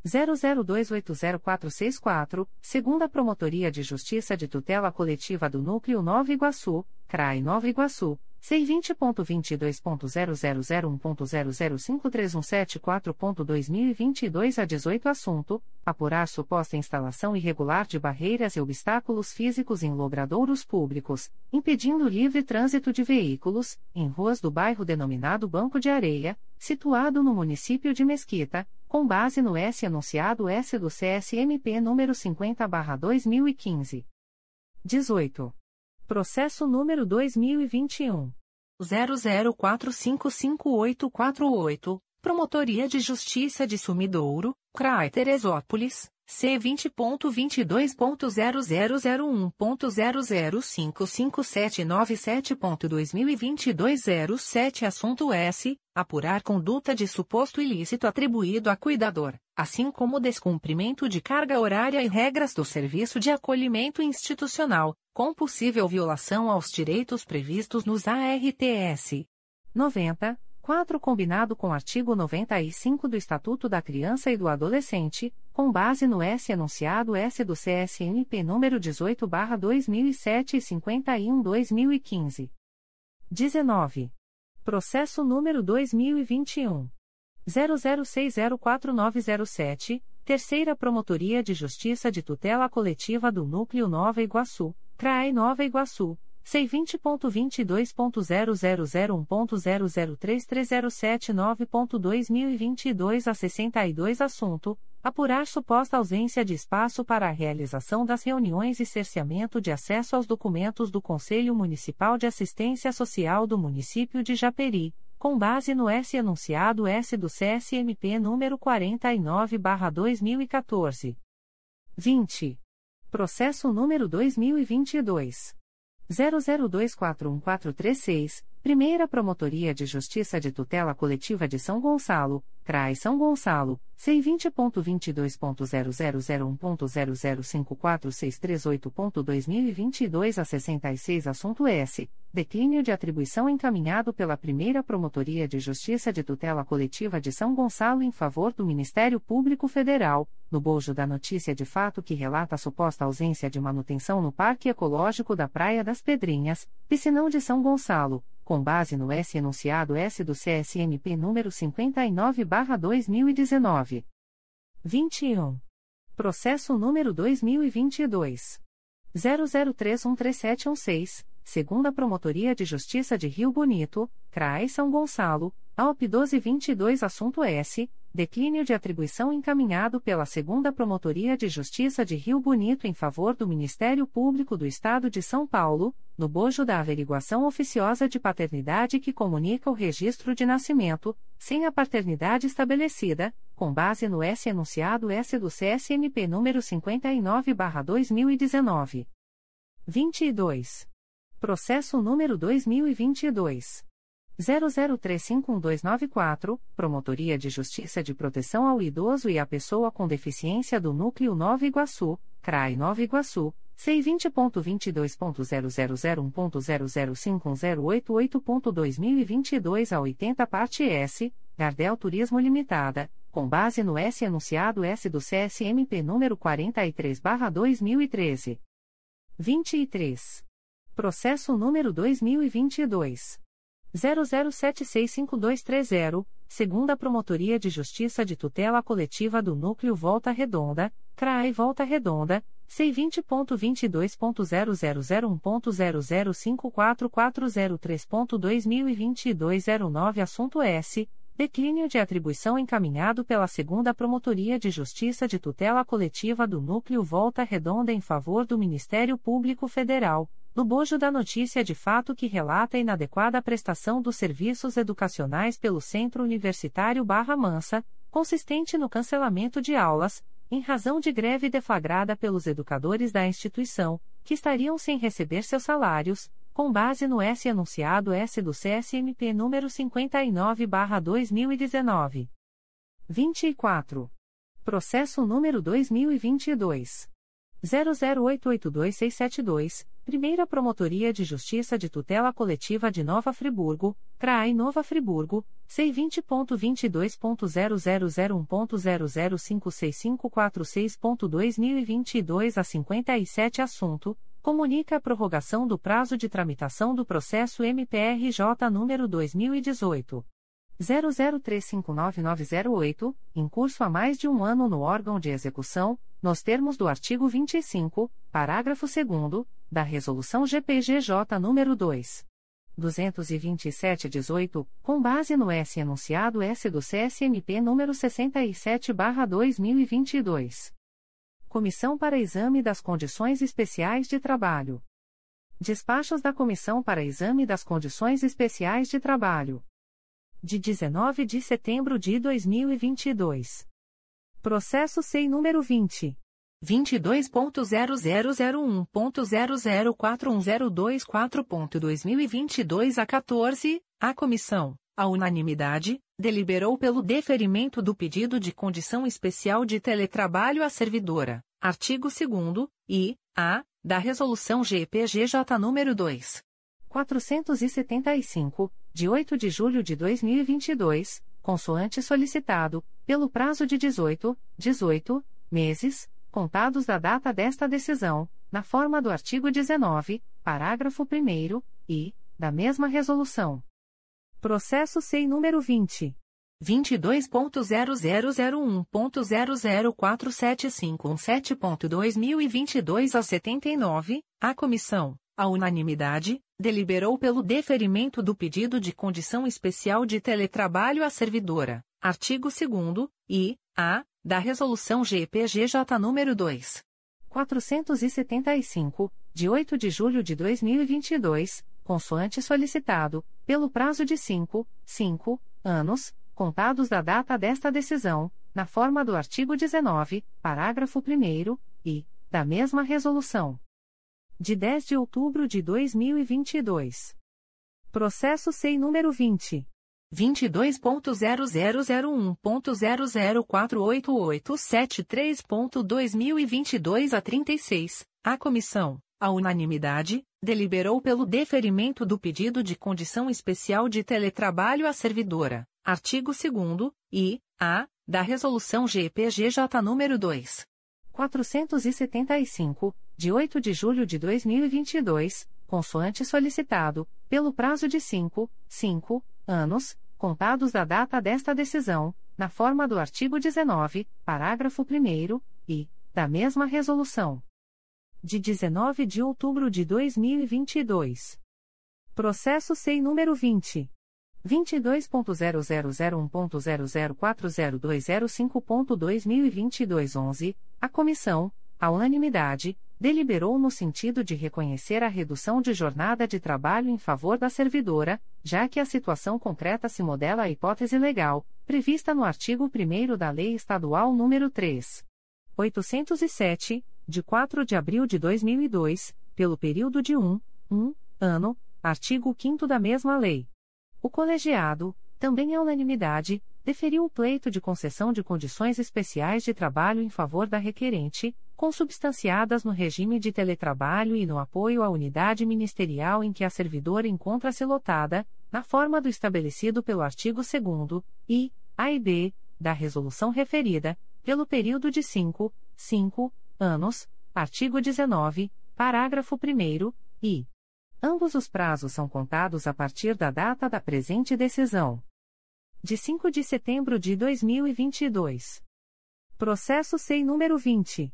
00280464, segunda Promotoria de Justiça de Tutela Coletiva do Núcleo Nova Iguaçu, CRAI Nova Iguaçu. C20.22.0001.0053174.2022 a 18 assunto, apurar suposta instalação irregular de barreiras e obstáculos físicos em logradouros públicos, impedindo livre trânsito de veículos, em ruas do bairro denominado Banco de Areia, situado no município de Mesquita, com base no S anunciado S do CSMP número 50/2015. 18. Processo número 2021 00455848, Promotoria de Justiça de Sumidouro, CRAI Teresópolis, C20.22.0001.0055797.2022 07 Assunto S. Apurar conduta de suposto ilícito atribuído a cuidador, assim como descumprimento de carga horária e regras do serviço de acolhimento institucional, com possível violação aos direitos previstos nos ARTS. 90. 4. Combinado com o artigo 95 do Estatuto da Criança e do Adolescente, com base no S enunciado S do CSNP número 18/2007 e 51/2015. 19. Processo número 2021 00604907, Terceira Promotoria de Justiça de Tutela Coletiva do Núcleo Nova Iguaçu, CRAE Nova Iguaçu. C20.22.0001.0033079.2022 a 62 Assunto: Apurar suposta ausência de espaço para a realização das reuniões e cerceamento de acesso aos documentos do Conselho Municipal de Assistência Social do Município de Japeri, com base no S anunciado S do CSMP número 49/2014. 20. Processo número 2022 00241436, Primeira Promotoria de Justiça de Tutela Coletiva de São Gonçalo, CRAI São Gonçalo, C20.22.0001.0054638.2022 a 66 Assunto S. Declínio de atribuição encaminhado pela Primeira Promotoria de Justiça de Tutela Coletiva de São Gonçalo em favor do Ministério Público Federal, no bojo da notícia de fato que relata a suposta ausência de manutenção no Parque Ecológico da Praia das Pedrinhas, Piscinão de São Gonçalo com base no S enunciado S do CSMP número 59/2019. 21. Processo número 2022 00313716, segunda Promotoria de Justiça de Rio Bonito, CRAE São Gonçalo, AUP 1222 assunto S declínio de atribuição encaminhado pela Segunda Promotoria de Justiça de Rio Bonito em favor do Ministério Público do Estado de São Paulo, no bojo da averiguação oficiosa de paternidade que comunica o registro de nascimento, sem a paternidade estabelecida, com base no S enunciado S do CSMP número 59/2019. 22. Processo número 2022 00351294, Promotoria de Justiça de Proteção ao Idoso e à Pessoa com Deficiência do Núcleo Nova Iguaçu, CRAI Nova Iguaçu, C20.22.0001.0051088.2022 a 80 parte S, Gardel Turismo Limitada, com base no S anunciado S do CSMP número 43/2013. 23. Processo número 2022 00765230, segunda Promotoria de Justiça de Tutela Coletiva do Núcleo Volta Redonda, CRAI Volta Redonda, C20.22.0001.0054403.2022 09 Assunto S. Declínio de atribuição encaminhado pela Segunda Promotoria de Justiça de Tutela Coletiva do Núcleo Volta Redonda em favor do Ministério Público Federal, no bojo da notícia de fato que relata a inadequada prestação dos serviços educacionais pelo Centro Universitário Barra Mansa, consistente no cancelamento de aulas, em razão de greve deflagrada pelos educadores da instituição, que estariam sem receber seus salários, com base no S anunciado S do CSMP número 59/2019. 24. Processo número 2022 00882672, Primeira Promotoria de Justiça de Tutela Coletiva de Nova Friburgo, CRAI Nova Friburgo, C20.22.0001.0056546.2022 a 57 Assunto: Comunica a prorrogação do prazo de tramitação do processo MPRJ número 2018. 00359908, em curso há mais de um ano no órgão de execução, nos termos do artigo 25, parágrafo 2 da Resolução GPGJ nº 2. 227-18, com base no S enunciado S do CSMP número 67/2022. Comissão para exame das condições especiais de trabalho. Despachos da Comissão para exame das condições especiais de trabalho de 19 de setembro de 2022. Processo SEI número 20. 22.0001.0041024.2022 a 14, a comissão, a unanimidade, deliberou pelo deferimento do pedido de condição especial de teletrabalho à servidora, artigo 2 e, a, da Resolução GPGJ nº 2. 475, de 8 de julho de 2022, consoante solicitado, pelo prazo de 18, 18 meses, contados da data desta decisão, na forma do artigo 19, parágrafo 1 e, da mesma resolução. Processo SEI número 20. 22.0001.0047517.2022 a 79, a comissão, a unanimidade, deliberou pelo deferimento do pedido de condição especial de teletrabalho à servidora, artigo 2 e, a, da Resolução GPGJ nº 2. 475, de 8 de julho de 2022, consoante solicitado, pelo prazo de 5, 5 anos, contados da data desta decisão, na forma do artigo 19, parágrafo 1 e, da mesma resolução de 10 de outubro de 2022. Processo SEI número 20. 22.0001.0048873.2022 a 36, a comissão, a unanimidade, deliberou pelo deferimento do pedido de condição especial de teletrabalho à servidora, artigo 2 e, a, da Resolução GPGJ nº 2. 475, de 8 de julho de 2022, consoante solicitado, pelo prazo de 5, 5 anos, contados da data desta decisão, na forma do artigo 19, parágrafo 1 e, da mesma resolução. De 19 de outubro de 2022. Processo SEI número 20. 22.0001.0040205.2022 11, a comissão, a unanimidade, deliberou no sentido de reconhecer a redução de jornada de trabalho em favor da servidora, já que a situação concreta se modela à hipótese legal, prevista no artigo 1 da Lei Estadual nº 3. 807, de 4 de abril de 2002, pelo período de 1, 1 ano, artigo 5 da mesma lei. O colegiado, também à unanimidade, deferiu o pleito de concessão de condições especiais de trabalho em favor da requerente, consubstanciadas no regime de teletrabalho e no apoio à unidade ministerial em que a servidora encontra-se lotada, na forma do estabelecido pelo artigo 2 e, A e B, da resolução referida, pelo período de 5, 5 anos, artigo 19, parágrafo 1 e Ambos os prazos são contados a partir da data da presente decisão. De 5 de setembro de 2022. Processo SEI número 20.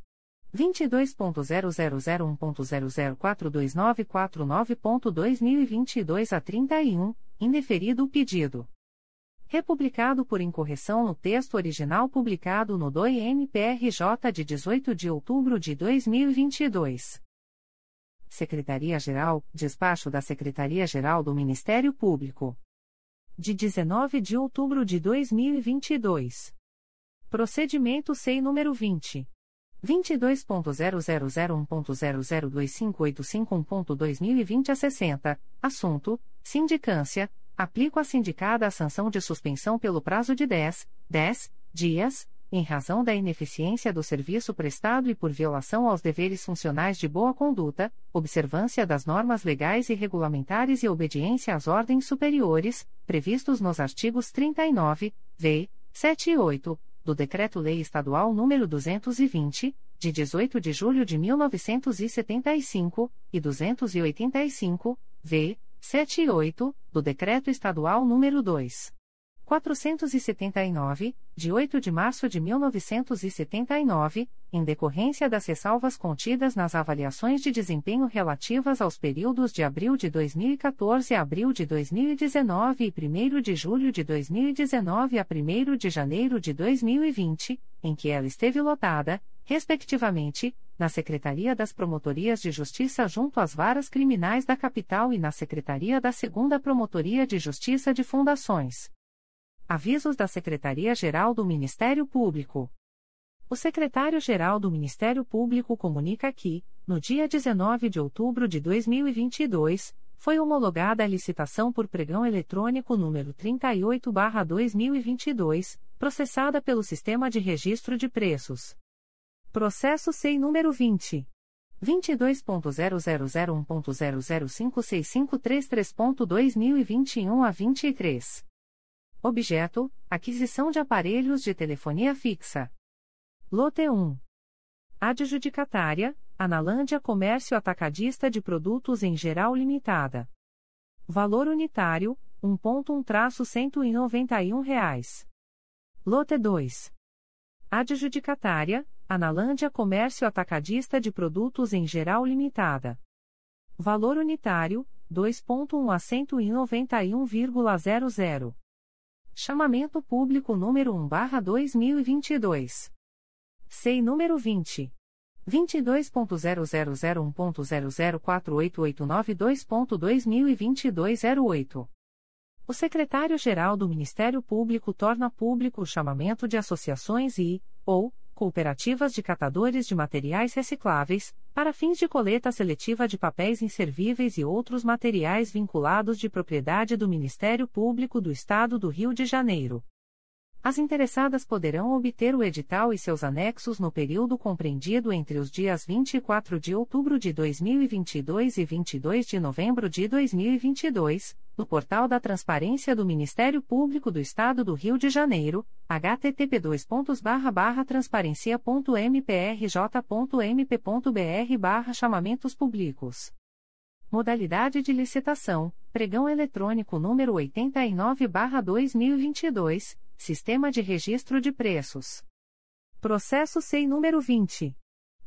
22.0001.0042949.2022 a 31, indeferido o pedido. Republicado por incorreção no texto original publicado no DOI-MPRJ de 18 de outubro de 2022. Secretaria-Geral, Despacho da Secretaria-Geral do Ministério Público. De 19 de outubro de 2022. Procedimento SEI número 20. 22.0001.0025851.2020 a 60, assunto: Sindicância. Aplico a sindicada a sanção de suspensão pelo prazo de 10, 10 dias, em razão da ineficiência do serviço prestado e por violação aos deveres funcionais de boa conduta, observância das normas legais e regulamentares e obediência às ordens superiores, previstos nos artigos 39, v, 7 e 8, do Decreto-Lei Estadual nº 220, de 18 de julho de 1975, e 285, v, 7 e 8, do Decreto Estadual nº 2. 479, de 8 de março de 1979, em decorrência das ressalvas contidas nas avaliações de desempenho relativas aos períodos de abril de 2014 a abril de 2019 e 1 de julho de 2019 a 1 de janeiro de 2020, em que ela esteve lotada, respectivamente, na Secretaria das Promotorias de Justiça junto às varas criminais da Capital e na Secretaria da Segunda Promotoria de Justiça de Fundações. Avisos da Secretaria-Geral do Ministério Público. O secretário-geral do Ministério Público comunica que, no dia 19 de outubro de 2022, foi homologada a licitação por pregão eletrônico número 38/2022, processada pelo Sistema de Registro de Preços. Processo SEI número 20 22.0001.0056533.2021 a 23. Objeto: aquisição de aparelhos de telefonia fixa. Lote 1. Adjudicatária: Analândia Comércio Atacadista de Produtos em Geral Limitada. Valor unitário: 1.1-191 reais. Lote 2. Adjudicatária: Analândia Comércio Atacadista de Produtos em Geral Limitada. Valor unitário: 2.1 a 191,00. Chamamento Público número 1/2022. SEI número 20 22.0001.0048892.2022 a 08. O secretário-geral do Ministério Público torna público o chamamento de associações e, ou, cooperativas de catadores de materiais recicláveis, para fins de coleta seletiva de papéis inservíveis e outros materiais vinculados de propriedade do Ministério Público do Estado do Rio de Janeiro. As interessadas poderão obter o edital e seus anexos no período compreendido entre os dias 24 de outubro de 2022 e 22 de novembro de 2022, no portal da Transparência do Ministério Público do Estado do Rio de Janeiro, http://transparencia.mprj.mp.br chamamentos públicos. Modalidade de licitação: pregão eletrônico número 89/2022 Sistema de Registro de Preços. Processo SEI número 20.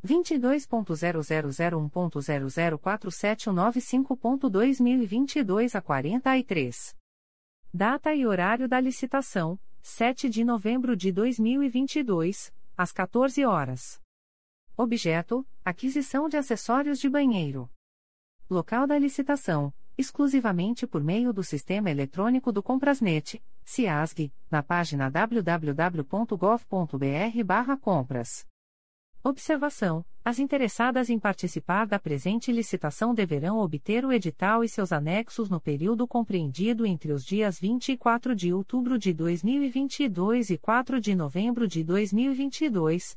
22.0001.0047195.2022 a 43. Data e horário da licitação: 7 de novembro de 2022, às 14 horas. Objeto: aquisição de acessórios de banheiro. Local da licitação: exclusivamente por meio do sistema eletrônico do Comprasnet, CIASG, na página www.gov.br/compras. Observação: As interessadas em participar da presente licitação deverão obter o edital e seus anexos no período compreendido entre os dias 24 de outubro de 2022 e 4 de novembro de 2022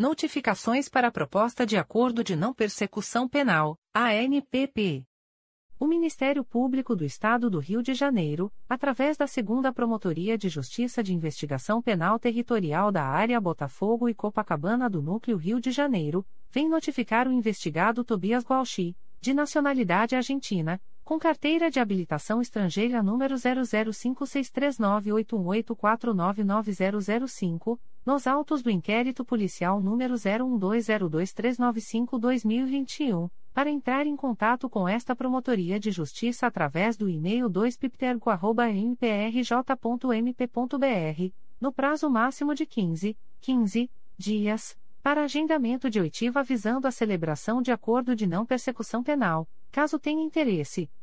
Notificações para a Proposta de Acordo de Não Persecução Penal, ANPP. O Ministério Público do Estado do Rio de Janeiro, através da Segunda Promotoria de Justiça de Investigação Penal Territorial da Área Botafogo e Copacabana do Núcleo Rio de Janeiro, vem notificar o investigado Tobias Gualchi, de nacionalidade argentina, com carteira de habilitação estrangeira número 0056398184990005, nos autos do inquérito policial número 01202395-2021 para entrar em contato com esta Promotoria de Justiça através do e-mail 2piptergo.mprj.mp.br, no prazo máximo de 15, 15 dias, para agendamento de oitiva visando a celebração de acordo de não persecução penal, caso tenha interesse,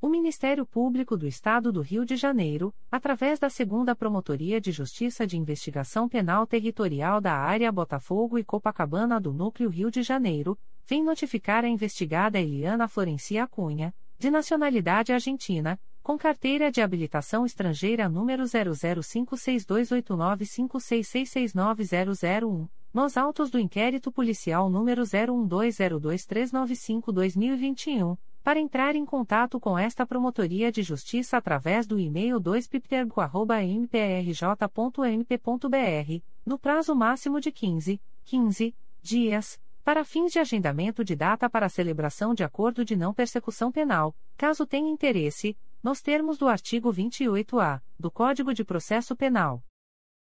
O Ministério Público do Estado do Rio de Janeiro, através da Segunda Promotoria de Justiça de Investigação Penal Territorial da Área Botafogo e Copacabana do Núcleo Rio de Janeiro, vem notificar a investigada Eliana Florencia Cunha, de nacionalidade argentina, com carteira de habilitação estrangeira número 0056289566690001, nos autos do inquérito policial número 01202395-2021 para entrar em contato com esta Promotoria de Justiça através do e-mail 2piptergo.mprj.mp.br, no prazo máximo de 15, 15 dias, para fins de agendamento de data para celebração de acordo de não persecução penal, caso tenha interesse, nos termos do artigo 28-A do Código de Processo Penal.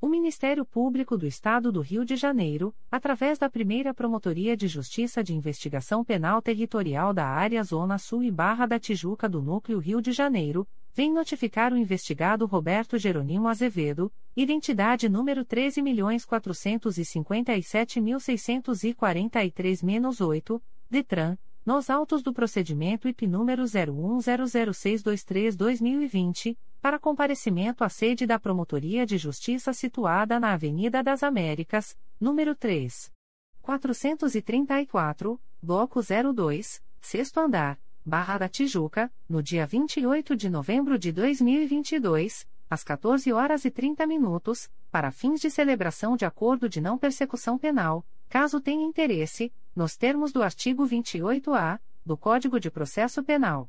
O Ministério Público do Estado do Rio de Janeiro, através da primeira Promotoria de Justiça de Investigação Penal Territorial da Área Zona Sul e Barra da Tijuca do Núcleo Rio de Janeiro, vem notificar o investigado Roberto Jerônimo Azevedo, identidade número 13.457.643-8, DETRAN, nos autos do procedimento IP número 01006232-2020 para comparecimento à sede da Promotoria de Justiça situada na Avenida das Américas, número 3. 434, Bloco 02, Sexto Andar, Barra da Tijuca, no dia 28 de novembro de 2022, às 14 horas e 30 minutos, para fins de celebração de acordo de não persecução penal, caso tenha interesse, nos termos do artigo 28-A do Código de Processo Penal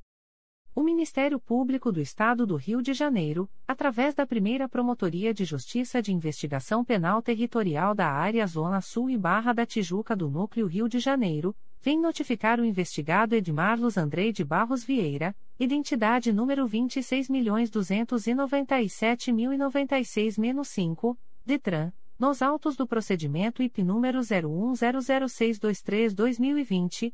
O Ministério Público do Estado do Rio de Janeiro, através da primeira Promotoria de Justiça de Investigação Penal Territorial da Área Zona Sul e Barra da Tijuca do Núcleo Rio de Janeiro, vem notificar o investigado Edmarlos Andrei de Barros Vieira, identidade número 26.297.096-5, DETRAN, nos autos do procedimento IP número 01006232-2020,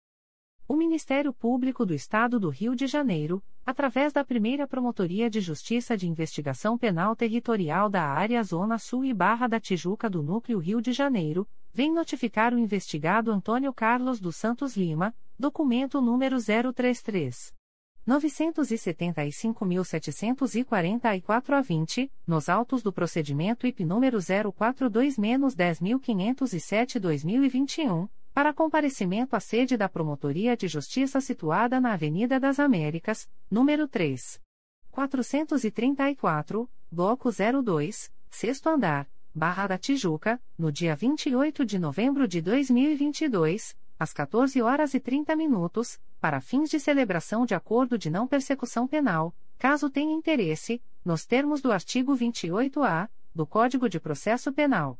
O Ministério Público do Estado do Rio de Janeiro, através da primeira Promotoria de Justiça de Investigação Penal Territorial da Área Zona Sul e Barra da Tijuca do Núcleo Rio de Janeiro, vem notificar o investigado Antônio Carlos dos Santos Lima, documento número 033. 975.744 a 20, nos autos do procedimento IP número 042-10507-2021 para comparecimento à sede da Promotoria de Justiça situada na Avenida das Américas, número 3. 434, Bloco 02, Sexto Andar, Barra da Tijuca, no dia 28 de novembro de 2022, às 14 horas e 30 minutos, para fins de celebração de acordo de não persecução penal, caso tenha interesse, nos termos do artigo 28-A do Código de Processo Penal.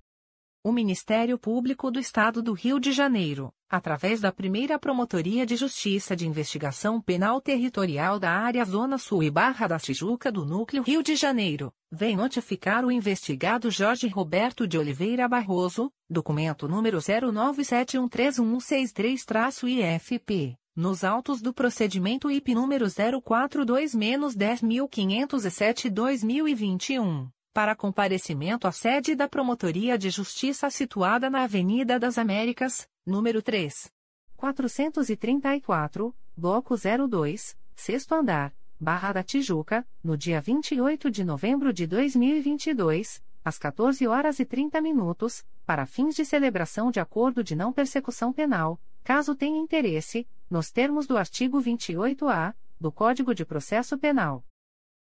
O Ministério Público do Estado do Rio de Janeiro, através da primeira Promotoria de Justiça de Investigação Penal Territorial da Área Zona Sul e Barra da Tijuca do Núcleo Rio de Janeiro, vem notificar o investigado Jorge Roberto de Oliveira Barroso, documento número 09713163-IFP, nos autos do procedimento IP número 042-10507-2021 para comparecimento à sede da Promotoria de Justiça situada na Avenida das Américas, número 3. 434, Bloco 02, Sexto Andar, Barra da Tijuca, no dia 28 de novembro de 2022, às 14 horas e 30 minutos, para fins de celebração de acordo de não persecução penal, caso tenha interesse, nos termos do artigo 28-A do Código de Processo Penal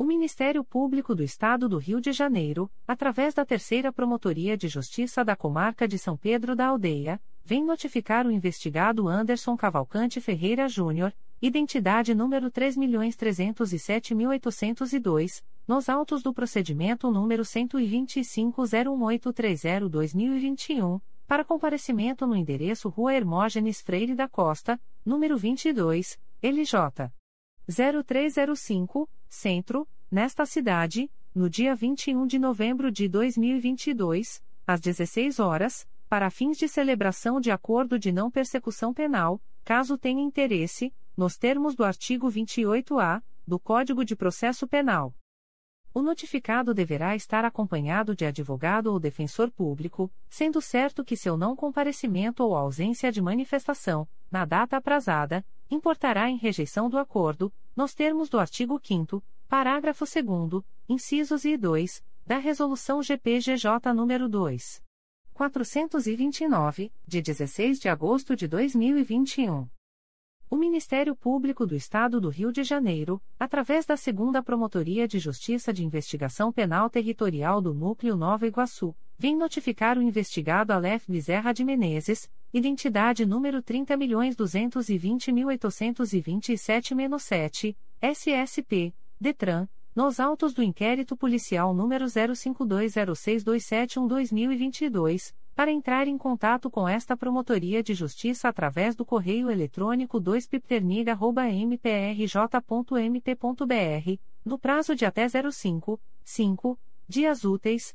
O Ministério Público do Estado do Rio de Janeiro, através da Terceira Promotoria de Justiça da Comarca de São Pedro da Aldeia, vem notificar o investigado Anderson Cavalcante Ferreira Júnior, identidade número 3.307.802, nos autos do procedimento número 125.01830-2021, para comparecimento no endereço Rua Hermógenes Freire da Costa, número 22, LJ. 0305, Centro, nesta cidade, no dia 21 de novembro de 2022, às 16 horas, para fins de celebração de acordo de não persecução penal, caso tenha interesse, nos termos do artigo 28-A do Código de Processo Penal. O notificado deverá estar acompanhado de advogado ou defensor público, sendo certo que seu não comparecimento ou ausência de manifestação, na data aprazada, importará em rejeição do acordo, nos termos do artigo 5 parágrafo 2 incisos e 2, da Resolução GPGJ nº 2. 429, de 16 de agosto de 2021. O Ministério Público do Estado do Rio de Janeiro, através da Segunda Promotoria de Justiça de Investigação Penal Territorial do Núcleo Nova Iguaçu, vem notificar o investigado Aleph Bezerra de Menezes, identidade número 30.220.827-7, SSP, DETRAN, nos autos do inquérito policial número 05206271-2022, para entrar em contato com esta Promotoria de Justiça através do correio eletrônico 2pipterniga.mprj.mp.br, no prazo de até 05, 5, dias úteis,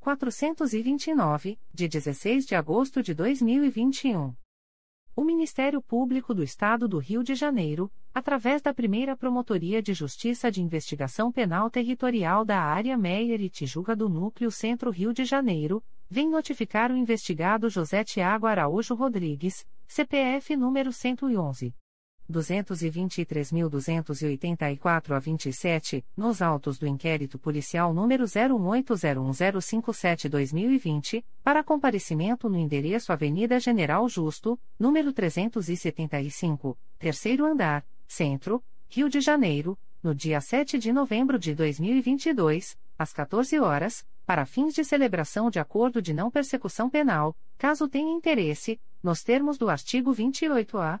429, de 16 de agosto de 2021. O Ministério Público do Estado do Rio de Janeiro, através da primeira Promotoria de Justiça de Investigação Penal Territorial da Área Meier e Tijuca do Núcleo Centro Rio de Janeiro, vem notificar o investigado José Tiago Araújo Rodrigues, CPF número 111. 223.284 a 27, nos autos do inquérito policial número 01801057-2020, para comparecimento no endereço Avenida General Justo, número 375, terceiro andar, Centro, Rio de Janeiro, no dia 7 de novembro de 2022, às 14 horas, para fins de celebração de acordo de não persecução penal, caso tenha interesse, nos termos do artigo 28-A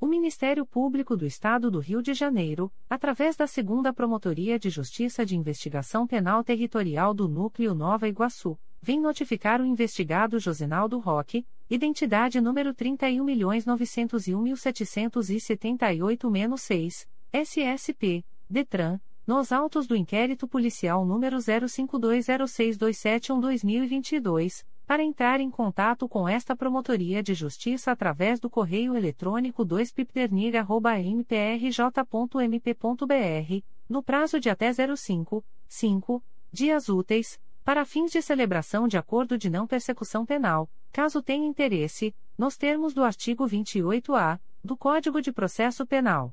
O Ministério Público do Estado do Rio de Janeiro, através da Segunda Promotoria de Justiça de Investigação Penal Territorial do Núcleo Nova Iguaçu, vem notificar o investigado Josinaldo Roque, identidade número 31.901.778-6, SSP, DETRAN, nos autos do inquérito policial número 05206271-2022 para entrar em contato com esta Promotoria de Justiça através do correio eletrônico 2pipternig.mprj.mp.br, no prazo de até 05, 5 dias úteis, para fins de celebração de acordo de não persecução penal, caso tenha interesse, nos termos do artigo 28-A do Código de Processo Penal.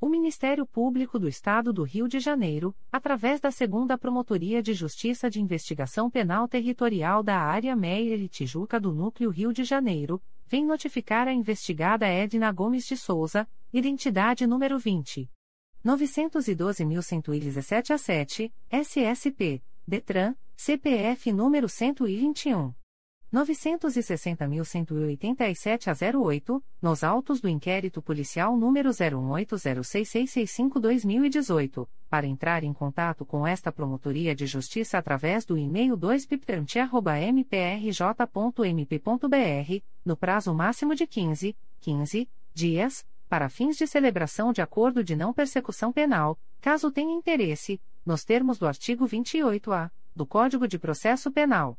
O Ministério Público do Estado do Rio de Janeiro, através da Segunda Promotoria de Justiça de Investigação Penal Territorial da Área Meier e Tijuca do Núcleo Rio de Janeiro, vem notificar a investigada Edna Gomes de Souza, identidade número 20. 912.117 a 7, SSP, DETRAN, CPF número 121. 960.187 a 08, nos autos do inquérito policial número 01806665-2018, para entrar em contato com esta Promotoria de Justiça através do e-mail 2piptante.mprj.mp.br, no prazo máximo de 15, 15 dias, para fins de celebração de acordo de não persecução penal, caso tenha interesse, nos termos do artigo 28-A do Código de Processo Penal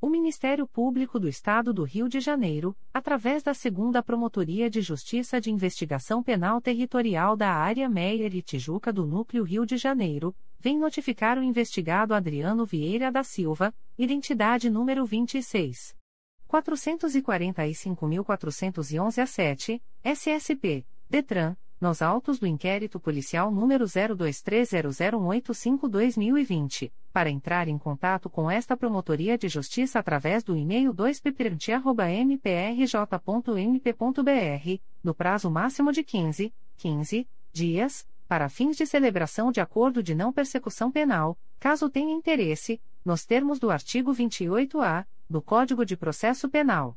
O Ministério Público do Estado do Rio de Janeiro, através da Segunda Promotoria de Justiça de Investigação Penal Territorial da Área Meier e Tijuca do Núcleo Rio de Janeiro, vem notificar o investigado Adriano Vieira da Silva, identidade número 26. 445.411 a 7, SSP, DETRAN, nos autos do inquérito policial número 02300185-2020, para entrar em contato com esta Promotoria de Justiça através do e-mail 2pipirante.mprj.mp.br, no prazo máximo de 15, 15 dias, para fins de celebração de acordo de não persecução penal, caso tenha interesse, nos termos do artigo 28-A do Código de Processo Penal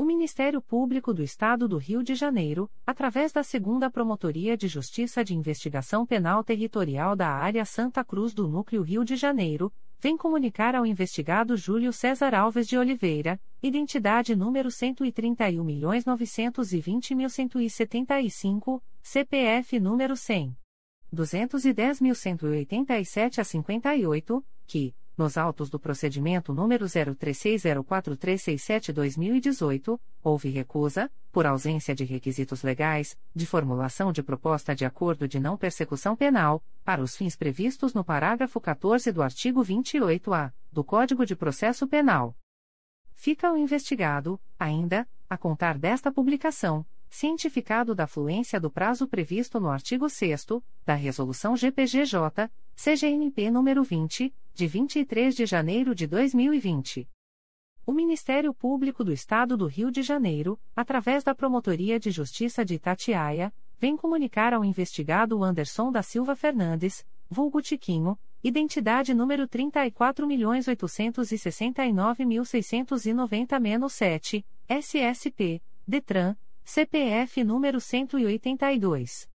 O Ministério Público do Estado do Rio de Janeiro, através da Segunda Promotoria de Justiça de Investigação Penal Territorial da Área Santa Cruz do Núcleo Rio de Janeiro, vem comunicar ao investigado Júlio César Alves de Oliveira, identidade número 131.920.175, CPF número 100. 210.187 a 58, que, nos autos do procedimento número 03604367-2018, houve recusa, por ausência de requisitos legais, de formulação de proposta de acordo de não persecução penal, para os fins previstos no parágrafo 14 do artigo 28-A do Código de Processo Penal. Fica o investigado, ainda, a contar desta publicação, cientificado da fluência do prazo previsto no artigo 6 da Resolução GPGJ, CGNP nº 20, de 23 de janeiro de 2020. O Ministério Público do Estado do Rio de Janeiro, através da Promotoria de Justiça de Itatiaia, vem comunicar ao investigado Anderson da Silva Fernandes, vulgo Tiquinho, identidade número 34.869.690-7, SSP, DETRAN, CPF número 182.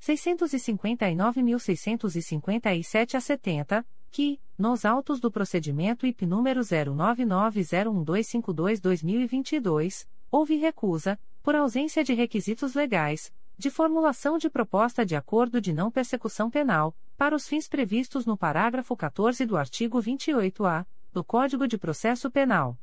659.657 a 70, que, nos autos do procedimento IP número 09901252-2022, houve recusa, por ausência de requisitos legais, de formulação de proposta de acordo de não persecução penal, para os fins previstos no parágrafo 14 do artigo 28-A do Código de Processo Penal.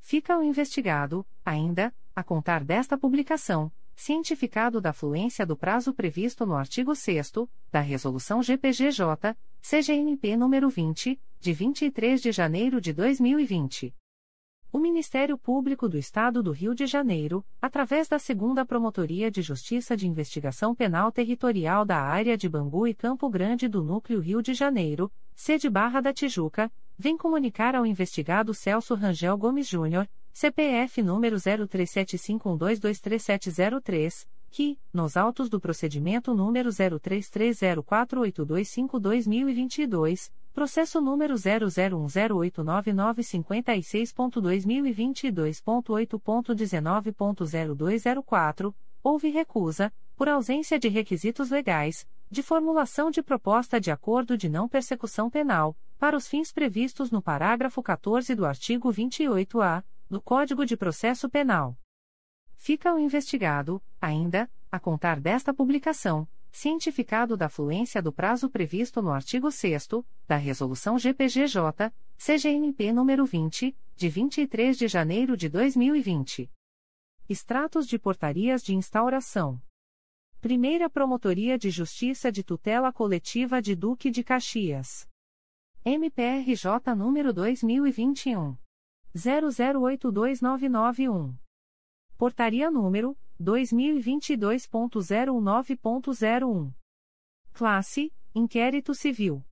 Fica o investigado, ainda, a contar desta publicação, cientificado da fluência do prazo previsto no artigo 6 da Resolução GPGJ, CGNP nº 20, de 23 de janeiro de 2020. O Ministério Público do Estado do Rio de Janeiro, através da Segunda Promotoria de Justiça de Investigação Penal Territorial da Área de Bangu e Campo Grande do Núcleo Rio de Janeiro, sede Barra da Tijuca, vem comunicar ao investigado Celso Rangel Gomes Júnior, CPF número 037512233703, que, nos autos do procedimento número 03304825-2022, processo número 001089956.2022.8.19.0204, houve recusa, por ausência de requisitos legais, de formulação de proposta de acordo de não persecução penal, para os fins previstos no parágrafo 14 do artigo 28-A do Código de Processo Penal. Fica o investigado, ainda, a contar desta publicação, cientificado da fluência do prazo previsto no artigo 6 da Resolução GPGJ, CGNP nº 20, de 23 de janeiro de 2020. Extratos de portarias de instauração. Primeira Promotoria de Justiça de Tutela Coletiva de Duque de Caxias. MPRJ número 2021 00829991. Portaria número 2022.019.01. Classe: Inquérito Civil.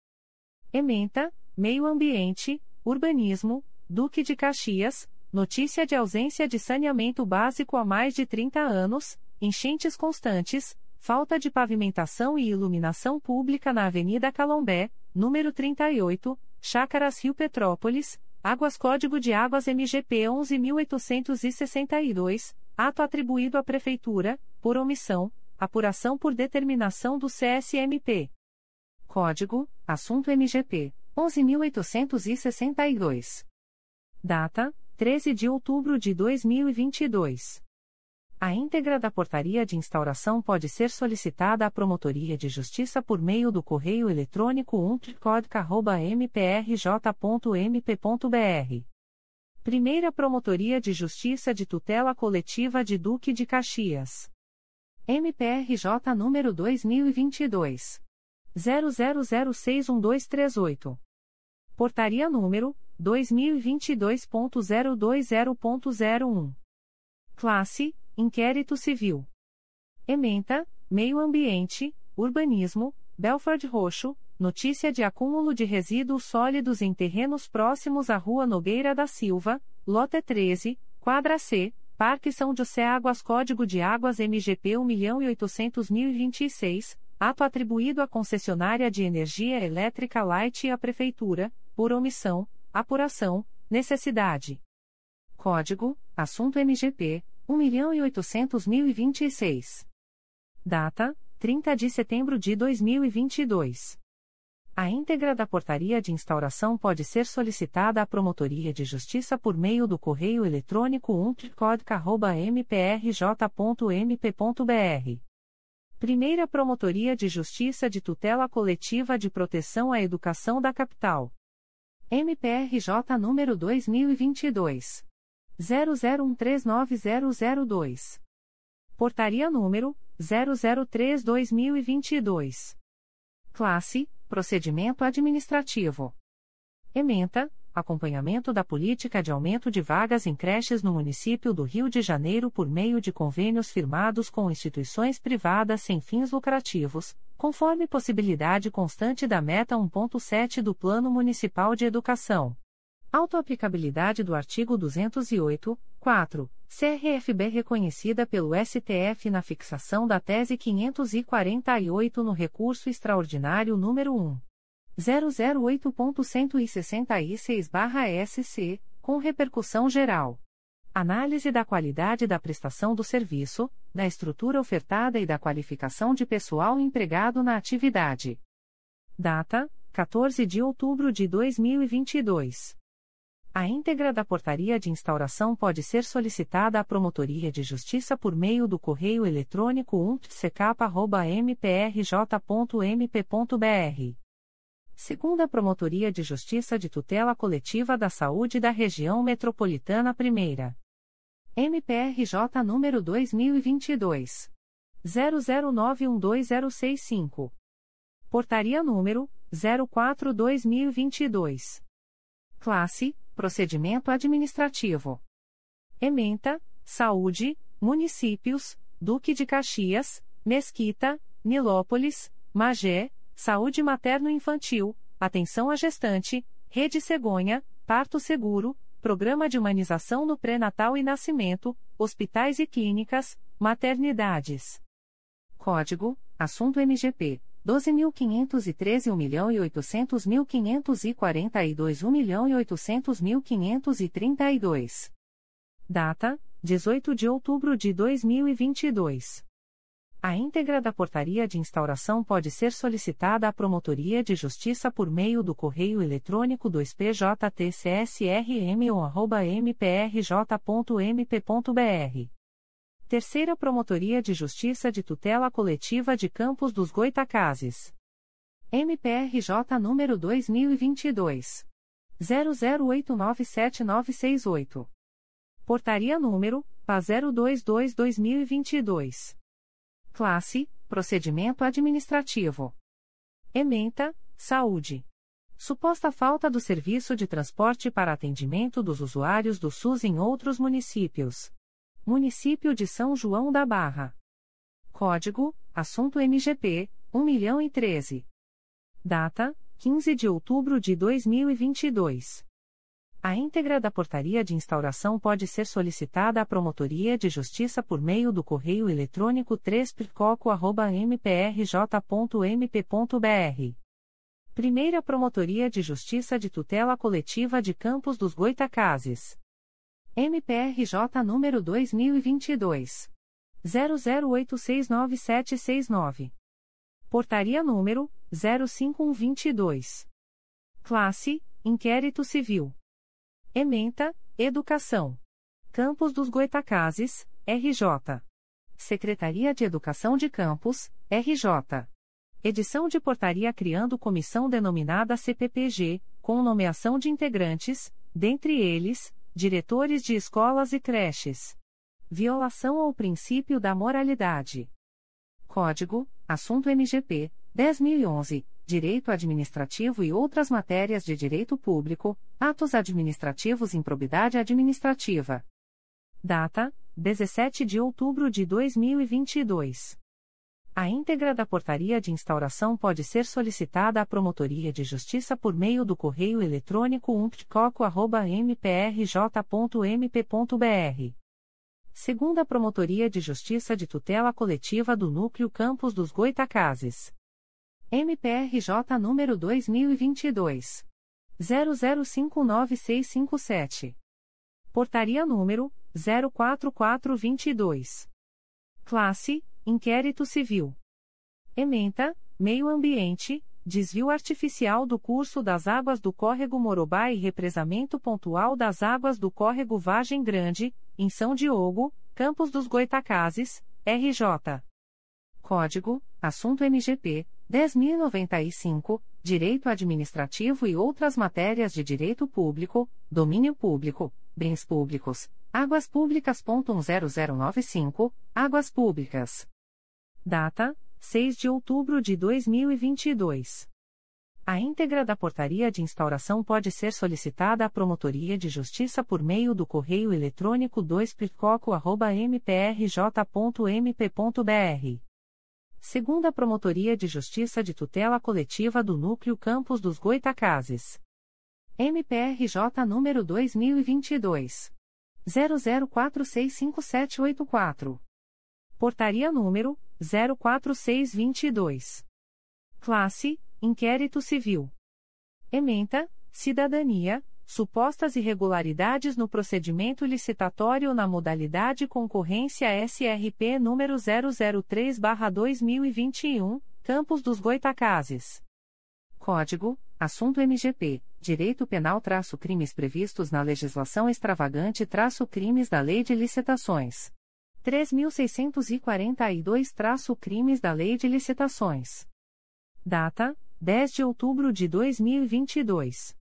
Ementa: Meio Ambiente, Urbanismo, Duque de Caxias, notícia de ausência de saneamento básico há mais de 30 anos, enchentes constantes, falta de pavimentação e iluminação pública na Avenida Calombé, número 38, Chácaras Rio Petrópolis, Águas Código de Águas MGP 11.862, ato atribuído à Prefeitura, por omissão, apuração por determinação do CSMP. Código, Assunto MGP, 11.862. Data, 13 de outubro de 2022. A íntegra da portaria de instauração pode ser solicitada à Promotoria de Justiça por meio do correio eletrônico umtricodica.mprj.mp.br. Primeira Promotoria de Justiça de Tutela Coletiva de Duque de Caxias. MPRJ número 2022. 00061238. Portaria número 2022.020.01. Classe: Inquérito Civil. Ementa: Meio Ambiente, Urbanismo, Belford Roxo, notícia de acúmulo de resíduos sólidos em terrenos próximos à Rua Nogueira da Silva, Lote 13, Quadra C, Parque São José Águas Código de Águas MGP 1.800.026, ato atribuído à concessionária de energia elétrica Light e à Prefeitura, por omissão, apuração, necessidade. Código, assunto MGP, 1.800.026. Data, 30 de setembro de 2022. A íntegra da portaria de instauração pode ser solicitada à Promotoria de Justiça por meio do correio eletrônico umtricodica.mprj.mp.br. Primeira Promotoria de Justiça de Tutela Coletiva de Proteção à Educação da Capital. MPRJ número 2022. 00139002. Portaria número 003-2022. Classe Procedimento Administrativo. Ementa, acompanhamento da política de aumento de vagas em creches no município do Rio de Janeiro por meio de convênios firmados com instituições privadas sem fins lucrativos, conforme possibilidade constante da meta 1.7 do Plano Municipal de Educação. Autoaplicabilidade do artigo 208, 4, CRFB reconhecida pelo STF na fixação da tese 548 no recurso extraordinário número 1. 008.166-SC, com repercussão geral. Análise da qualidade da prestação do serviço, da estrutura ofertada e da qualificação de pessoal empregado na atividade. Data: 14 de outubro de 2022. A íntegra da portaria de instauração pode ser solicitada à Promotoria de Justiça por meio do correio eletrônico umptck.mprj.mp.br. Segunda Promotoria de Justiça de Tutela Coletiva da Saúde da Região Metropolitana I. MPRJ número 2022. 00912065. Portaria número 04-2022. Classe Procedimento Administrativo. Ementa, Saúde, Municípios, Duque de Caxias, Mesquita, Nilópolis, Magé, Saúde Materno-Infantil, Atenção à Gestante, Rede Cegonha, Parto Seguro, Programa de Humanização no Pré-Natal e Nascimento, Hospitais e Clínicas, Maternidades. Código, Assunto MGP 12.513 1.800.542 1.800.532. Data: 18 de outubro de 2022. A íntegra da portaria de instauração pode ser solicitada à Promotoria de Justiça por meio do correio eletrônico 2PJTCSRM ou mprj.mp.br Terceira Promotoria de Justiça de Tutela Coletiva de Campos dos Goitacazes. MPRJ número 2022 00897968. Portaria número PA 022/2022. Classe: Procedimento administrativo. Ementa: Saúde. Suposta falta do serviço de transporte para atendimento dos usuários do SUS em outros municípios. Município de São João da Barra. Código: Assunto MGP 1.013. Data: 15 de outubro de 2022. A íntegra da portaria de instauração pode ser solicitada à Promotoria de Justiça por meio do correio eletrônico 3picoco.mprj.mp.br. Primeira Promotoria de Justiça de Tutela Coletiva de Campos dos Goitacazes. MPRJ número 2022 00869769. Portaria número 05122. Classe: Inquérito Civil. Ementa: Educação. Campos dos Goitacazes, RJ. Secretaria de Educação de Campos, RJ. Edição de portaria criando comissão denominada CPPG, com nomeação de integrantes, dentre eles, diretores de escolas e creches. Violação ao princípio da moralidade. Código: Assunto MGP 10011, Direito Administrativo e outras matérias de direito público, atos administrativos improbidade administrativa. Data: 17 de outubro de 2022. A íntegra da portaria de instauração pode ser solicitada à Promotoria de Justiça por meio do correio eletrônico umptcoco.mprj.mp.br. Segunda Promotoria de Justiça de Tutela Coletiva do Núcleo Campos dos Goitacazes. MPRJ número 2022. 00596657. Portaria número 04422. Classe Inquérito Civil. Ementa, Meio Ambiente, desvio artificial do curso das águas do córrego Morobá e represamento pontual das águas do córrego Vargem Grande, em São Diogo, Campos dos Goitacazes, RJ. Código: Assunto MGP 10095, Direito Administrativo e outras matérias de direito público, domínio público, bens públicos, águas públicas.10095, águas públicas. Data: 6 de outubro de 2022. A íntegra da portaria de instauração pode ser solicitada à Promotoria de Justiça por meio do correio eletrônico 2picoco.mprj.mp.br. Segunda Promotoria de Justiça de Tutela Coletiva do Núcleo Campos dos Goitacazes. MPRJ número 2022. 00465784. Portaria número 04622. Classe: Inquérito Civil. Ementa: Cidadania: Supostas irregularidades no procedimento licitatório na modalidade concorrência SRP número 003/2021, Campos dos Goitacazes. Código: Assunto MGP Direito Penal-Crimes previstos na legislação extravagante-crimes da Lei de Licitações. 3.642-crimes da Lei de Licitações. Data: 10 de outubro de 2022.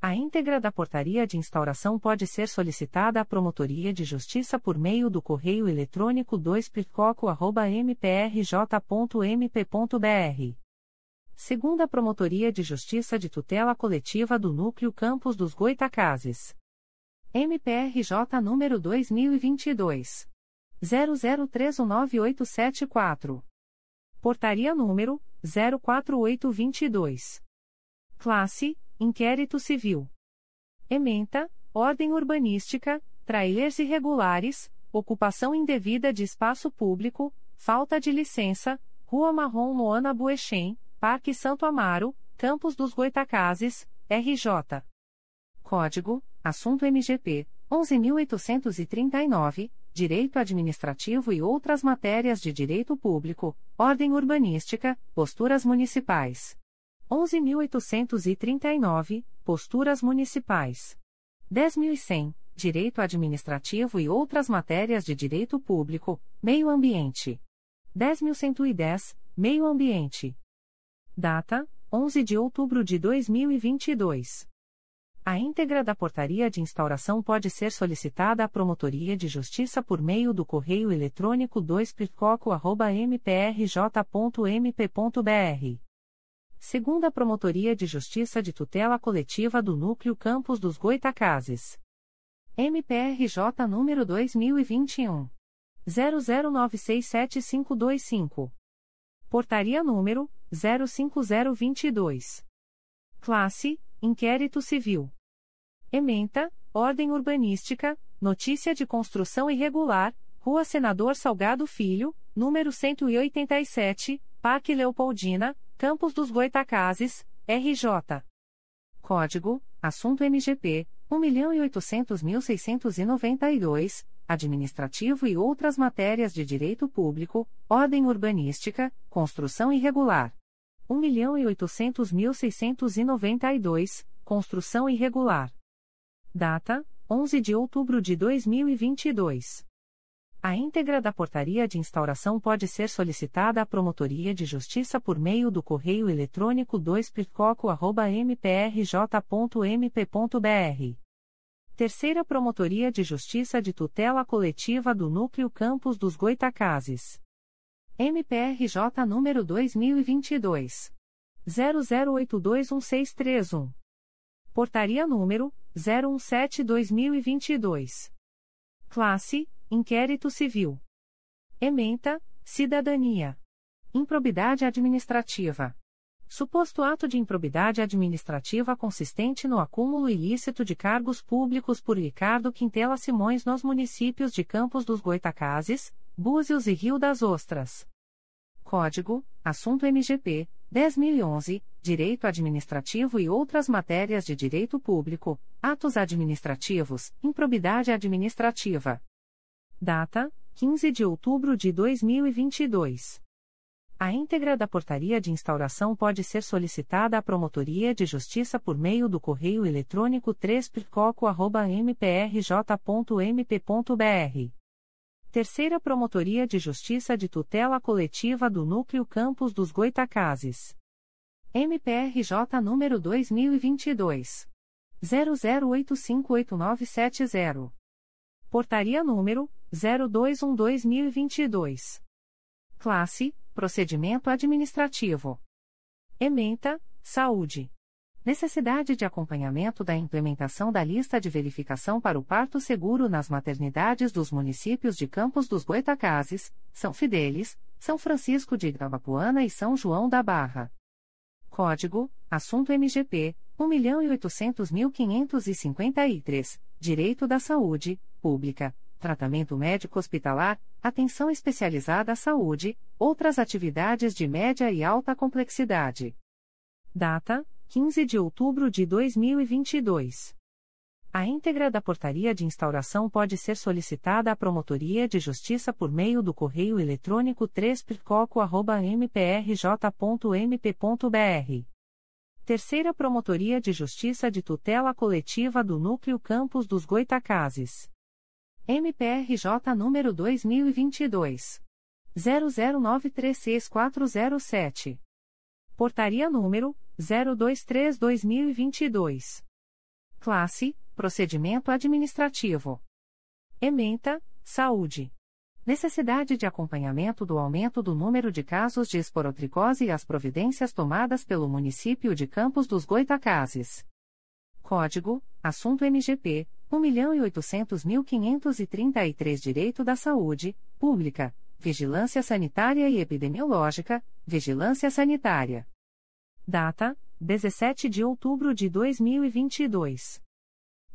A íntegra da portaria de instauração pode ser solicitada à Promotoria de Justiça por meio do correio eletrônico 2picoco.mprj.mp.br. Segunda Promotoria de Justiça de Tutela Coletiva do Núcleo Campos dos Goitacazes. MPRJ número 2022 00319874. Portaria número 04822. Classe: Inquérito Civil. Ementa: Ordem Urbanística, trailers irregulares, ocupação indevida de espaço público, falta de licença, Rua Marrom Moana Buechem, Parque Santo Amaro, Campos dos Goitacazes, RJ. Código: Assunto MGP 11839 Direito Administrativo e outras matérias de direito público, ordem urbanística, posturas municipais. 11.839, posturas municipais. 10.100, Direito Administrativo e outras matérias de direito público, meio ambiente. 10.110, meio ambiente. Data: 11 de outubro de 2022. A íntegra da portaria de instauração pode ser solicitada à Promotoria de Justiça por meio do correio eletrônico 2picoco.mprj.mp.br. Segunda Promotoria de Justiça de Tutela Coletiva do Núcleo Campos dos Goitacazes. MPRJ número 2021. 00967525. Portaria número 05022. Classe: Inquérito Civil. Ementa, Ordem Urbanística, Notícia de Construção Irregular, Rua Senador Salgado Filho, número 187, Parque Leopoldina, Campos dos Goitacazes, RJ. Código: Assunto MGP 1.800.692, Administrativo e outras matérias de direito público, Ordem Urbanística, Construção Irregular. 1.800.692, Construção Irregular. Data: 11 de outubro de 2022. A íntegra da portaria de instauração pode ser solicitada à Promotoria de Justiça por meio do correio eletrônico 2picoco.mprj.mp.br. Terceira Promotoria de Justiça de Tutela Coletiva do Núcleo Campos dos Goitacazes. MPRJ número 2022 00821631. Portaria número 017/2022. Classe: inquérito civil. Ementa, cidadania. Improbidade administrativa. Suposto ato de improbidade administrativa consistente no acúmulo ilícito de cargos públicos por Ricardo Quintela Simões nos municípios de Campos dos Goitacazes, Búzios e Rio das Ostras. Código: Assunto MGP 10011, Direito Administrativo e outras matérias de direito público, atos administrativos, improbidade administrativa. Data: 15 de outubro de 2022. A íntegra da portaria de instauração pode ser solicitada à Promotoria de Justiça por meio do correio eletrônico 3picoco.mprj.mp.br. Terceira Promotoria de Justiça de Tutela Coletiva do Núcleo Campos dos Goitacazes. MPRJ número 2022. 00858970. Portaria número 0212-2022. Classe Procedimento Administrativo. Ementa, Saúde. Necessidade de acompanhamento da implementação da lista de verificação para o parto seguro nas maternidades dos municípios de Campos dos Goitacazes, São Fidélis, São Francisco de Itabapuana e São João da Barra. Código: Assunto MGP 1.800.553, Direito da Saúde, Pública tratamento médico hospitalar, atenção especializada à saúde, outras atividades de média e alta complexidade. Data: 15 de outubro de 2022. A íntegra da portaria de instauração pode ser solicitada à Promotoria de Justiça por meio do correio eletrônico 3picoco.mprj.mp.br. Terceira Promotoria de Justiça de Tutela Coletiva do Núcleo Campos dos Goitacazes. MPRJ número 2022 00936407. Portaria número 023/2022. Classe: Procedimento administrativo. Ementa: Saúde. Necessidade de acompanhamento do aumento do número de casos de esporotricose e as providências tomadas pelo município de Campos dos Goitacazes. Código: Assunto MGP 1.800.533 Direito da Saúde, Pública, Vigilância Sanitária e Epidemiológica, Vigilância Sanitária. Data: 17 de outubro de 2022.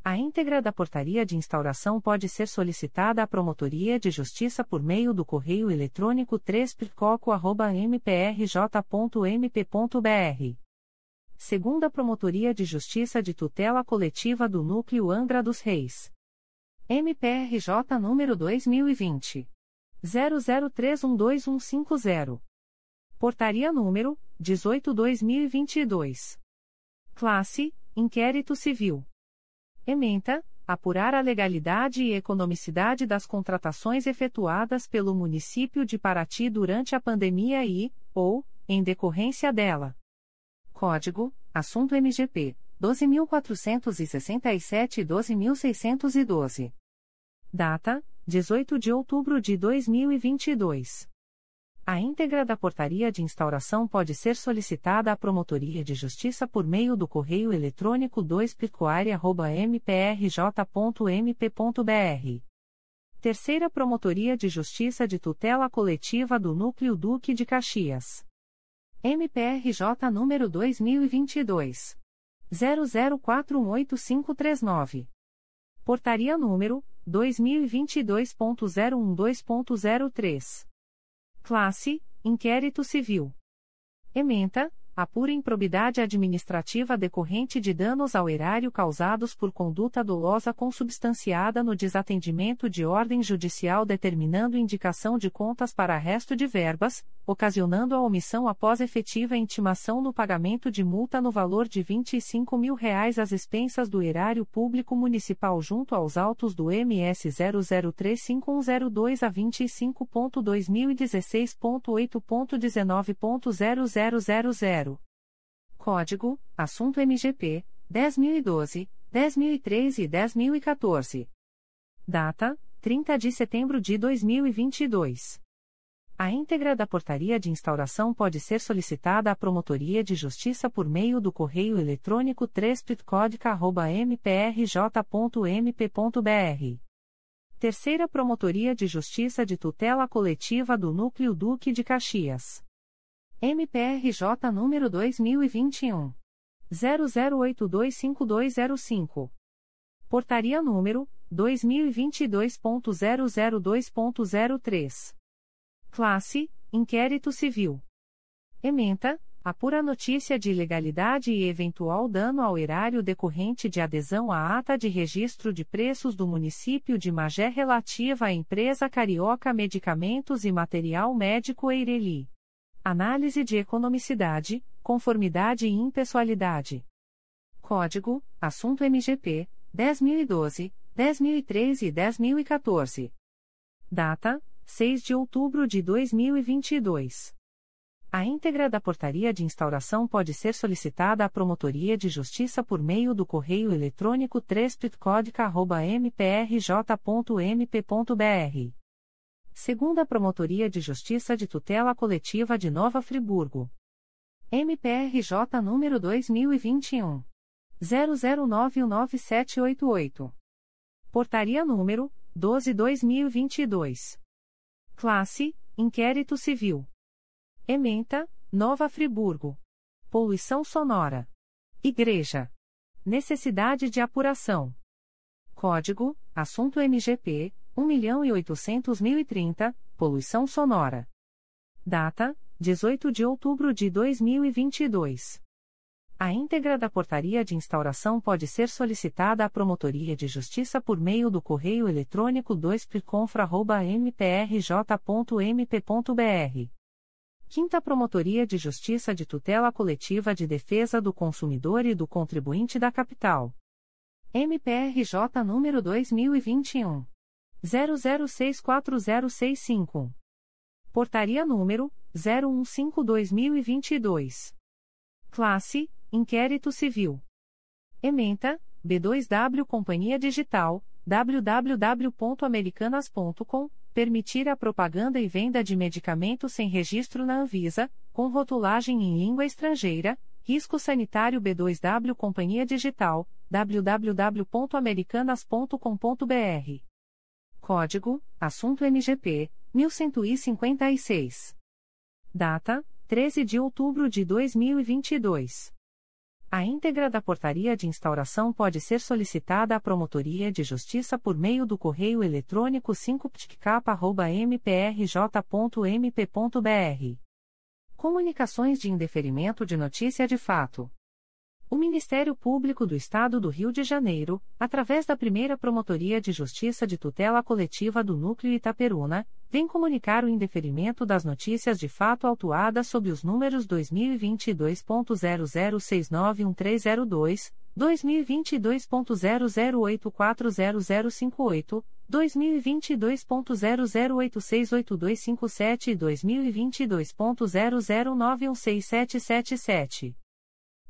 A íntegra da portaria de instauração pode ser solicitada à Promotoria de Justiça por meio do correio eletrônico 3picoco.mprj.mp.br segunda Promotoria de Justiça de Tutela Coletiva do Núcleo Angra dos Reis. MPRJ número 2020 00312150. Portaria número 18/2022. Classe: Inquérito Civil. Ementa: apurar a legalidade e economicidade das contratações efetuadas pelo município de Paraty durante a pandemia e, ou, em decorrência dela Código: Assunto MGP 12.467 e 12.612. Data: 18 de outubro de 2022. A íntegra da portaria de instauração pode ser solicitada à Promotoria de Justiça por meio do correio eletrônico 2picoare.mprj.mp.br. Terceira Promotoria de Justiça de Tutela Coletiva do Núcleo Duque de Caxias. MPRJ número 2022 00418539. Portaria número 2022.012.03. Classe: Inquérito Civil. Ementa: a pura improbidade administrativa decorrente de danos ao erário causados por conduta dolosa consubstanciada no desatendimento de ordem judicial determinando indicação de contas para resto de verbas, ocasionando a omissão após efetiva intimação no pagamento de multa no valor de 25 mil reais às expensas do erário público municipal junto aos autos do MS 003502 a 25.2016.8.19.0000 Código: Assunto MGP 10012, 10013 e 10014. Data: 30 de setembro de 2022. A íntegra da portaria de instauração pode ser solicitada à Promotoria de Justiça por meio do correio eletrônico 3pitcodica.mprj.mp.br Terceira Promotoria de Justiça de Tutela Coletiva do Núcleo Duque de Caxias. MPRJ número 2021 00825205. Portaria número 2022.002.03. Classe: Inquérito Civil. Ementa: apura notícia de ilegalidade e eventual dano ao erário decorrente de adesão à ata de registro de preços do município de Magé relativa à empresa Carioca Medicamentos e Material Médico Eireli. Análise de economicidade, conformidade e impessoalidade. Código: Assunto MGP 10012, 10013 e 10014. Data: 6 de outubro de 2022. A íntegra da portaria de instauração pode ser solicitada à Promotoria de Justiça por meio do correio eletrônico 3 Segunda Promotoria de Justiça de Tutela Coletiva de Nova Friburgo. MPRJ número 2021 00919788. Portaria número 12/2022. Classe: Inquérito Civil. Ementa, Nova Friburgo. Poluição sonora. Igreja. Necessidade de apuração. Código: Assunto MGP 1.800.030, Poluição sonora. Data: 18 de outubro de 2022. A íntegra da portaria de instauração pode ser solicitada à Promotoria de Justiça por meio do correio eletrônico 2pconfra.mprj.mp.br Quinta Promotoria de Justiça de Tutela Coletiva de Defesa do Consumidor e do Contribuinte da Capital. MPRJ número 2021 00640665. Portaria número 015/2022. Classe: Inquérito Civil. Ementa: B2W Companhia Digital www.americanas.com permitir a propaganda e venda de medicamentos sem registro na Anvisa, com rotulagem em língua estrangeira, risco sanitário B2W Companhia Digital, www.americanas.com.br. Código: Assunto MGP 1156. Data: 13 de outubro de 2022. A íntegra da portaria de instauração pode ser solicitada à Promotoria de Justiça por meio do correio eletrônico 5ptcap.mprj.mp.br. Comunicações de indeferimento de notícia de fato. O Ministério Público do Estado do Rio de Janeiro, através da primeira Promotoria de Justiça de Tutela Coletiva do Núcleo Itaperuna, vem comunicar o indeferimento das notícias de fato autuadas sob os números 2022.00691302, 2022.00840058, 2022.00868257 e 2022.00916777.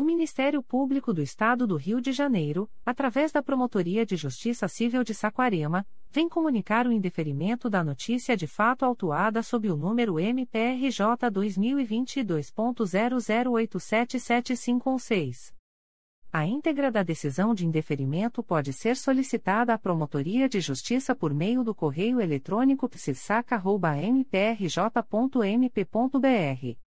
O Ministério Público do Estado do Rio de Janeiro, através da Promotoria de Justiça Civil de Saquarema, vem comunicar o indeferimento da notícia de fato autuada sob o número MPRJ 2022.00877516. A íntegra da decisão de indeferimento pode ser solicitada à Promotoria de Justiça por meio do correio eletrônico psissaca.mprj.mp.br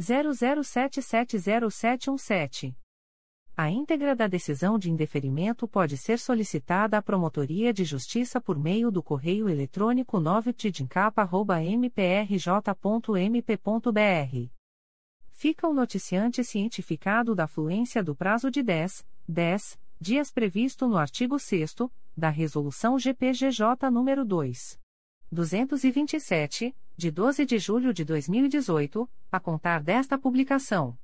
00770717. A íntegra da decisão de indeferimento pode ser solicitada à Promotoria de Justiça por meio do correio eletrônico 9pdincapa.mprj.mp.br fica o noticiante cientificado da fluência do prazo de 10, 10 dias previsto no artigo 6 da Resolução GPGJ nº 2. 227, de 12 de julho de 2018, a contar desta publicação.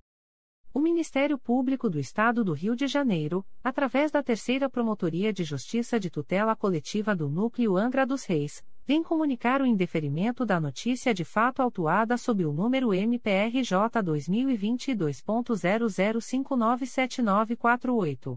O Ministério Público do Estado do Rio de Janeiro, através da Terceira Promotoria de Justiça de Tutela Coletiva do Núcleo Angra dos Reis, vem comunicar o indeferimento da notícia de fato autuada sob o número MPRJ 2022.00597948.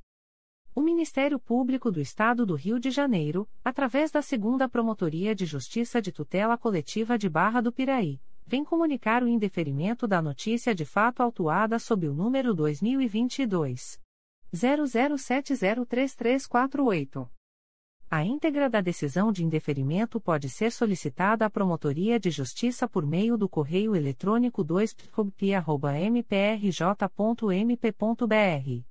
O Ministério Público do Estado do Rio de Janeiro, através da Segunda Promotoria de Justiça de Tutela Coletiva de Barra do Piraí, vem comunicar o indeferimento da notícia de fato autuada sob o número 2022 00703348. A íntegra da decisão de indeferimento pode ser solicitada à Promotoria de Justiça por meio do correio eletrônico 2pcobp.mprj.mp.br.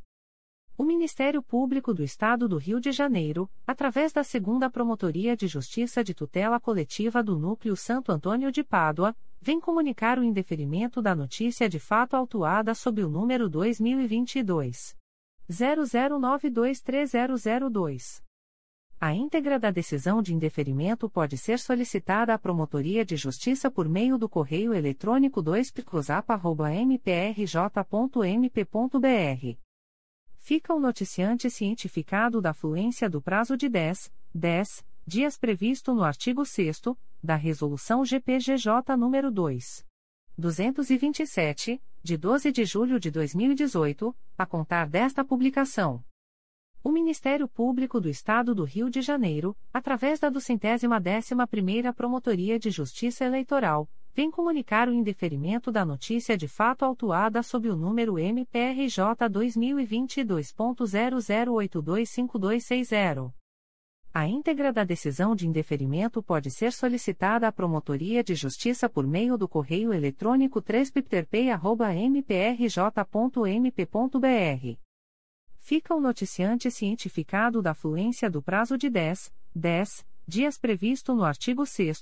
O Ministério Público do Estado do Rio de Janeiro, através da Segunda Promotoria de Justiça de Tutela Coletiva do Núcleo Santo Antônio de Pádua, vem comunicar o indeferimento da notícia de fato autuada sob o número 2022 00923002. A íntegra da decisão de indeferimento pode ser solicitada à Promotoria de Justiça por meio do correio eletrônico 2picosap.mprj.mp.br. Fica o noticiante cientificado da fluência do prazo de 10, 10 dias previsto no artigo 6 da Resolução GPGJ nº 2. 227, de 12 de julho de 2018, a contar desta publicação. O Ministério Público do Estado do Rio de Janeiro, através da duzentésima décima primeira Promotoria de Justiça Eleitoral, vem comunicar o indeferimento da notícia de fato autuada sob o número MPRJ 2022.00825260. A íntegra da decisão de indeferimento pode ser solicitada à Promotoria de Justiça por meio do correio eletrônico 3pipterpei.mprj.mp.br. Fica o noticiante cientificado da fluência do prazo de 10, 10 dias previsto no artigo 6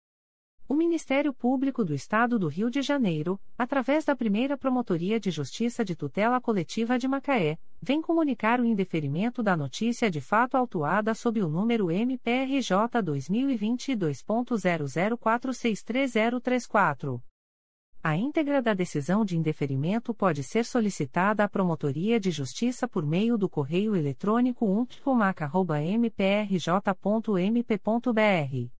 O Ministério Público do Estado do Rio de Janeiro, através da primeira Promotoria de Justiça de Tutela Coletiva de Macaé, vem comunicar o indeferimento da notícia de fato autuada sob o número MPRJ 2022.00463034. A íntegra da decisão de indeferimento pode ser solicitada à Promotoria de Justiça por meio do correio eletrônico umpcomac.mprj.mp.br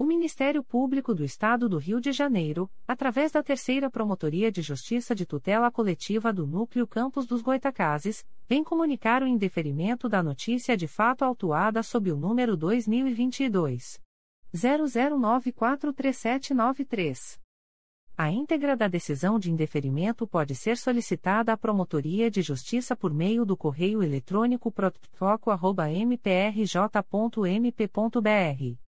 O Ministério Público do Estado do Rio de Janeiro, através da Terceira Promotoria de Justiça de Tutela Coletiva do Núcleo Campos dos Goitacazes, vem comunicar o indeferimento da notícia de fato autuada sob o número 2022 00943793. A íntegra da decisão de indeferimento pode ser solicitada à Promotoria de Justiça por meio do correio eletrônico protfoco.mprj.mp.br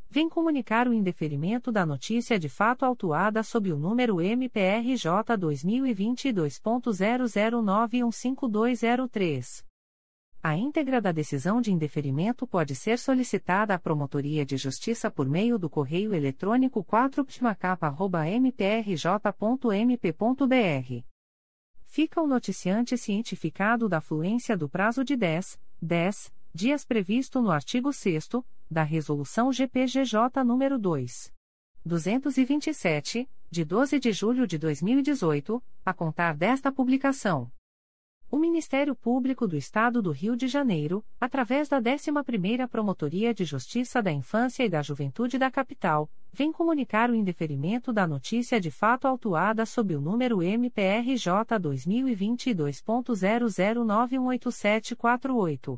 vem comunicar o indeferimento da notícia de fato autuada sob o número MPRJ 2022.00915203. A íntegra da decisão de indeferimento pode ser solicitada à Promotoria de Justiça por meio do correio eletrônico 4ptmacapa.mprj.mp.br. Fica o noticiante cientificado da fluência do prazo de 10, 10 dias previsto no artigo 6 da Resolução GPGJ nº 2. 227, de 12 de julho de 2018, a contar desta publicação. O Ministério Público do Estado do Rio de Janeiro, através da 11ª Promotoria de Justiça da Infância e da Juventude da Capital, vem comunicar o indeferimento da notícia de fato autuada sob o número MPRJ 2022.00918748.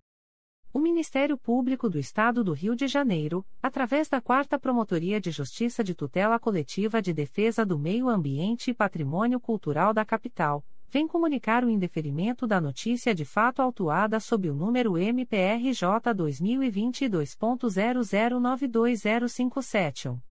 O Ministério Público do Estado do Rio de Janeiro, através da 4 Promotoria de Justiça de Tutela Coletiva de Defesa do Meio Ambiente e Patrimônio Cultural da Capital, vem comunicar o indeferimento da notícia de fato autuada sob o número MPRJ 2022.00920571.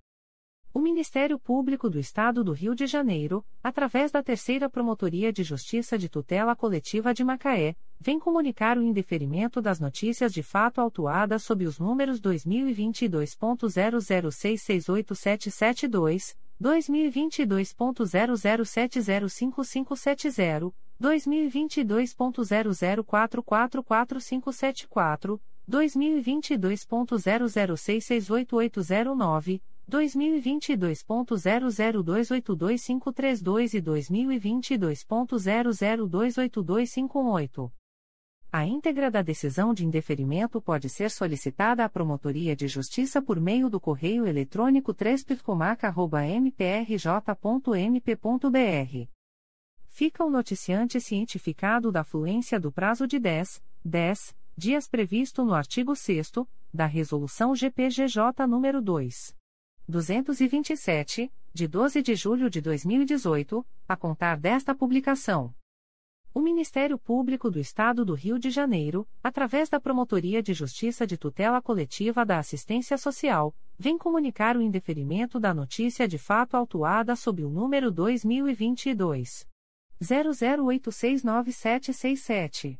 O Ministério Público do Estado do Rio de Janeiro, através da Terceira Promotoria de Justiça de Tutela Coletiva de Macaé, vem comunicar o indeferimento das notícias de fato autuadas sob os números 2022.00668772, 2022.00705570, 2022.00444574, 2022.00668809, 2022.00282532 e 2022.00282518. A íntegra da decisão de indeferimento pode ser solicitada à Promotoria de Justiça por meio do correio eletrônico 3 Fica o noticiante cientificado da fluência do prazo de 10, 10 dias previsto no artigo 6 da Resolução GPGJ nº 2. 227, de 12 de julho de 2018, a contar desta publicação. O Ministério Público do Estado do Rio de Janeiro, através da Promotoria de Justiça de Tutela Coletiva da Assistência Social, vem comunicar o indeferimento da notícia de fato autuada sob o número 2022 00869767.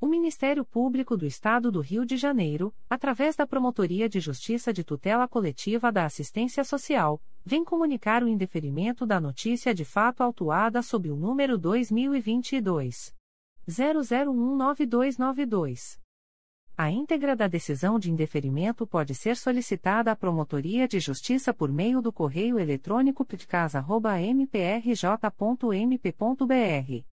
O Ministério Público do Estado do Rio de Janeiro, através da Promotoria de Justiça de Tutela Coletiva da Assistência Social, vem comunicar o indeferimento da notícia de fato autuada sob o número 2022 00199292. A íntegra da decisão de indeferimento pode ser solicitada à Promotoria de Justiça por meio do correio eletrônico ptcasa.mprj.mp.br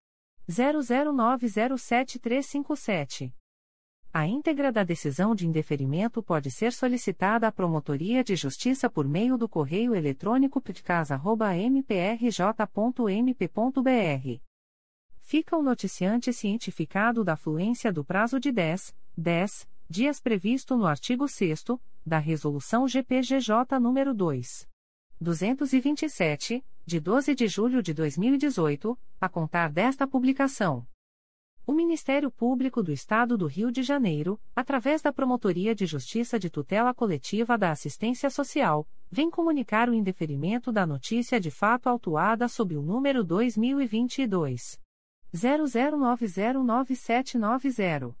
00907357. A íntegra da decisão de indeferimento pode ser solicitada à Promotoria de Justiça por meio do correio eletrônico ptcasa.mprj.mp.br fica o noticiante cientificado da fluência do prazo de 10, 10 dias previsto no artigo 6 da Resolução GPGJ nº 2. 227, de 12 de julho de 2018, a contar desta publicação. O Ministério Público do Estado do Rio de Janeiro, através da Promotoria de Justiça de Tutela Coletiva da Assistência Social, vem comunicar o indeferimento da notícia de fato autuada sob o número 2022 00909790.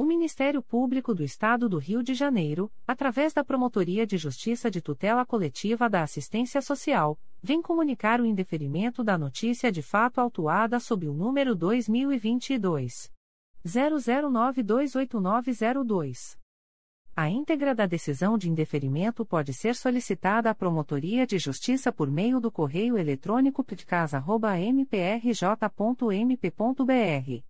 O Ministério Público do Estado do Rio de Janeiro, através da Promotoria de Justiça de Tutela Coletiva da Assistência Social, vem comunicar o indeferimento da notícia de fato autuada sob o número 2022 00928902. A íntegra da decisão de indeferimento pode ser solicitada à Promotoria de Justiça por meio do correio eletrônico ptcasa.mprj.mp.br.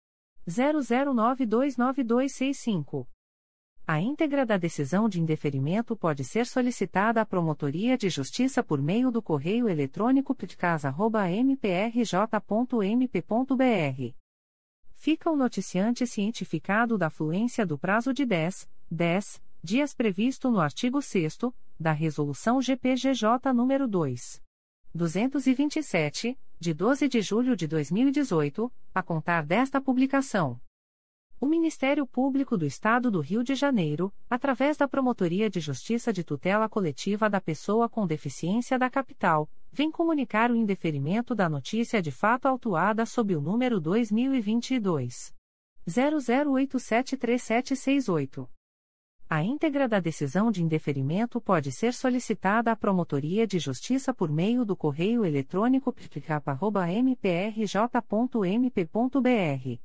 00929265. A íntegra da decisão de indeferimento pode ser solicitada à Promotoria de Justiça por meio do correio eletrônico ptcasa.mprj.mp.br fica o noticiante cientificado da fluência do prazo de 10, 10 dias previsto no artigo 6 da Resolução GPGJ nº 2. 227, de 12 de julho de 2018, a contar desta publicação. O Ministério Público do Estado do Rio de Janeiro, através da Promotoria de Justiça de Tutela Coletiva da Pessoa com Deficiência da Capital, vem comunicar o indeferimento da notícia de fato autuada sob o número 2022 00873768. A íntegra da decisão de indeferimento pode ser solicitada à Promotoria de Justiça por meio do correio eletrônico ptcap.mprj.mp.br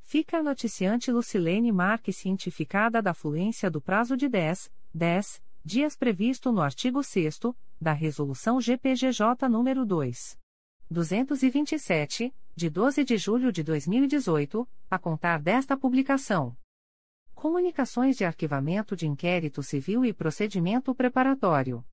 fica a noticiante Lucilene Marques cientificada da fluência do prazo de 10, 10 dias previsto no artigo 6 da Resolução GPGJ nº 2. 227, de 12 de julho de 2018, a contar desta publicação. Comunicações de arquivamento de inquérito civil e procedimento preparatório.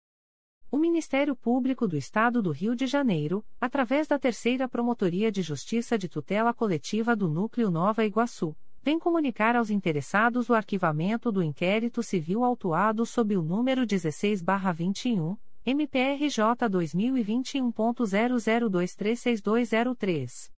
O Ministério Público do Estado do Rio de Janeiro, através da Terceira Promotoria de Justiça de Tutela Coletiva do Núcleo Nova Iguaçu, vem comunicar aos interessados o arquivamento do inquérito civil autuado sob o número 16-21, MPRJ 2021.00236203.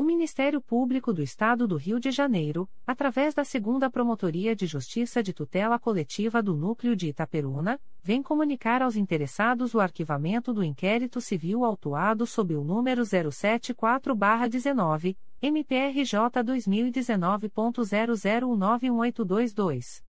O Ministério Público do Estado do Rio de Janeiro, através da Segunda Promotoria de Justiça de Tutela Coletiva do Núcleo de Itaperuna, vem comunicar aos interessados o arquivamento do inquérito civil autuado sob o número 074-19, MPRJ 2019.00191822.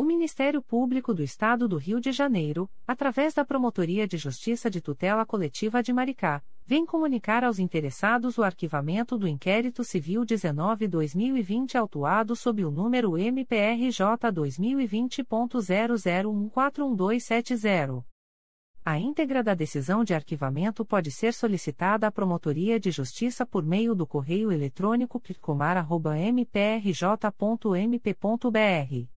O Ministério Público do Estado do Rio de Janeiro, através da Promotoria de Justiça de Tutela Coletiva de Maricá, vem comunicar aos interessados o arquivamento do inquérito civil 19-2020 autuado sob o número MPRJ 2020.00141270. A íntegra da decisão de arquivamento pode ser solicitada à Promotoria de Justiça por meio do correio eletrônico pircomar.mprj.mp.br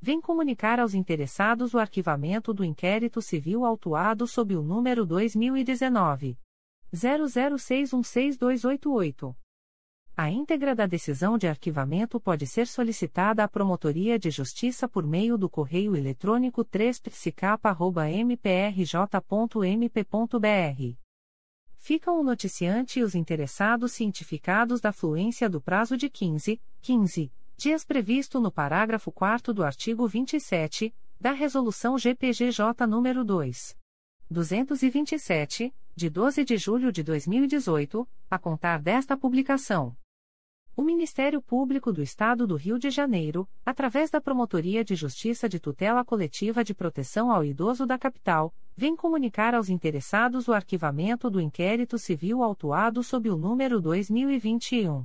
vem comunicar aos interessados o arquivamento do inquérito civil autuado sob o número 2019 00616288. A íntegra da decisão de arquivamento pode ser solicitada à Promotoria de Justiça por meio do correio eletrônico 3psicapa.mprj.mp.br ficam o noticiante e os interessados cientificados da fluência do prazo de 15, 15 dias previsto no parágrafo 4 do artigo 27 da Resolução GPGJ nº 2. 227, de 12 de julho de 2018, a contar desta publicação. O Ministério Público do Estado do Rio de Janeiro, através da Promotoria de Justiça de Tutela Coletiva de Proteção ao Idoso da Capital, vem comunicar aos interessados o arquivamento do inquérito civil autuado sob o número 2021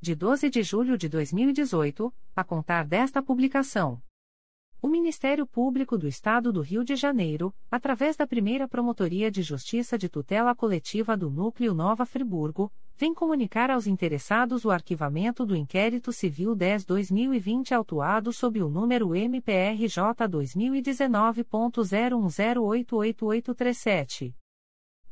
de 12 de julho de 2018, a contar desta publicação. O Ministério Público do Estado do Rio de Janeiro, através da primeira Promotoria de Justiça de Tutela Coletiva do Núcleo Nova Friburgo, vem comunicar aos interessados o arquivamento do inquérito civil 10-2020 autuado sob o número MPRJ 2019.01088837.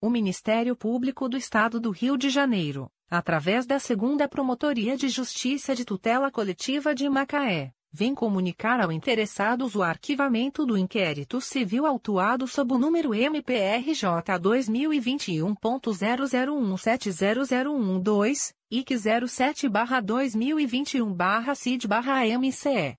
O Ministério Público do Estado do Rio de Janeiro, através da Segunda Promotoria de Justiça de Tutela Coletiva de Macaé vem comunicar ao interessados o arquivamento do inquérito civil autuado sob o número MPRJ 2021.00170012, IC 07-2021-CID-MCE.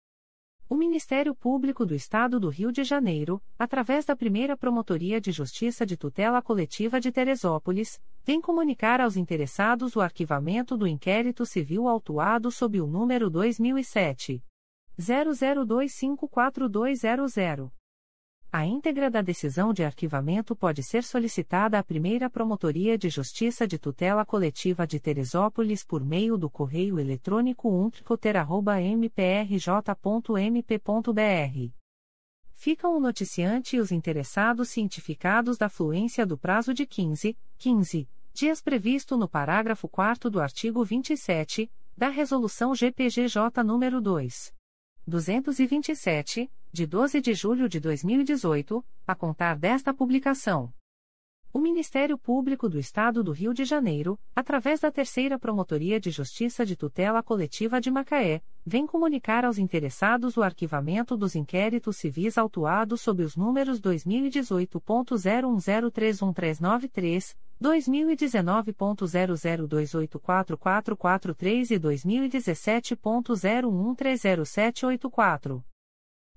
O Ministério Público do Estado do Rio de Janeiro, através da primeira Promotoria de Justiça de Tutela Coletiva de Teresópolis, vem comunicar aos interessados o arquivamento do inquérito civil autuado sob o número 2007 00254200. A íntegra da decisão de arquivamento pode ser solicitada à primeira Promotoria de Justiça de Tutela Coletiva de Teresópolis por meio do correio eletrônico umtricoter.mprj.mp.br. Ficam o noticiante e os interessados cientificados da fluência do prazo de 15, 15 dias previsto no parágrafo 4 do artigo 27 da Resolução GPGJ nº 2. 227, de 12 de julho de 2018, a contar desta publicação. O Ministério Público do Estado do Rio de Janeiro, através da Terceira Promotoria de Justiça de Tutela Coletiva de Macaé, vem comunicar aos interessados o arquivamento dos inquéritos civis autuados sob os números 2018.01031393, 2019.00284443 e 2017.01307784.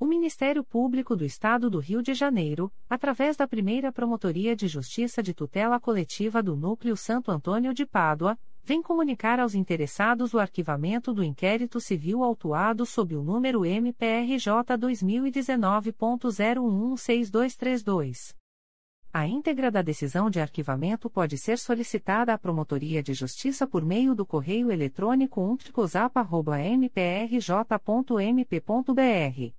O Ministério Público do Estado do Rio de Janeiro, através da primeira Promotoria de Justiça de Tutela Coletiva do Núcleo Santo Antônio de Pádua, vem comunicar aos interessados o arquivamento do inquérito civil autuado sob o número MPRJ 2019.0116232. A íntegra da decisão de arquivamento pode ser solicitada à Promotoria de Justiça por meio do correio eletrônico umtricosap.mprj.mp.br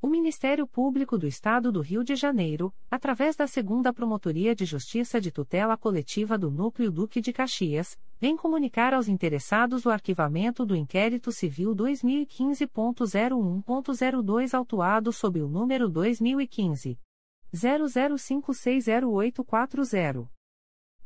O Ministério Público do Estado do Rio de Janeiro, através da Segunda Promotoria de Justiça de Tutela Coletiva do Núcleo Duque de Caxias, vem comunicar aos interessados o arquivamento do inquérito civil 2015.01.02 autuado sob o número 2015 00560840.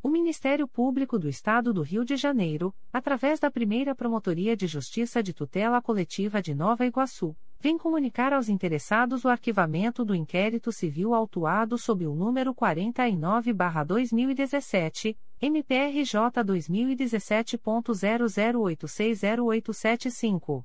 O Ministério Público do Estado do Rio de Janeiro, através da primeira Promotoria de Justiça de Tutela Coletiva de Nova Iguaçu, vem comunicar aos interessados o arquivamento do inquérito civil autuado sob o número 49-2017, MPRJ 2017.00860875.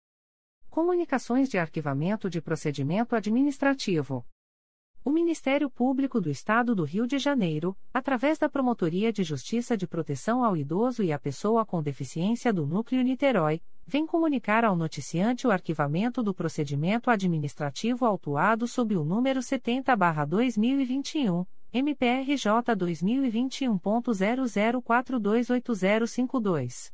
Comunicações de Arquivamento de Procedimento Administrativo. O Ministério Público do Estado do Rio de Janeiro, através da Promotoria de Justiça de Proteção ao Idoso e à Pessoa com Deficiência do Núcleo Niterói, vem comunicar ao noticiante o arquivamento do procedimento administrativo autuado sob o número 70-2021, MPRJ 2021.00428052.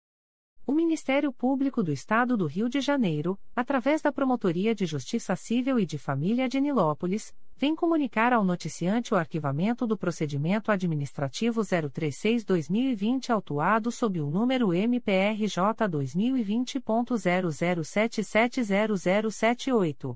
O Ministério Público do Estado do Rio de Janeiro, através da Promotoria de Justiça Civil e de Família de Nilópolis, vem comunicar ao noticiante o arquivamento do procedimento administrativo 036-2020 autuado sob o número MPRJ 2020.00770078.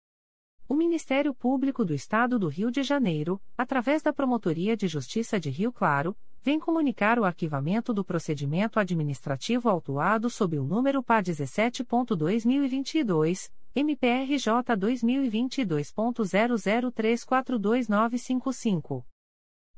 O Ministério Público do Estado do Rio de Janeiro, através da Promotoria de Justiça de Rio Claro, vem comunicar o arquivamento do procedimento administrativo autuado sob o número PA 17.2022, MPRJ 2022.00342955.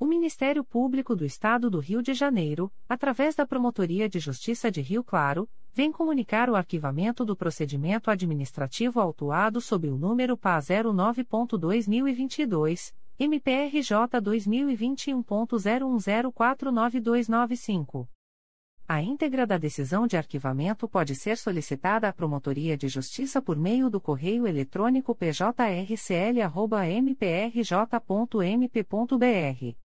O Ministério Público do Estado do Rio de Janeiro, através da Promotoria de Justiça de Rio Claro, vem comunicar o arquivamento do procedimento administrativo autuado sob o número PA 09.2022, MPRJ 2021.01049295. A íntegra da decisão de arquivamento pode ser solicitada à Promotoria de Justiça por meio do correio eletrônico pjrcl.mprj.mp.br.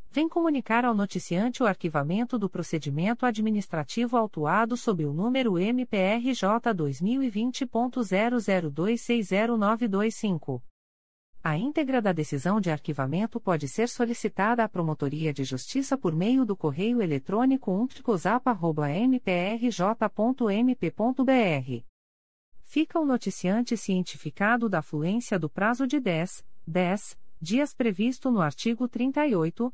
vem comunicar ao noticiante o arquivamento do procedimento administrativo autuado sob o número MPRJ 2020.00260925. A íntegra da decisão de arquivamento pode ser solicitada à Promotoria de Justiça por meio do correio eletrônico umtricosap.mprj.mp.br. Fica o noticiante cientificado da fluência do prazo de 10, 10 dias previsto no artigo 38